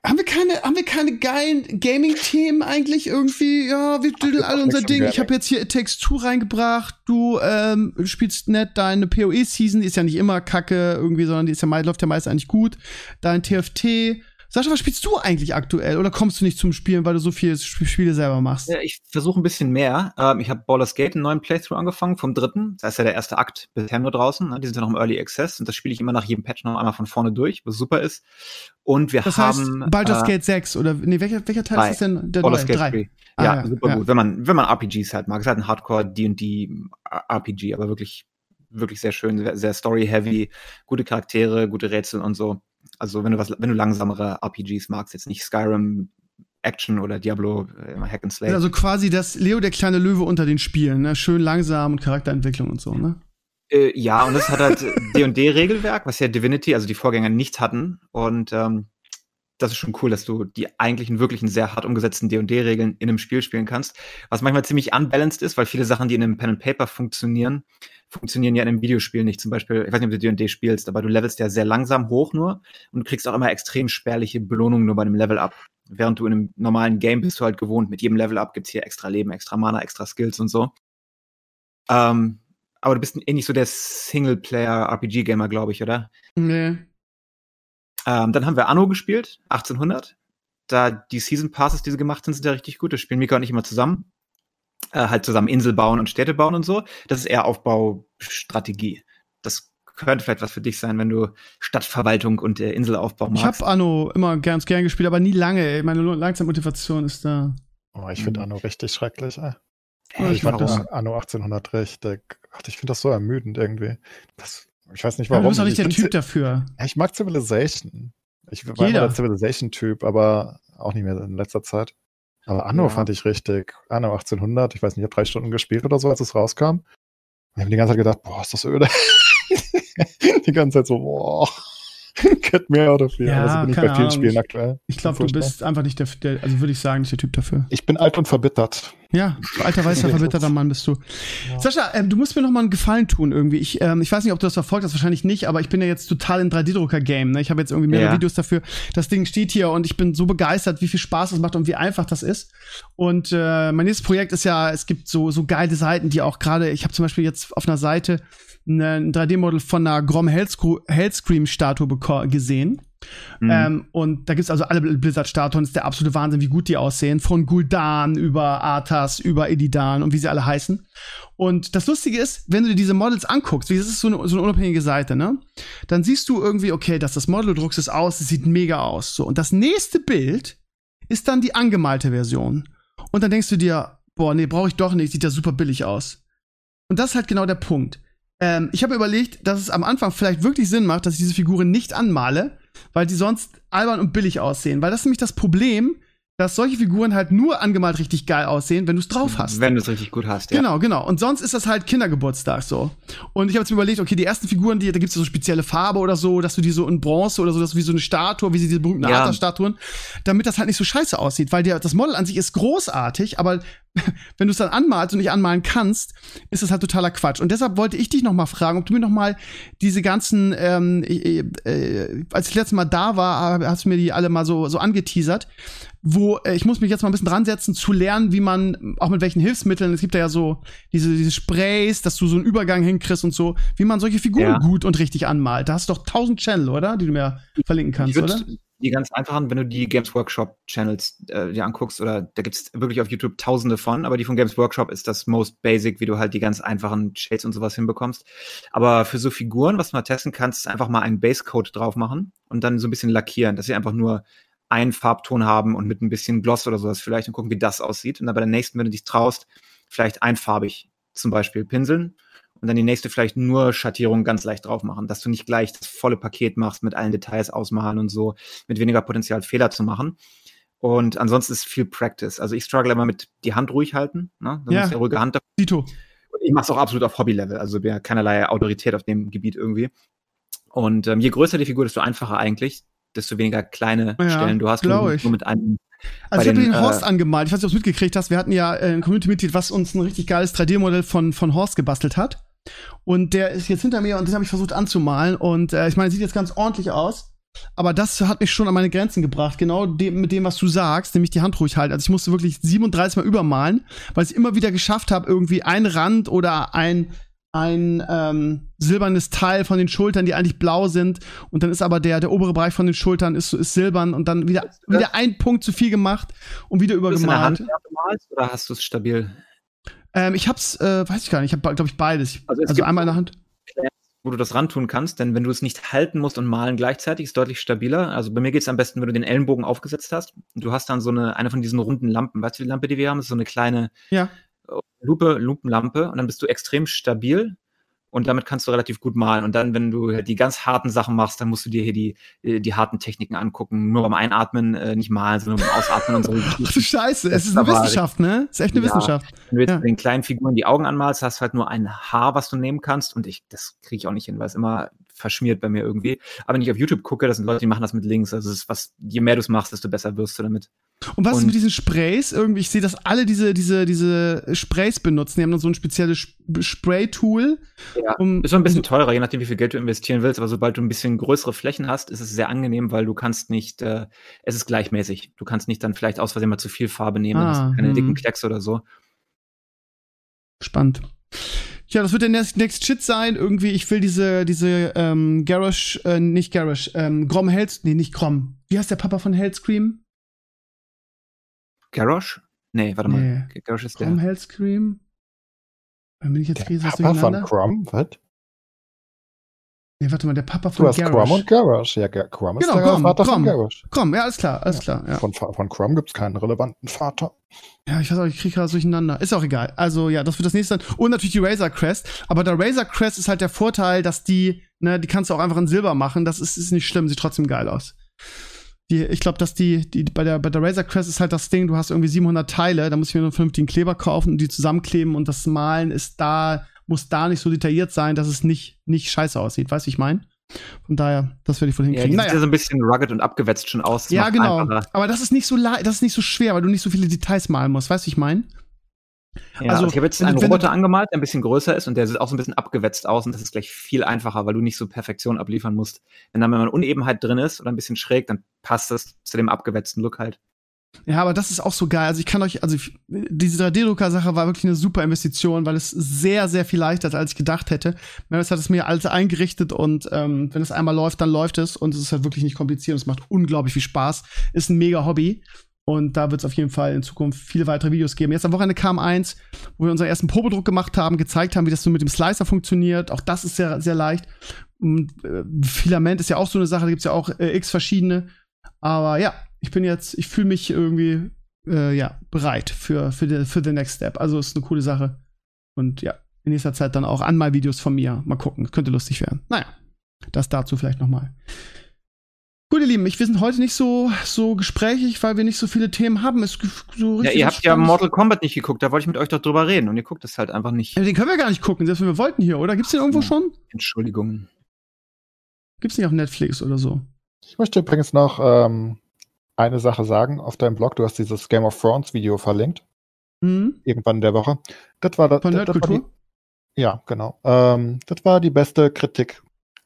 haben wir keine, haben wir keine geilen Gaming-Themen eigentlich irgendwie? Ja, wir düdeln alle unser Ding. Ich habe jetzt hier It Takes Two reingebracht. Du ähm, spielst nett deine PoE-Season, die ist ja nicht immer kacke irgendwie, sondern die ist ja, läuft ja meist eigentlich gut. Dein TFT Sascha, was spielst du eigentlich aktuell? Oder kommst du nicht zum Spielen, weil du so viele Spiele selber machst? Ja, ich versuche ein bisschen mehr. Ähm, ich habe Ballers Gate einen neuen Playthrough angefangen, vom dritten. Das ist ja der erste Akt bisher nur draußen. Ne? Die sind ja noch im Early Access und das spiele ich immer nach jedem Patch noch einmal von vorne durch, was super ist. Und wir das haben. Heißt, Baldur's äh, Gate 6 oder nee, welcher, welcher Teil drei. ist das denn? Der Baldur's Gate 3. Ah, ja, ja, super ja. gut. Wenn man, wenn man RPGs halt mag. Es ist halt ein Hardcore D&D RPG, aber wirklich, wirklich sehr schön, sehr, sehr story-heavy, gute Charaktere, gute Rätsel und so. Also wenn du was, wenn du langsamere RPGs magst, jetzt nicht Skyrim, Action oder Diablo, äh, Hack and Slay. Also quasi das Leo der kleine Löwe unter den Spielen, ne? Schön langsam und Charakterentwicklung und so, ne? Äh, ja, und das hat halt D&D-Regelwerk, was ja Divinity, also die Vorgänger nicht hatten. Und ähm, das ist schon cool, dass du die eigentlichen, wirklichen sehr hart umgesetzten D&D-Regeln in einem Spiel spielen kannst. Was manchmal ziemlich unbalanced ist, weil viele Sachen, die in einem Pen and Paper funktionieren, funktionieren ja in einem Videospiel nicht. Zum Beispiel, ich weiß nicht, ob du D&D spielst, aber du levelst ja sehr langsam hoch nur und kriegst auch immer extrem spärliche Belohnungen nur bei einem Level-Up. Während du in einem normalen Game bist du halt gewohnt, mit jedem Level-Up gibt's hier extra Leben, extra Mana, extra Skills und so. Ähm, aber du bist eh nicht so der Singleplayer-RPG-Gamer, glaube ich, oder? Nee. Ähm, dann haben wir Anno gespielt, 1800. Da die Season Passes, die sie gemacht sind, sind ja richtig gut. Das spielen Mika und ich immer zusammen. Äh, halt zusammen Insel bauen und Städte bauen und so. Das ist eher Aufbaustrategie. Das könnte vielleicht was für dich sein, wenn du Stadtverwaltung und äh, Inselaufbau machst. Ich habe Anno immer ganz gern gespielt, aber nie lange. Meine Langzeitmotivation ist da. Oh, ich finde Anno richtig schrecklich. Ey. Ey, ich fand das Anno 1800 richtig. Ach, ich finde das so ermüdend irgendwie. Das, ich weiß nicht warum. Ja, du bist auch nicht der Typ dafür. Ich mag Civilization. Ich war Jeder. immer der Civilization-Typ, aber auch nicht mehr in letzter Zeit. Aber Anno ja. fand ich richtig. Anno 1800, ich weiß nicht, ich habe drei Stunden gespielt oder so, als es rauskam. Und ich habe die ganze Zeit gedacht, boah, ist das öde. die ganze Zeit so, boah. Get mehr oder viel. Ja, also bin ich bei vielen Ahnung. Spielen aktuell. Ich glaube, du bist einfach nicht der, der, also würde ich sagen, nicht der Typ dafür. Ich bin alt und verbittert. Ja, alter, weißer, verbitterter Mann bist du. Ja. Sascha, ähm, du musst mir noch mal einen Gefallen tun irgendwie. Ich, ähm, ich weiß nicht, ob du das verfolgt hast, wahrscheinlich nicht, aber ich bin ja jetzt total in 3D-Drucker-Game. Ne? Ich habe jetzt irgendwie mehrere ja. Videos dafür. Das Ding steht hier und ich bin so begeistert, wie viel Spaß es macht und wie einfach das ist. Und äh, mein nächstes Projekt ist ja, es gibt so, so geile Seiten, die auch gerade, ich habe zum Beispiel jetzt auf einer Seite ein 3D-Model von einer Grom Hellscream-Statue gesehen. Mhm. Ähm, und da gibt's also alle Blizzard-Statuen. Ist der absolute Wahnsinn, wie gut die aussehen. Von Gul'dan über Arthas, über Edidan und wie sie alle heißen. Und das Lustige ist, wenn du dir diese Models anguckst, wie das ist so eine, so eine unabhängige Seite, ne? Dann siehst du irgendwie, okay, dass das Model, du druckst es aus, es sieht mega aus. So. Und das nächste Bild ist dann die angemalte Version. Und dann denkst du dir, boah, nee, brauche ich doch nicht, sieht ja super billig aus. und das ist halt genau der Punkt. Ähm, ich habe überlegt, dass es am Anfang vielleicht wirklich Sinn macht, dass ich diese Figuren nicht anmale, weil die sonst albern und billig aussehen. Weil das ist nämlich das Problem, dass solche Figuren halt nur angemalt richtig geil aussehen, wenn du es drauf hast. Wenn du es richtig gut hast, ja. Genau, genau. Und sonst ist das halt Kindergeburtstag so. Und ich habe jetzt mir überlegt, okay, die ersten Figuren, die, da gibt es so spezielle Farbe oder so, dass du die so in Bronze oder so, dass du wie so eine Statue, wie sie diese berühmten Ja. Arthur-Statuen, damit das halt nicht so scheiße aussieht, weil der, das Model an sich ist großartig, aber wenn du es dann anmalst und nicht anmalen kannst, ist das halt totaler Quatsch. Und deshalb wollte ich dich noch mal fragen, ob du mir noch mal diese ganzen, ähm, äh, äh, als ich letztes Mal da war, hast du mir die alle mal so, so angeteasert, wo äh, ich muss mich jetzt mal ein bisschen dran setzen, zu lernen, wie man, auch mit welchen Hilfsmitteln, es gibt ja so diese, diese Sprays, dass du so einen Übergang hinkriegst und so, wie man solche Figuren Ja. gut und richtig anmalt. Da hast du doch tausend Channel, oder? Die du mir verlinken kannst, würd oder? Die ganz einfachen, wenn du die Games Workshop Channels äh, dir anguckst, oder da gibt's wirklich auf YouTube tausende von, aber die von Games Workshop ist das most basic, wie du halt die ganz einfachen Shades und sowas hinbekommst. Aber für so Figuren, was du mal testen kannst, einfach mal einen Basecoat drauf machen und dann so ein bisschen lackieren, dass sie einfach nur einen Farbton haben und mit ein bisschen Gloss oder sowas vielleicht und gucken, wie das aussieht. Und dann bei der nächsten, wenn du dich traust, vielleicht einfarbig zum Beispiel pinseln und dann die nächste vielleicht nur Schattierung ganz leicht drauf machen, dass du nicht gleich das volle Paket machst mit allen Details ausmalen und so, mit weniger Potenzial Fehler zu machen. Und ansonsten ist viel Practice. Also ich struggle immer mit die Hand ruhig halten, ne? Dann Ja. muss der ruhige Hand Dito. und ich mache es auch absolut auf Hobby-Level, also bin ja keinerlei Autorität auf dem Gebiet irgendwie. Und ähm, je größer die Figur, desto einfacher eigentlich, desto weniger kleine Ja, Stellen du hast. glaub und ich. Nur mit einem Also ich habe den, den Horst äh, angemalt. Ich weiß nicht, ob du es mitgekriegt hast. Wir hatten ja äh, ein Community-Mitglied, was uns ein richtig geiles 3D-Modell von, von Horst gebastelt hat. Und der ist jetzt hinter mir und den habe ich versucht anzumalen. Und äh, ich meine, sieht jetzt ganz ordentlich aus. Aber das hat mich schon an meine Grenzen gebracht. Genau dem, mit dem, was du sagst, nämlich die Hand ruhig halten. Also ich musste wirklich 37 Mal übermalen, weil ich es immer wieder geschafft habe, irgendwie ein Rand oder ein ein ähm, silbernes Teil von den Schultern, die eigentlich blau sind, und dann ist aber der der obere Bereich von den Schultern ist, ist silbern und dann wieder wieder ein Punkt zu viel gemacht und wieder du es in der Hand übergemalt. oder hast du es stabil? Ähm, ich hab's, äh, weiß ich gar nicht, ich habe glaube ich beides. Also Also, es einmal in der Hand. wo du das rantun kannst, denn wenn du es nicht halten musst und malen gleichzeitig, ist deutlich stabiler. Also bei mir geht es am besten, wenn du den Ellenbogen aufgesetzt hast und du hast dann so eine, eine von diesen runden Lampen. Weißt du, die Lampe, die wir haben, ist so eine kleine Ja. Lupe, Lupenlampe und dann bist du extrem stabil und damit kannst du relativ gut malen. Und dann, wenn du die ganz harten Sachen machst, dann musst du dir hier die, äh, die harten Techniken angucken. Nur beim Einatmen äh, nicht malen, sondern beim Ausatmen und so. Ach du Scheiße, Das es ist eine Wissenschaft, ne? Ist echt eine Ja. Wissenschaft. Wenn du jetzt Ja. den kleinen Figuren die Augen anmalst, hast du halt nur ein Haar, was du nehmen kannst. Und ich, das kriege ich auch nicht hin, weil es immer verschmiert bei mir irgendwie. Aber wenn ich auf YouTube gucke, das sind Leute, die machen das mit links. Also es ist was, je mehr du es machst, desto besser wirst du damit. Und was ist Und- mit diesen Sprays? Irgendwie, ich sehe, dass alle diese, diese, diese Sprays benutzen. Die haben dann so ein spezielles Sp- Spray-Tool. Ja. Um, Ist schon ein bisschen teurer, je nachdem, wie viel Geld du investieren willst. Aber sobald du ein bisschen größere Flächen hast, ist es sehr angenehm, weil du kannst nicht, äh, es ist gleichmäßig. Du kannst nicht dann vielleicht aus Versehen mal zu viel Farbe nehmen, dann Ah, hast keine hm. dicken Klecks oder so. Spannend. Ja, das wird der next, next Shit sein. Irgendwie, ich will diese, diese, ähm, Garrosh, äh, nicht Garrosh, ähm, Grom Hells, nee, nicht Grom. Wie heißt der Papa von Hellscream? Garrosh? Nee, warte Nee. mal. Garrosh ist Grom der. Hellscream? Dann bin ich jetzt Der riesig Papa von. Crumb, was? Nee, warte mal, der Papa Du von hast Crumb Garrosh. und Garrosh. Ja, Crumb ist Genau, der Grom, Vater Grom. von Garrosh. Grom, ja, alles klar, alles klar, ja. Von, von Crumb gibt es keinen relevanten Vater. Ja, ich weiß auch, ich kriege gerade durcheinander. Ist auch egal. Also ja, das wird das nächste sein. Und natürlich die Razor Crest. Aber der Razor Crest ist halt der Vorteil, dass die, ne, die kannst du auch einfach in Silber machen. Das ist, ist nicht schlimm, sieht trotzdem geil aus. Die, ich glaube, dass die, die bei der bei der Razor Crest ist halt das Ding, du hast irgendwie 700 Teile, da muss ich mir nur einen vernünftigen Kleber kaufen und die zusammenkleben und das Malen ist da, muss da nicht so detailliert sein, dass es nicht, nicht scheiße aussieht. Weißt du, ich mein? Von daher, das werde ich wohl Ja, die hinkriegen. sieht ja so ein bisschen rugged und abgewetzt schon aus. Das Ja, genau. einfacher. Aber das ist nicht so das ist nicht so schwer, weil du nicht so viele Details malen musst. Weißt du, ich mein? Ja, Also, also, ich habe jetzt einen Roboter angemalt, der ein bisschen größer ist und der sieht auch so ein bisschen abgewetzt aus und das ist gleich viel einfacher, weil du nicht so Perfektion abliefern musst. Wenn dann mal eine Unebenheit drin ist oder ein bisschen schräg, dann passt das zu dem abgewetzten Look halt. Ja, aber das ist auch so geil. Also ich kann euch, also ich, diese 3D-Drucker-Sache war wirklich eine super Investition, weil es sehr, sehr viel leichter ist, als ich gedacht hätte. Meredith hat es mir alles eingerichtet und ähm, wenn es einmal läuft, dann läuft es und es ist halt wirklich nicht kompliziert und es macht unglaublich viel Spaß. Ist ein mega Hobby und da wird es auf jeden Fall in Zukunft viele weitere Videos geben. Jetzt am Wochenende kam eins, wo wir unseren ersten Probedruck gemacht haben, gezeigt haben, wie das so mit dem Slicer funktioniert. Auch das ist sehr, sehr leicht. Und, äh, Filament ist ja auch so eine Sache, da gibt's ja auch äh, x verschiedene. Aber ja, ich bin jetzt, ich fühle mich irgendwie äh, ja, bereit für, für, the, für the next step. Also ist eine coole Sache. Und ja, in nächster Zeit dann auch Anmalvideos von mir. Mal gucken, könnte lustig werden. Naja, das dazu vielleicht nochmal. Gut, ihr Lieben, ich, wir sind heute nicht so, so gesprächig, weil wir nicht so viele Themen haben. Es so ja, ihr habt ja Mortal Kombat nicht geguckt, da wollte ich mit euch doch drüber reden und ihr guckt es halt einfach nicht. Ja, den können wir gar nicht gucken, selbst wenn wir wollten hier, oder? Gibt's den irgendwo schon? Entschuldigung. Gibt's nicht auf Netflix oder so? Ich möchte übrigens noch ähm, eine Sache sagen. Auf deinem Blog, du hast dieses Game of Thrones Video verlinkt. Mhm. Irgendwann in der Woche. Das war das. Von das, das war die, Ja, genau. Ähm, das war die beste Kritik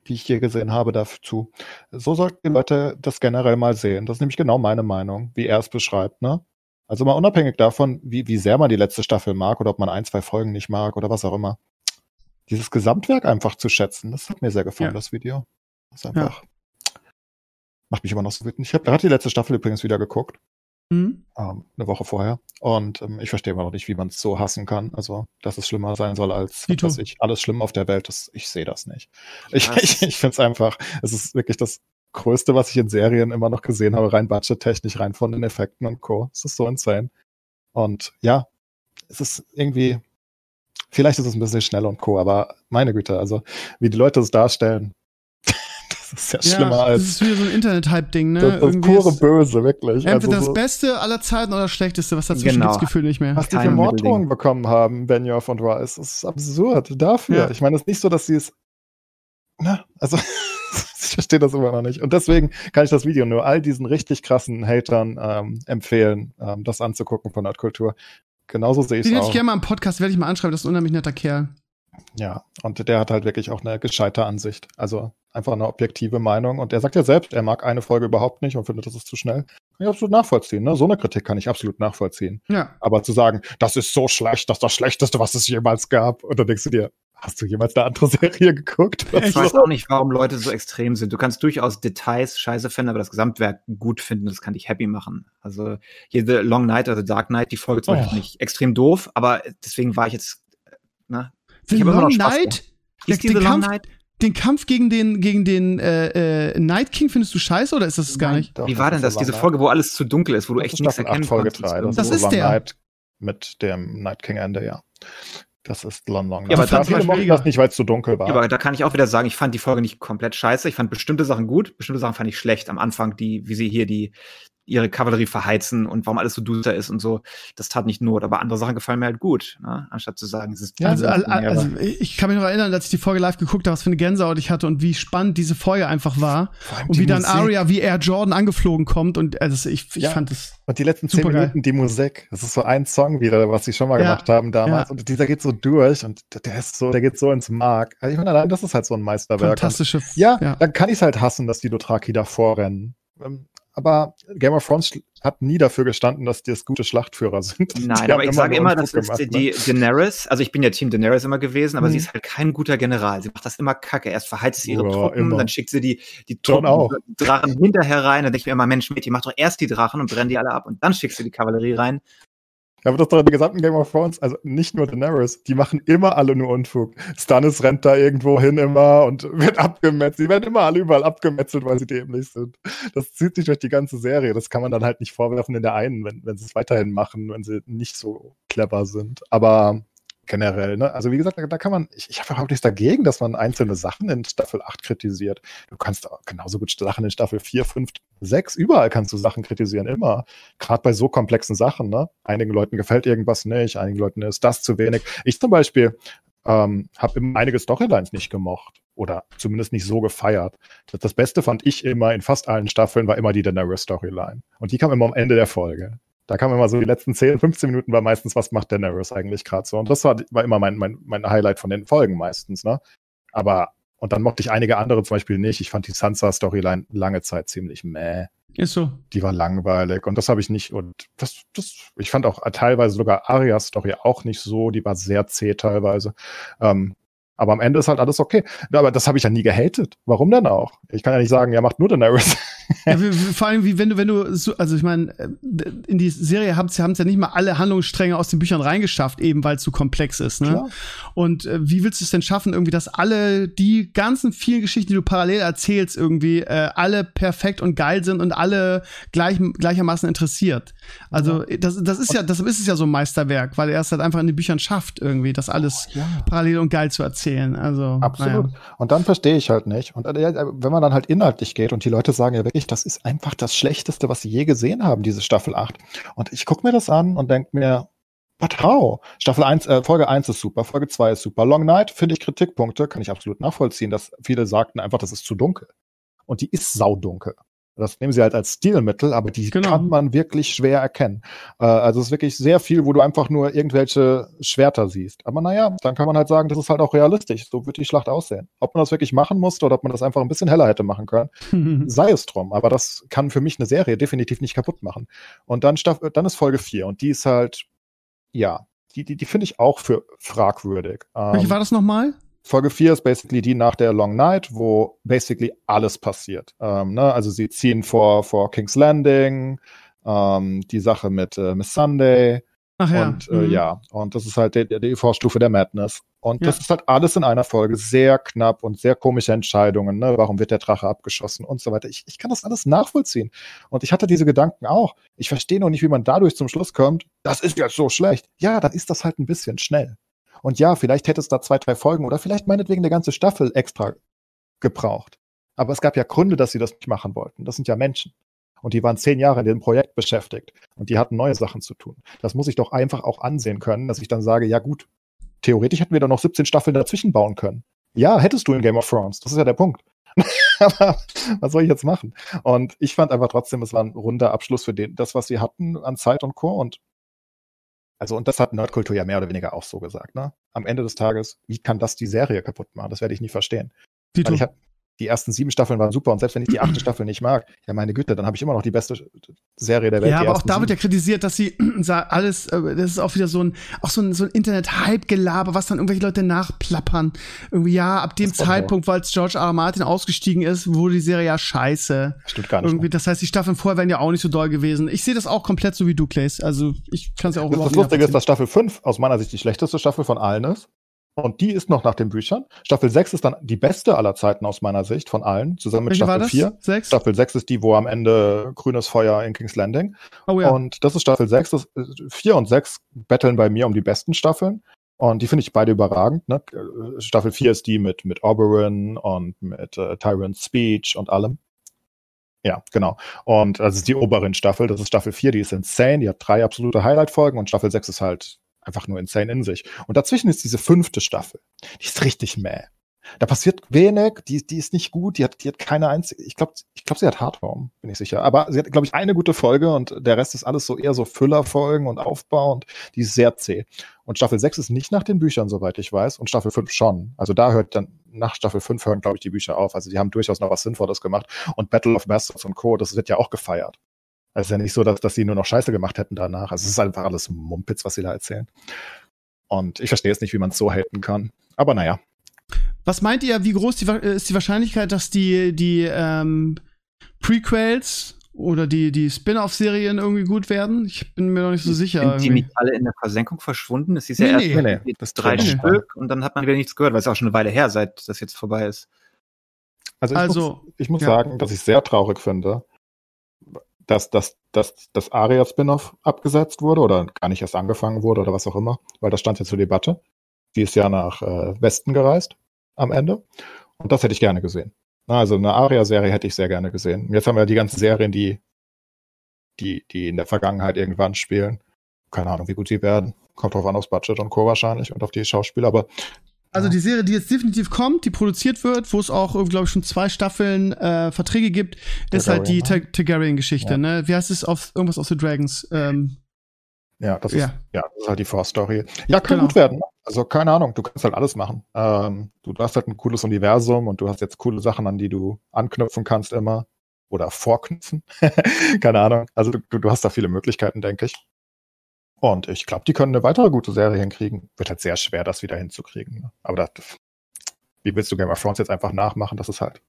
die ich je gesehen habe dazu. So sollten die Leute das generell mal sehen. Das ist nämlich genau meine Meinung, wie er es beschreibt, ne? Also mal unabhängig davon, wie, wie sehr man die letzte Staffel mag oder ob man ein, zwei Folgen nicht mag oder was auch immer. Dieses Gesamtwerk einfach zu schätzen, das hat mir sehr gefallen, ja. das Video. Das ist einfach, ja. macht mich immer noch so wütend. Ich habe gerade die letzte Staffel übrigens wieder geguckt. Mhm. Ähm, eine Woche vorher. Und ähm, ich verstehe immer noch nicht, wie man es so hassen kann. Also, dass es schlimmer sein soll als was ich. Alles schlimm auf der Welt, das, ich sehe das nicht. Ich, ich, ich finde es einfach, es ist wirklich das Größte, was ich in Serien immer noch gesehen habe, rein budgettechnisch, rein von den Effekten und Co. Es ist so insane. Und ja, es ist irgendwie, vielleicht ist es ein bisschen schnell und Co., aber meine Güte, also wie die Leute es darstellen, das ist ja, schlimmer als. Das ist wieder so ein Internet-Hype-Ding, ne? Das, das pure Böse, wirklich. Entweder also das Beste aller Zeiten oder das Schlechteste, was dazwischen genau. gibt's Gefühl nicht mehr. Was die für Morddrohungen bekommen haben, Benioff und Rice, das ist absurd. Dafür. Ja. Ich meine, es ist nicht so, dass sie es. Na, also. ich verstehe das immer noch nicht. Und deswegen kann ich das Video nur all diesen richtig krassen Hatern ähm, empfehlen, ähm, das anzugucken von Nerdkultur. Genauso sehe ich es auch. Den hätte ich gerne mal im Podcast, werde ich mal anschreiben, das ist ein unheimlich netter Kerl. Ja, und der hat halt wirklich auch eine gescheite Ansicht. Also einfach eine objektive Meinung. Und er sagt ja selbst, er mag eine Folge überhaupt nicht und findet, das ist zu schnell. Kann ich absolut nachvollziehen. Ne? So eine Kritik kann ich absolut nachvollziehen. Ja. Aber zu sagen, das ist so schlecht, das ist das Schlechteste, was es jemals gab. Und dann denkst du dir, hast du jemals eine andere Serie geguckt? Ich weiß auch nicht, warum Leute so extrem sind. Du kannst durchaus Details scheiße finden, aber das Gesamtwerk gut finden, das kann dich happy machen. Also hier The Long Night oder The Dark Knight, die Folge zum oh. Beispiel nicht extrem doof, aber deswegen war ich jetzt, ne? The ich Long Night? Der, den, Kampf, Night? Den Kampf gegen den, gegen den äh, äh, Night King findest du scheiße oder ist das es gar nicht? Doch, Wie war denn das? Diese Folge, wo alles zu dunkel ist, wo du echt nichts erkennen Folge kannst. 3, das, das ist der. Night mit dem Night King Ende, ja. Das ist Long Long. Ja, aber da viele mochten das nicht, weil es zu dunkel war. Ja, aber da kann ich auch wieder sagen, ich fand die Folge nicht komplett scheiße. Ich fand bestimmte Sachen gut, bestimmte Sachen fand ich schlecht. Am Anfang, die, wie sie hier die ihre Kavallerie verheizen und warum alles so duster ist und so. Das tat nicht Not, aber andere Sachen gefallen mir halt gut, ne? anstatt zu sagen, es ist ja, also, also, ich kann mich noch erinnern, als ich die Folge live geguckt habe, was für eine Gänsehaut ich hatte und wie spannend diese Folge einfach war und wie dann Arya wie Air Jordan angeflogen kommt und also ich, ich ja. fand es und die letzten zehn Minuten die Musik, das ist so ein Song wieder, was sie schon mal ja. gemacht haben damals ja. und dieser geht so durch und der ist so, der geht so ins Mark. Also ich meine, allein das ist halt so ein Meisterwerk. Fantastische. Und, ja, dann kann ich es halt hassen, dass die Dothraki davor rennen ähm, aber Game of Thrones hat nie dafür gestanden, dass die das gute Schlachtführer sind. Nein, aber ich sage immer, das ist gemacht, die, ne? Daenerys, also ich bin ja Team Daenerys immer gewesen, aber mhm. sie ist halt kein guter General. Sie macht das immer kacke. Erst verheizt sie ihre ja, Truppen, immer. dann schickt sie die, die Truppen, Drachen hinterher rein. Dann denke ich mir immer, Mensch, Mädchen, mach doch erst die Drachen und brenn die alle ab und dann schickst du die Kavallerie rein. Ja, aber das ist doch in der gesamten Game of Thrones, also nicht nur Daenerys, die machen immer alle nur Unfug. Stannis rennt da irgendwo hin immer und wird abgemetzelt. Die werden immer alle überall abgemetzelt, weil sie dämlich sind. Das zieht sich durch die ganze Serie. Das kann man dann halt nicht vorwerfen in der einen, wenn, wenn sie es weiterhin machen, wenn sie nicht so clever sind. Aber generell. Ne? Also wie gesagt, da, da kann man, ich, ich habe überhaupt nichts dagegen, dass man einzelne Sachen in Staffel 8 kritisiert. Du kannst genauso gut Sachen in Staffel 4, 5, 6, überall kannst du Sachen kritisieren, immer. Gerade bei so komplexen Sachen. Ne? Einigen Leuten gefällt irgendwas nicht, einigen Leuten ist das zu wenig. Ich zum Beispiel ähm, habe einige Storylines nicht gemocht oder zumindest nicht so gefeiert. Das, das Beste fand ich immer in fast allen Staffeln war immer die Daenerys Storyline. Und die kam immer am Ende der Folge da kam immer so die letzten 10, 15 Minuten war meistens, was macht Daenerys eigentlich gerade so. Und das war, war immer mein, mein, mein Highlight von den Folgen meistens, ne? Aber, und dann mochte ich einige andere zum Beispiel nicht. Ich fand die Sansa-Storyline lange Zeit ziemlich meh. Ist so. Die war langweilig und das habe ich nicht. Und das, das, ich fand auch teilweise sogar Arias Story auch nicht so. Die war sehr zäh teilweise. Ähm, aber am Ende ist halt alles okay. Aber das habe ich ja nie gehatet. Warum denn auch? Ich kann ja nicht sagen, ja, macht nur Daenerys. Ja, vor allem, wie wenn du, wenn du so, also ich meine, äh, in die Serie haben es ja nicht mal alle Handlungsstränge aus den Büchern reingeschafft, eben weil es zu komplex ist, ne? Klar. Und äh, wie willst du es denn schaffen, irgendwie, dass alle die ganzen vielen Geschichten, die du parallel erzählst, irgendwie äh, alle perfekt und geil sind und alle gleich, gleichermaßen interessiert? Also, ja. das, das ist ja, das ist es ja so ein Meisterwerk, weil er es halt einfach in den Büchern schafft, irgendwie, das alles oh, ja. parallel und geil zu erzählen. Also, absolut. Naja. Und dann verstehe ich halt nicht. Und äh, wenn man dann halt inhaltlich geht und die Leute sagen ja wirklich, das ist einfach das Schlechteste, was sie je gesehen haben, diese Staffel 8. Und ich gucke mir das an und denke mir, how? Staffel 1, äh, Folge 1 ist super, Folge 2 ist super. Long Night finde ich Kritikpunkte, kann ich absolut nachvollziehen, dass viele sagten einfach, das ist zu dunkel. Und die ist saudunkel. Das nehmen sie halt als Stilmittel, aber die genau. kann man wirklich schwer erkennen. Äh, also es ist wirklich sehr viel, wo du einfach nur irgendwelche Schwerter siehst. Aber naja, dann kann man halt sagen, das ist halt auch realistisch. So wird die Schlacht aussehen. Ob man das wirklich machen musste oder ob man das einfach ein bisschen heller hätte machen können, sei es drum. Aber das kann für mich eine Serie definitiv nicht kaputt machen. Und dann, dann ist Folge 4 und die ist halt, ja, die, die, die finde ich auch für fragwürdig. Welche ähm, war das nochmal? Folge 4 ist basically die nach der Long Night, wo basically alles passiert. Ähm, ne? Also sie ziehen vor, vor King's Landing, ähm, die Sache mit äh, Miss Sunday. Ach ja. Und äh, mhm. ja, und das ist halt die, die Vorstufe der Madness. Und ja. das ist halt alles in einer Folge sehr knapp und sehr komische Entscheidungen. Ne? Warum wird der Drache abgeschossen und so weiter. Ich, ich kann das alles nachvollziehen. Und ich hatte diese Gedanken auch. Ich verstehe noch nicht, wie man dadurch zum Schluss kommt, das ist jetzt so schlecht. Ja, dann ist das halt ein bisschen schnell. Und ja, vielleicht hätte es da zwei, drei Folgen oder vielleicht meinetwegen eine ganze Staffel extra gebraucht. Aber es gab ja Gründe, dass sie das nicht machen wollten. Das sind ja Menschen. Und die waren zehn Jahre in dem Projekt beschäftigt. Und die hatten neue Sachen zu tun. Das muss ich doch einfach auch ansehen können, dass ich dann sage, ja gut, theoretisch hätten wir doch noch 17 Staffeln dazwischen bauen können. Ja, hättest du in Game of Thrones. Das ist ja der Punkt. Aber was soll ich jetzt machen? Und ich fand einfach trotzdem, es war ein runder Abschluss für den, das, was sie hatten an Zeit und Co. Und also, und das hat Nerdkultur ja mehr oder weniger auch so gesagt, ne? Am Ende des Tages, wie kann das die Serie kaputt machen? Das werde ich nie verstehen. Weil ich hab, die ersten sieben Staffeln waren super und selbst wenn ich die achte Staffel nicht mag, ja meine Güte, dann habe ich immer noch die beste Serie der Welt. Ja, aber auch da wird ja kritisiert, dass sie alles, äh, das ist auch wieder so ein, auch so ein, so ein Internet-Hype-Gelaber, was dann irgendwelche Leute nachplappern. Irgendwie, ja, ab dem Zeitpunkt, weil George R. R. Martin ausgestiegen ist, wurde die Serie ja scheiße. Stimmt gar nicht. Irgendwie, das heißt, die Staffeln vorher wären ja auch nicht so doll gewesen. Ich sehe das auch komplett so wie du, Clays. Also ich kann es ja auch Das, das Lustige ist, dass Staffel 5 aus meiner Sicht die schlechteste Staffel von allen ist. Und die ist noch nach den Büchern. Staffel 6 ist dann die beste aller Zeiten aus meiner Sicht von allen, zusammen mit Welche Staffel 4. 6? Staffel 6 ist die, wo am Ende grünes Feuer in King's Landing. Oh, ja. Und das ist Staffel 6. Das, 4 und 6 betteln bei mir um die besten Staffeln. Und die finde ich beide überragend. Ne? Staffel 4 ist die mit, mit Oberyn und mit äh, Tyrant's Speech und allem. Ja, genau. Und das ist die oberen Staffel. Das ist Staffel 4, die ist insane. Die hat drei absolute Highlight-Folgen und Staffel 6 ist halt einfach nur insane in sich. Und dazwischen ist diese fünfte Staffel. Die ist richtig mäh. Da passiert wenig, die, die ist nicht gut, die hat, die hat keine einzige, ich glaube, ich glaub, sie hat Hardhome, bin ich sicher. Aber sie hat, glaube ich, eine gute Folge und der Rest ist alles so eher so Füllerfolgen und Aufbau und die ist sehr zäh. Und Staffel 6 ist nicht nach den Büchern, soweit ich weiß, und Staffel 5 schon. Also da hört dann, nach Staffel 5 hören, glaube ich, die Bücher auf. Also die haben durchaus noch was Sinnvolles gemacht. Und Battle of Bastards und Co., das wird ja auch gefeiert. Es ist ja nicht so, dass, dass sie nur noch Scheiße gemacht hätten danach. Also es ist einfach alles Mumpitz, was sie da erzählen. Und ich verstehe es nicht, wie man es so halten kann. Aber naja. Was meint ihr, wie groß die, ist die Wahrscheinlichkeit, dass die, die ähm, Prequels oder die, die Spin-off-Serien irgendwie gut werden? Ich bin mir noch nicht so sicher. Sind die nicht alle in der Versenkung verschwunden? Es ist ja nee, erst nee, nee. das drei Stück und dann hat man wieder nichts gehört, weil es auch schon eine Weile her, seit das jetzt vorbei ist. Also ich also, muss, ich muss ja. sagen, dass ich sehr traurig finde, dass, dass, dass das Aria-Spin-off abgesetzt wurde oder gar nicht erst angefangen wurde oder was auch immer, weil das stand ja zur Debatte. Die ist ja nach äh, Westen gereist am Ende. Und das hätte ich gerne gesehen. Also eine Aria-Serie hätte ich sehr gerne gesehen. Jetzt haben wir die ganzen Serien, die, die, die in der Vergangenheit irgendwann spielen. Keine Ahnung, wie gut sie werden. Kommt drauf an aufs Budget und Co. wahrscheinlich und auf die Schauspieler, aber also die Serie, die jetzt definitiv kommt, die produziert wird, wo es auch, glaube ich, schon zwei Staffeln äh, Verträge gibt, ist halt die? Targaryen-Geschichte, ja. ne? Wie heißt es auf irgendwas aus The Dragons? Ähm, ja, das ist, ja. ja, das ist halt die Force-Story. Ja, kann genau. gut werden. Also keine Ahnung, du kannst halt alles machen. Ähm, du hast halt ein cooles Universum und du hast jetzt coole Sachen, an die du anknüpfen kannst immer. Oder vorknüpfen. keine Ahnung. Also du, du hast da viele Möglichkeiten, denke ich. Und ich glaube, die können eine weitere gute Serie hinkriegen. Wird halt sehr schwer, das wieder hinzukriegen. Ne? Aber das, wie willst du Game of Thrones jetzt einfach nachmachen? Das ist halt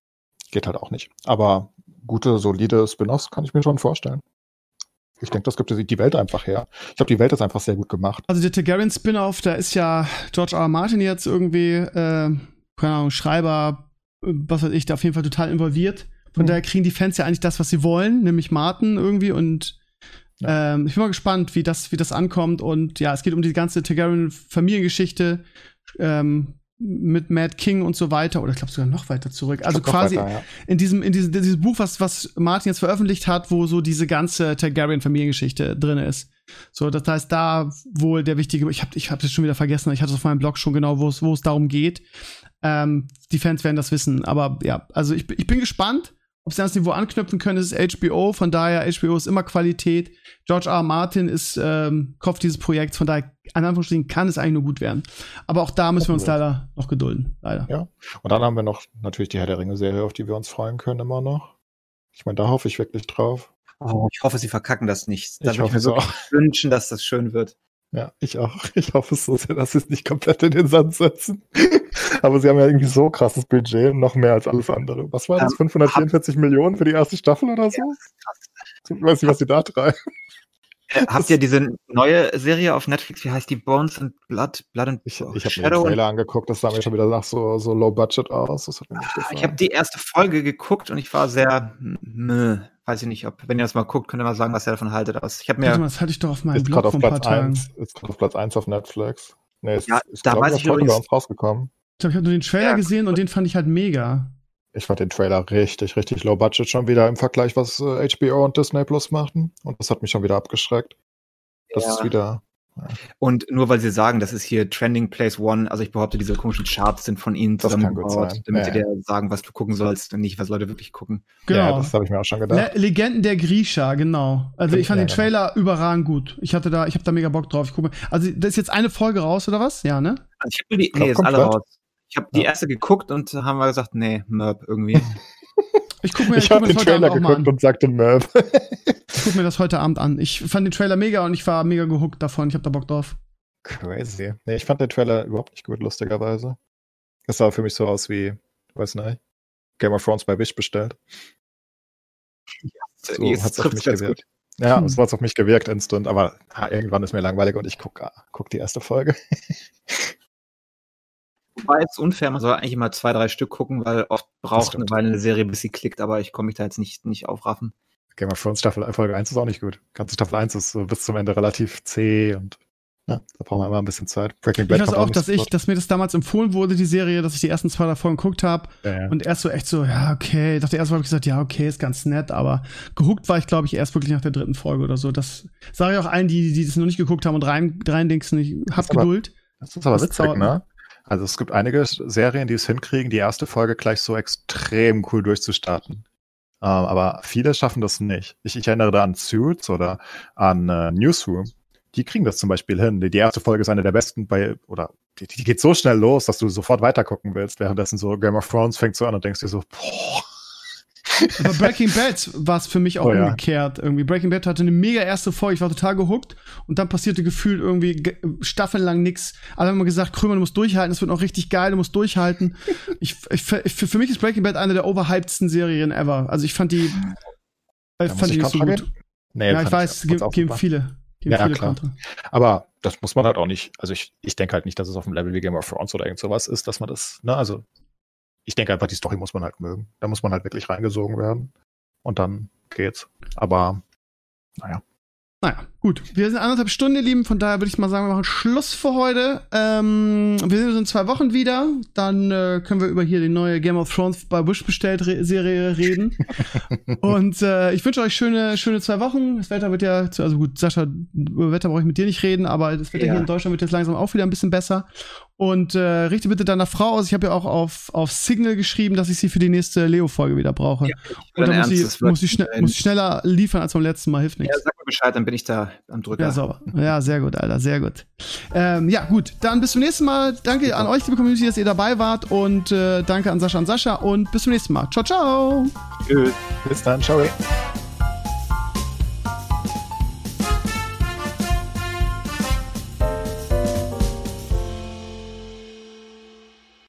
geht halt auch nicht. Aber gute, solide Spin-offs kann ich mir schon vorstellen. Ich denke, das gibt die Welt einfach her. Ich glaube, die Welt ist einfach sehr gut gemacht. Also der Targaryen Spin-off, da ist ja George R. R. Martin jetzt irgendwie, äh, keine Ahnung, Schreiber, was weiß ich, da auf jeden Fall total involviert. Von mhm. daher kriegen die Fans ja eigentlich das, was sie wollen, nämlich Martin irgendwie und ja. ähm, ich bin mal gespannt, wie das, wie das ankommt. Und ja, es geht um die ganze Targaryen-Familiengeschichte. Ähm, mit Mad King und so weiter, oder ich glaube sogar noch weiter zurück. Also quasi weiter, ja. in diesem, in diesem, dieses Buch, was, was Martin jetzt veröffentlicht hat, wo so diese ganze Targaryen-Familiengeschichte drin ist. So, das heißt, da wohl der wichtige, ich habe ich hab das schon wieder vergessen, ich hatte es auf meinem Blog schon genau, wo es, wo es darum geht. Ähm, die Fans werden das wissen, aber ja, also ich, ich bin gespannt. Ob sie an das Niveau anknüpfen können, ist HBO. Von daher, HBO ist immer Qualität. George R. R. Martin ist ähm, Kopf dieses Projekts. Von daher, an Anführungsstrichen, kann es eigentlich nur gut werden. Aber auch da müssen wir uns leider noch gedulden. Leider. Ja. Und dann haben wir noch natürlich die Herr der Ringe-Serie, auf die wir uns freuen können, immer noch. Ich meine, da hoffe ich wirklich drauf. Oh, ich hoffe, sie verkacken das nicht. Da würde ich mir so wünschen, dass das schön wird. Ja, ich auch. Ich hoffe es so sehr, dass sie es nicht komplett in den Sand setzen. Aber sie haben ja irgendwie so krasses Budget, noch mehr als alles andere. Was war das? 544 ähm, Millionen für die erste Staffel oder so? Ja, ich weiß nicht, was sie da treiben. Äh, habt ihr diese neue Serie auf Netflix, wie heißt die Bones and Blood? Blood and ich ich habe mir den Trailer angeguckt, das sah mir schon wieder nach so, so low budget aus. Das hat mir nicht gefallen. Ich habe die erste Folge geguckt und ich war sehr, mh, weiß ich nicht, ob, wenn ihr das mal guckt, könnt ihr mal sagen, was ihr davon haltet. Ich habe mir. Warte mal, das hatte ich doch auf meinem Blog vor ein paar Tagen. Ist gerade auf Platz 1 auf Netflix. Nee, ist, ja, ist, da weiß ich übrigens, rausgekommen. Ich glaube, ich habe nur den Trailer ja, gesehen und den fand ich halt mega. Ich fand den Trailer richtig, richtig low budget schon wieder im Vergleich, was äh, HBO und Disney Plus machten. Und das hat mich schon wieder abgeschreckt. Das ja. ist wieder. Ja. Und nur weil sie sagen, das ist hier Trending Place One, also ich behaupte, diese komischen Charts sind von ihnen zusammengebaut, damit ja, sie dir sagen, was du gucken sollst und nicht, was Leute wirklich gucken. Genau. Ja, das habe ich mir auch schon gedacht. Le Legenden der Grisha, genau. Also ich fand ja, den Trailer genau. überragend gut. Ich hatte da, ich habe da mega Bock drauf. Ich gucke Also das ist jetzt eine Folge raus oder was? Ja, ne? Also ich habe die, nee, ist alle raus. Ich habe die erste geguckt und haben wir gesagt, nee, Merp irgendwie. Ich guck mir, ich, ich habe den Trailer geguckt und sagte Merv. ich guck mir das heute Abend an. Ich fand den Trailer mega und ich war mega gehuckt davon. Ich habe da Bock drauf. Crazy. Nee, ich fand den Trailer überhaupt nicht gut, lustigerweise. Das sah für mich so aus wie, weiß nicht, Game of Thrones bei Wish bestellt. Ja, so hat es auf mich gewirkt. Gut. Ja, hm. es hat auf mich gewirkt instant, aber ha, irgendwann ist mir langweilig und ich guck, ah, guck die erste Folge. War jetzt unfair, man soll eigentlich immer zwei, drei Stück gucken, weil oft braucht eine Weile eine Serie, bis sie klickt, aber ich komme mich da jetzt nicht, nicht aufraffen. Game of Thrones Staffel Folge 1 ist auch nicht gut. Ganze Staffel 1 ist so bis zum Ende relativ zäh und ja, da brauchen wir immer ein bisschen Zeit. Breaking Bad ich weiß auch, dass ich, dass mir das damals empfohlen wurde, die Serie, dass ich die ersten zwei davon geguckt habe. Ja, ja. Und erst so echt so, ja, okay. Ich dachte erst mal habe ich gesagt, ja, okay, ist ganz nett, aber gehuckt war ich, glaube ich, erst wirklich nach der dritten Folge oder so. Das sage ich auch allen, die, die das noch nicht geguckt haben und rein, rein denkst, ich hab Geduld. Aber, das ist aber das witzig, ne? Also es gibt einige Serien, die es hinkriegen, die erste Folge gleich so extrem cool durchzustarten. Ähm, aber viele schaffen das nicht. Ich, ich, erinnere da an Suits oder an äh, Newsroom. Die kriegen das zum Beispiel hin. Die, die erste Folge ist eine der besten bei, oder die, die geht so schnell los, dass du sofort weitergucken willst. Währenddessen so Game of Thrones fängt so an und denkst dir so, boah, aber Breaking Bad war es für mich auch oh, umgekehrt. Ja. Irgendwie Breaking Bad hatte eine mega erste Folge, ich war total gehuckt und dann passierte gefühlt irgendwie staffellang nix. Alle haben immer gesagt, Krümer, du musst durchhalten, es wird noch richtig geil, du musst durchhalten. ich, ich, für, für mich ist Breaking Bad eine der overhypedsten Serien ever. Also ich fand die, äh, fand die nicht so gut. Nee, ja, ich weiß, es geben viele. Geben ja, viele klar. Kontra. Aber das muss man halt auch nicht. Also ich, ich denke halt nicht, dass es auf dem Level wie Game of Thrones oder irgend sowas ist, dass man das, ne, also ich denke einfach, die Story muss man halt mögen. Da muss man halt wirklich reingesogen werden. Und dann geht's. Aber, naja. Naja, gut. Wir sind anderthalb Stunden, ihr Lieben. Von daher würde ich mal sagen, wir machen Schluss für heute. Ähm, wir sehen uns in zwei Wochen wieder. Dann äh, können wir über hier die neue Game of Thrones bei Wish bestellt Re Serie reden. Und äh, ich wünsche euch schöne, schöne zwei Wochen. Das Wetter wird ja, also gut, Sascha, über Wetter brauche ich mit dir nicht reden, aber das Wetter ja. hier in Deutschland wird jetzt langsam auch wieder ein bisschen besser. Und äh, richte bitte deiner Frau aus. Ich habe ja auch auf, auf Signal geschrieben, dass ich sie für die nächste Leo-Folge wieder brauche. Ja, und dann muss sie, muss, sie schne muss sie schneller liefern als beim letzten Mal. Hilft nichts. Ja, sag mir Bescheid, dann bin ich da am Drücker. Ja, sauber. Ja, sehr gut, Alter, sehr gut. Ähm, ja, gut. Dann bis zum nächsten Mal. Danke an euch, liebe Community, dass ihr dabei wart. Und äh, danke an Sascha und Sascha. Und bis zum nächsten Mal. Ciao, ciao. Tschüss. Bis dann. Ciao.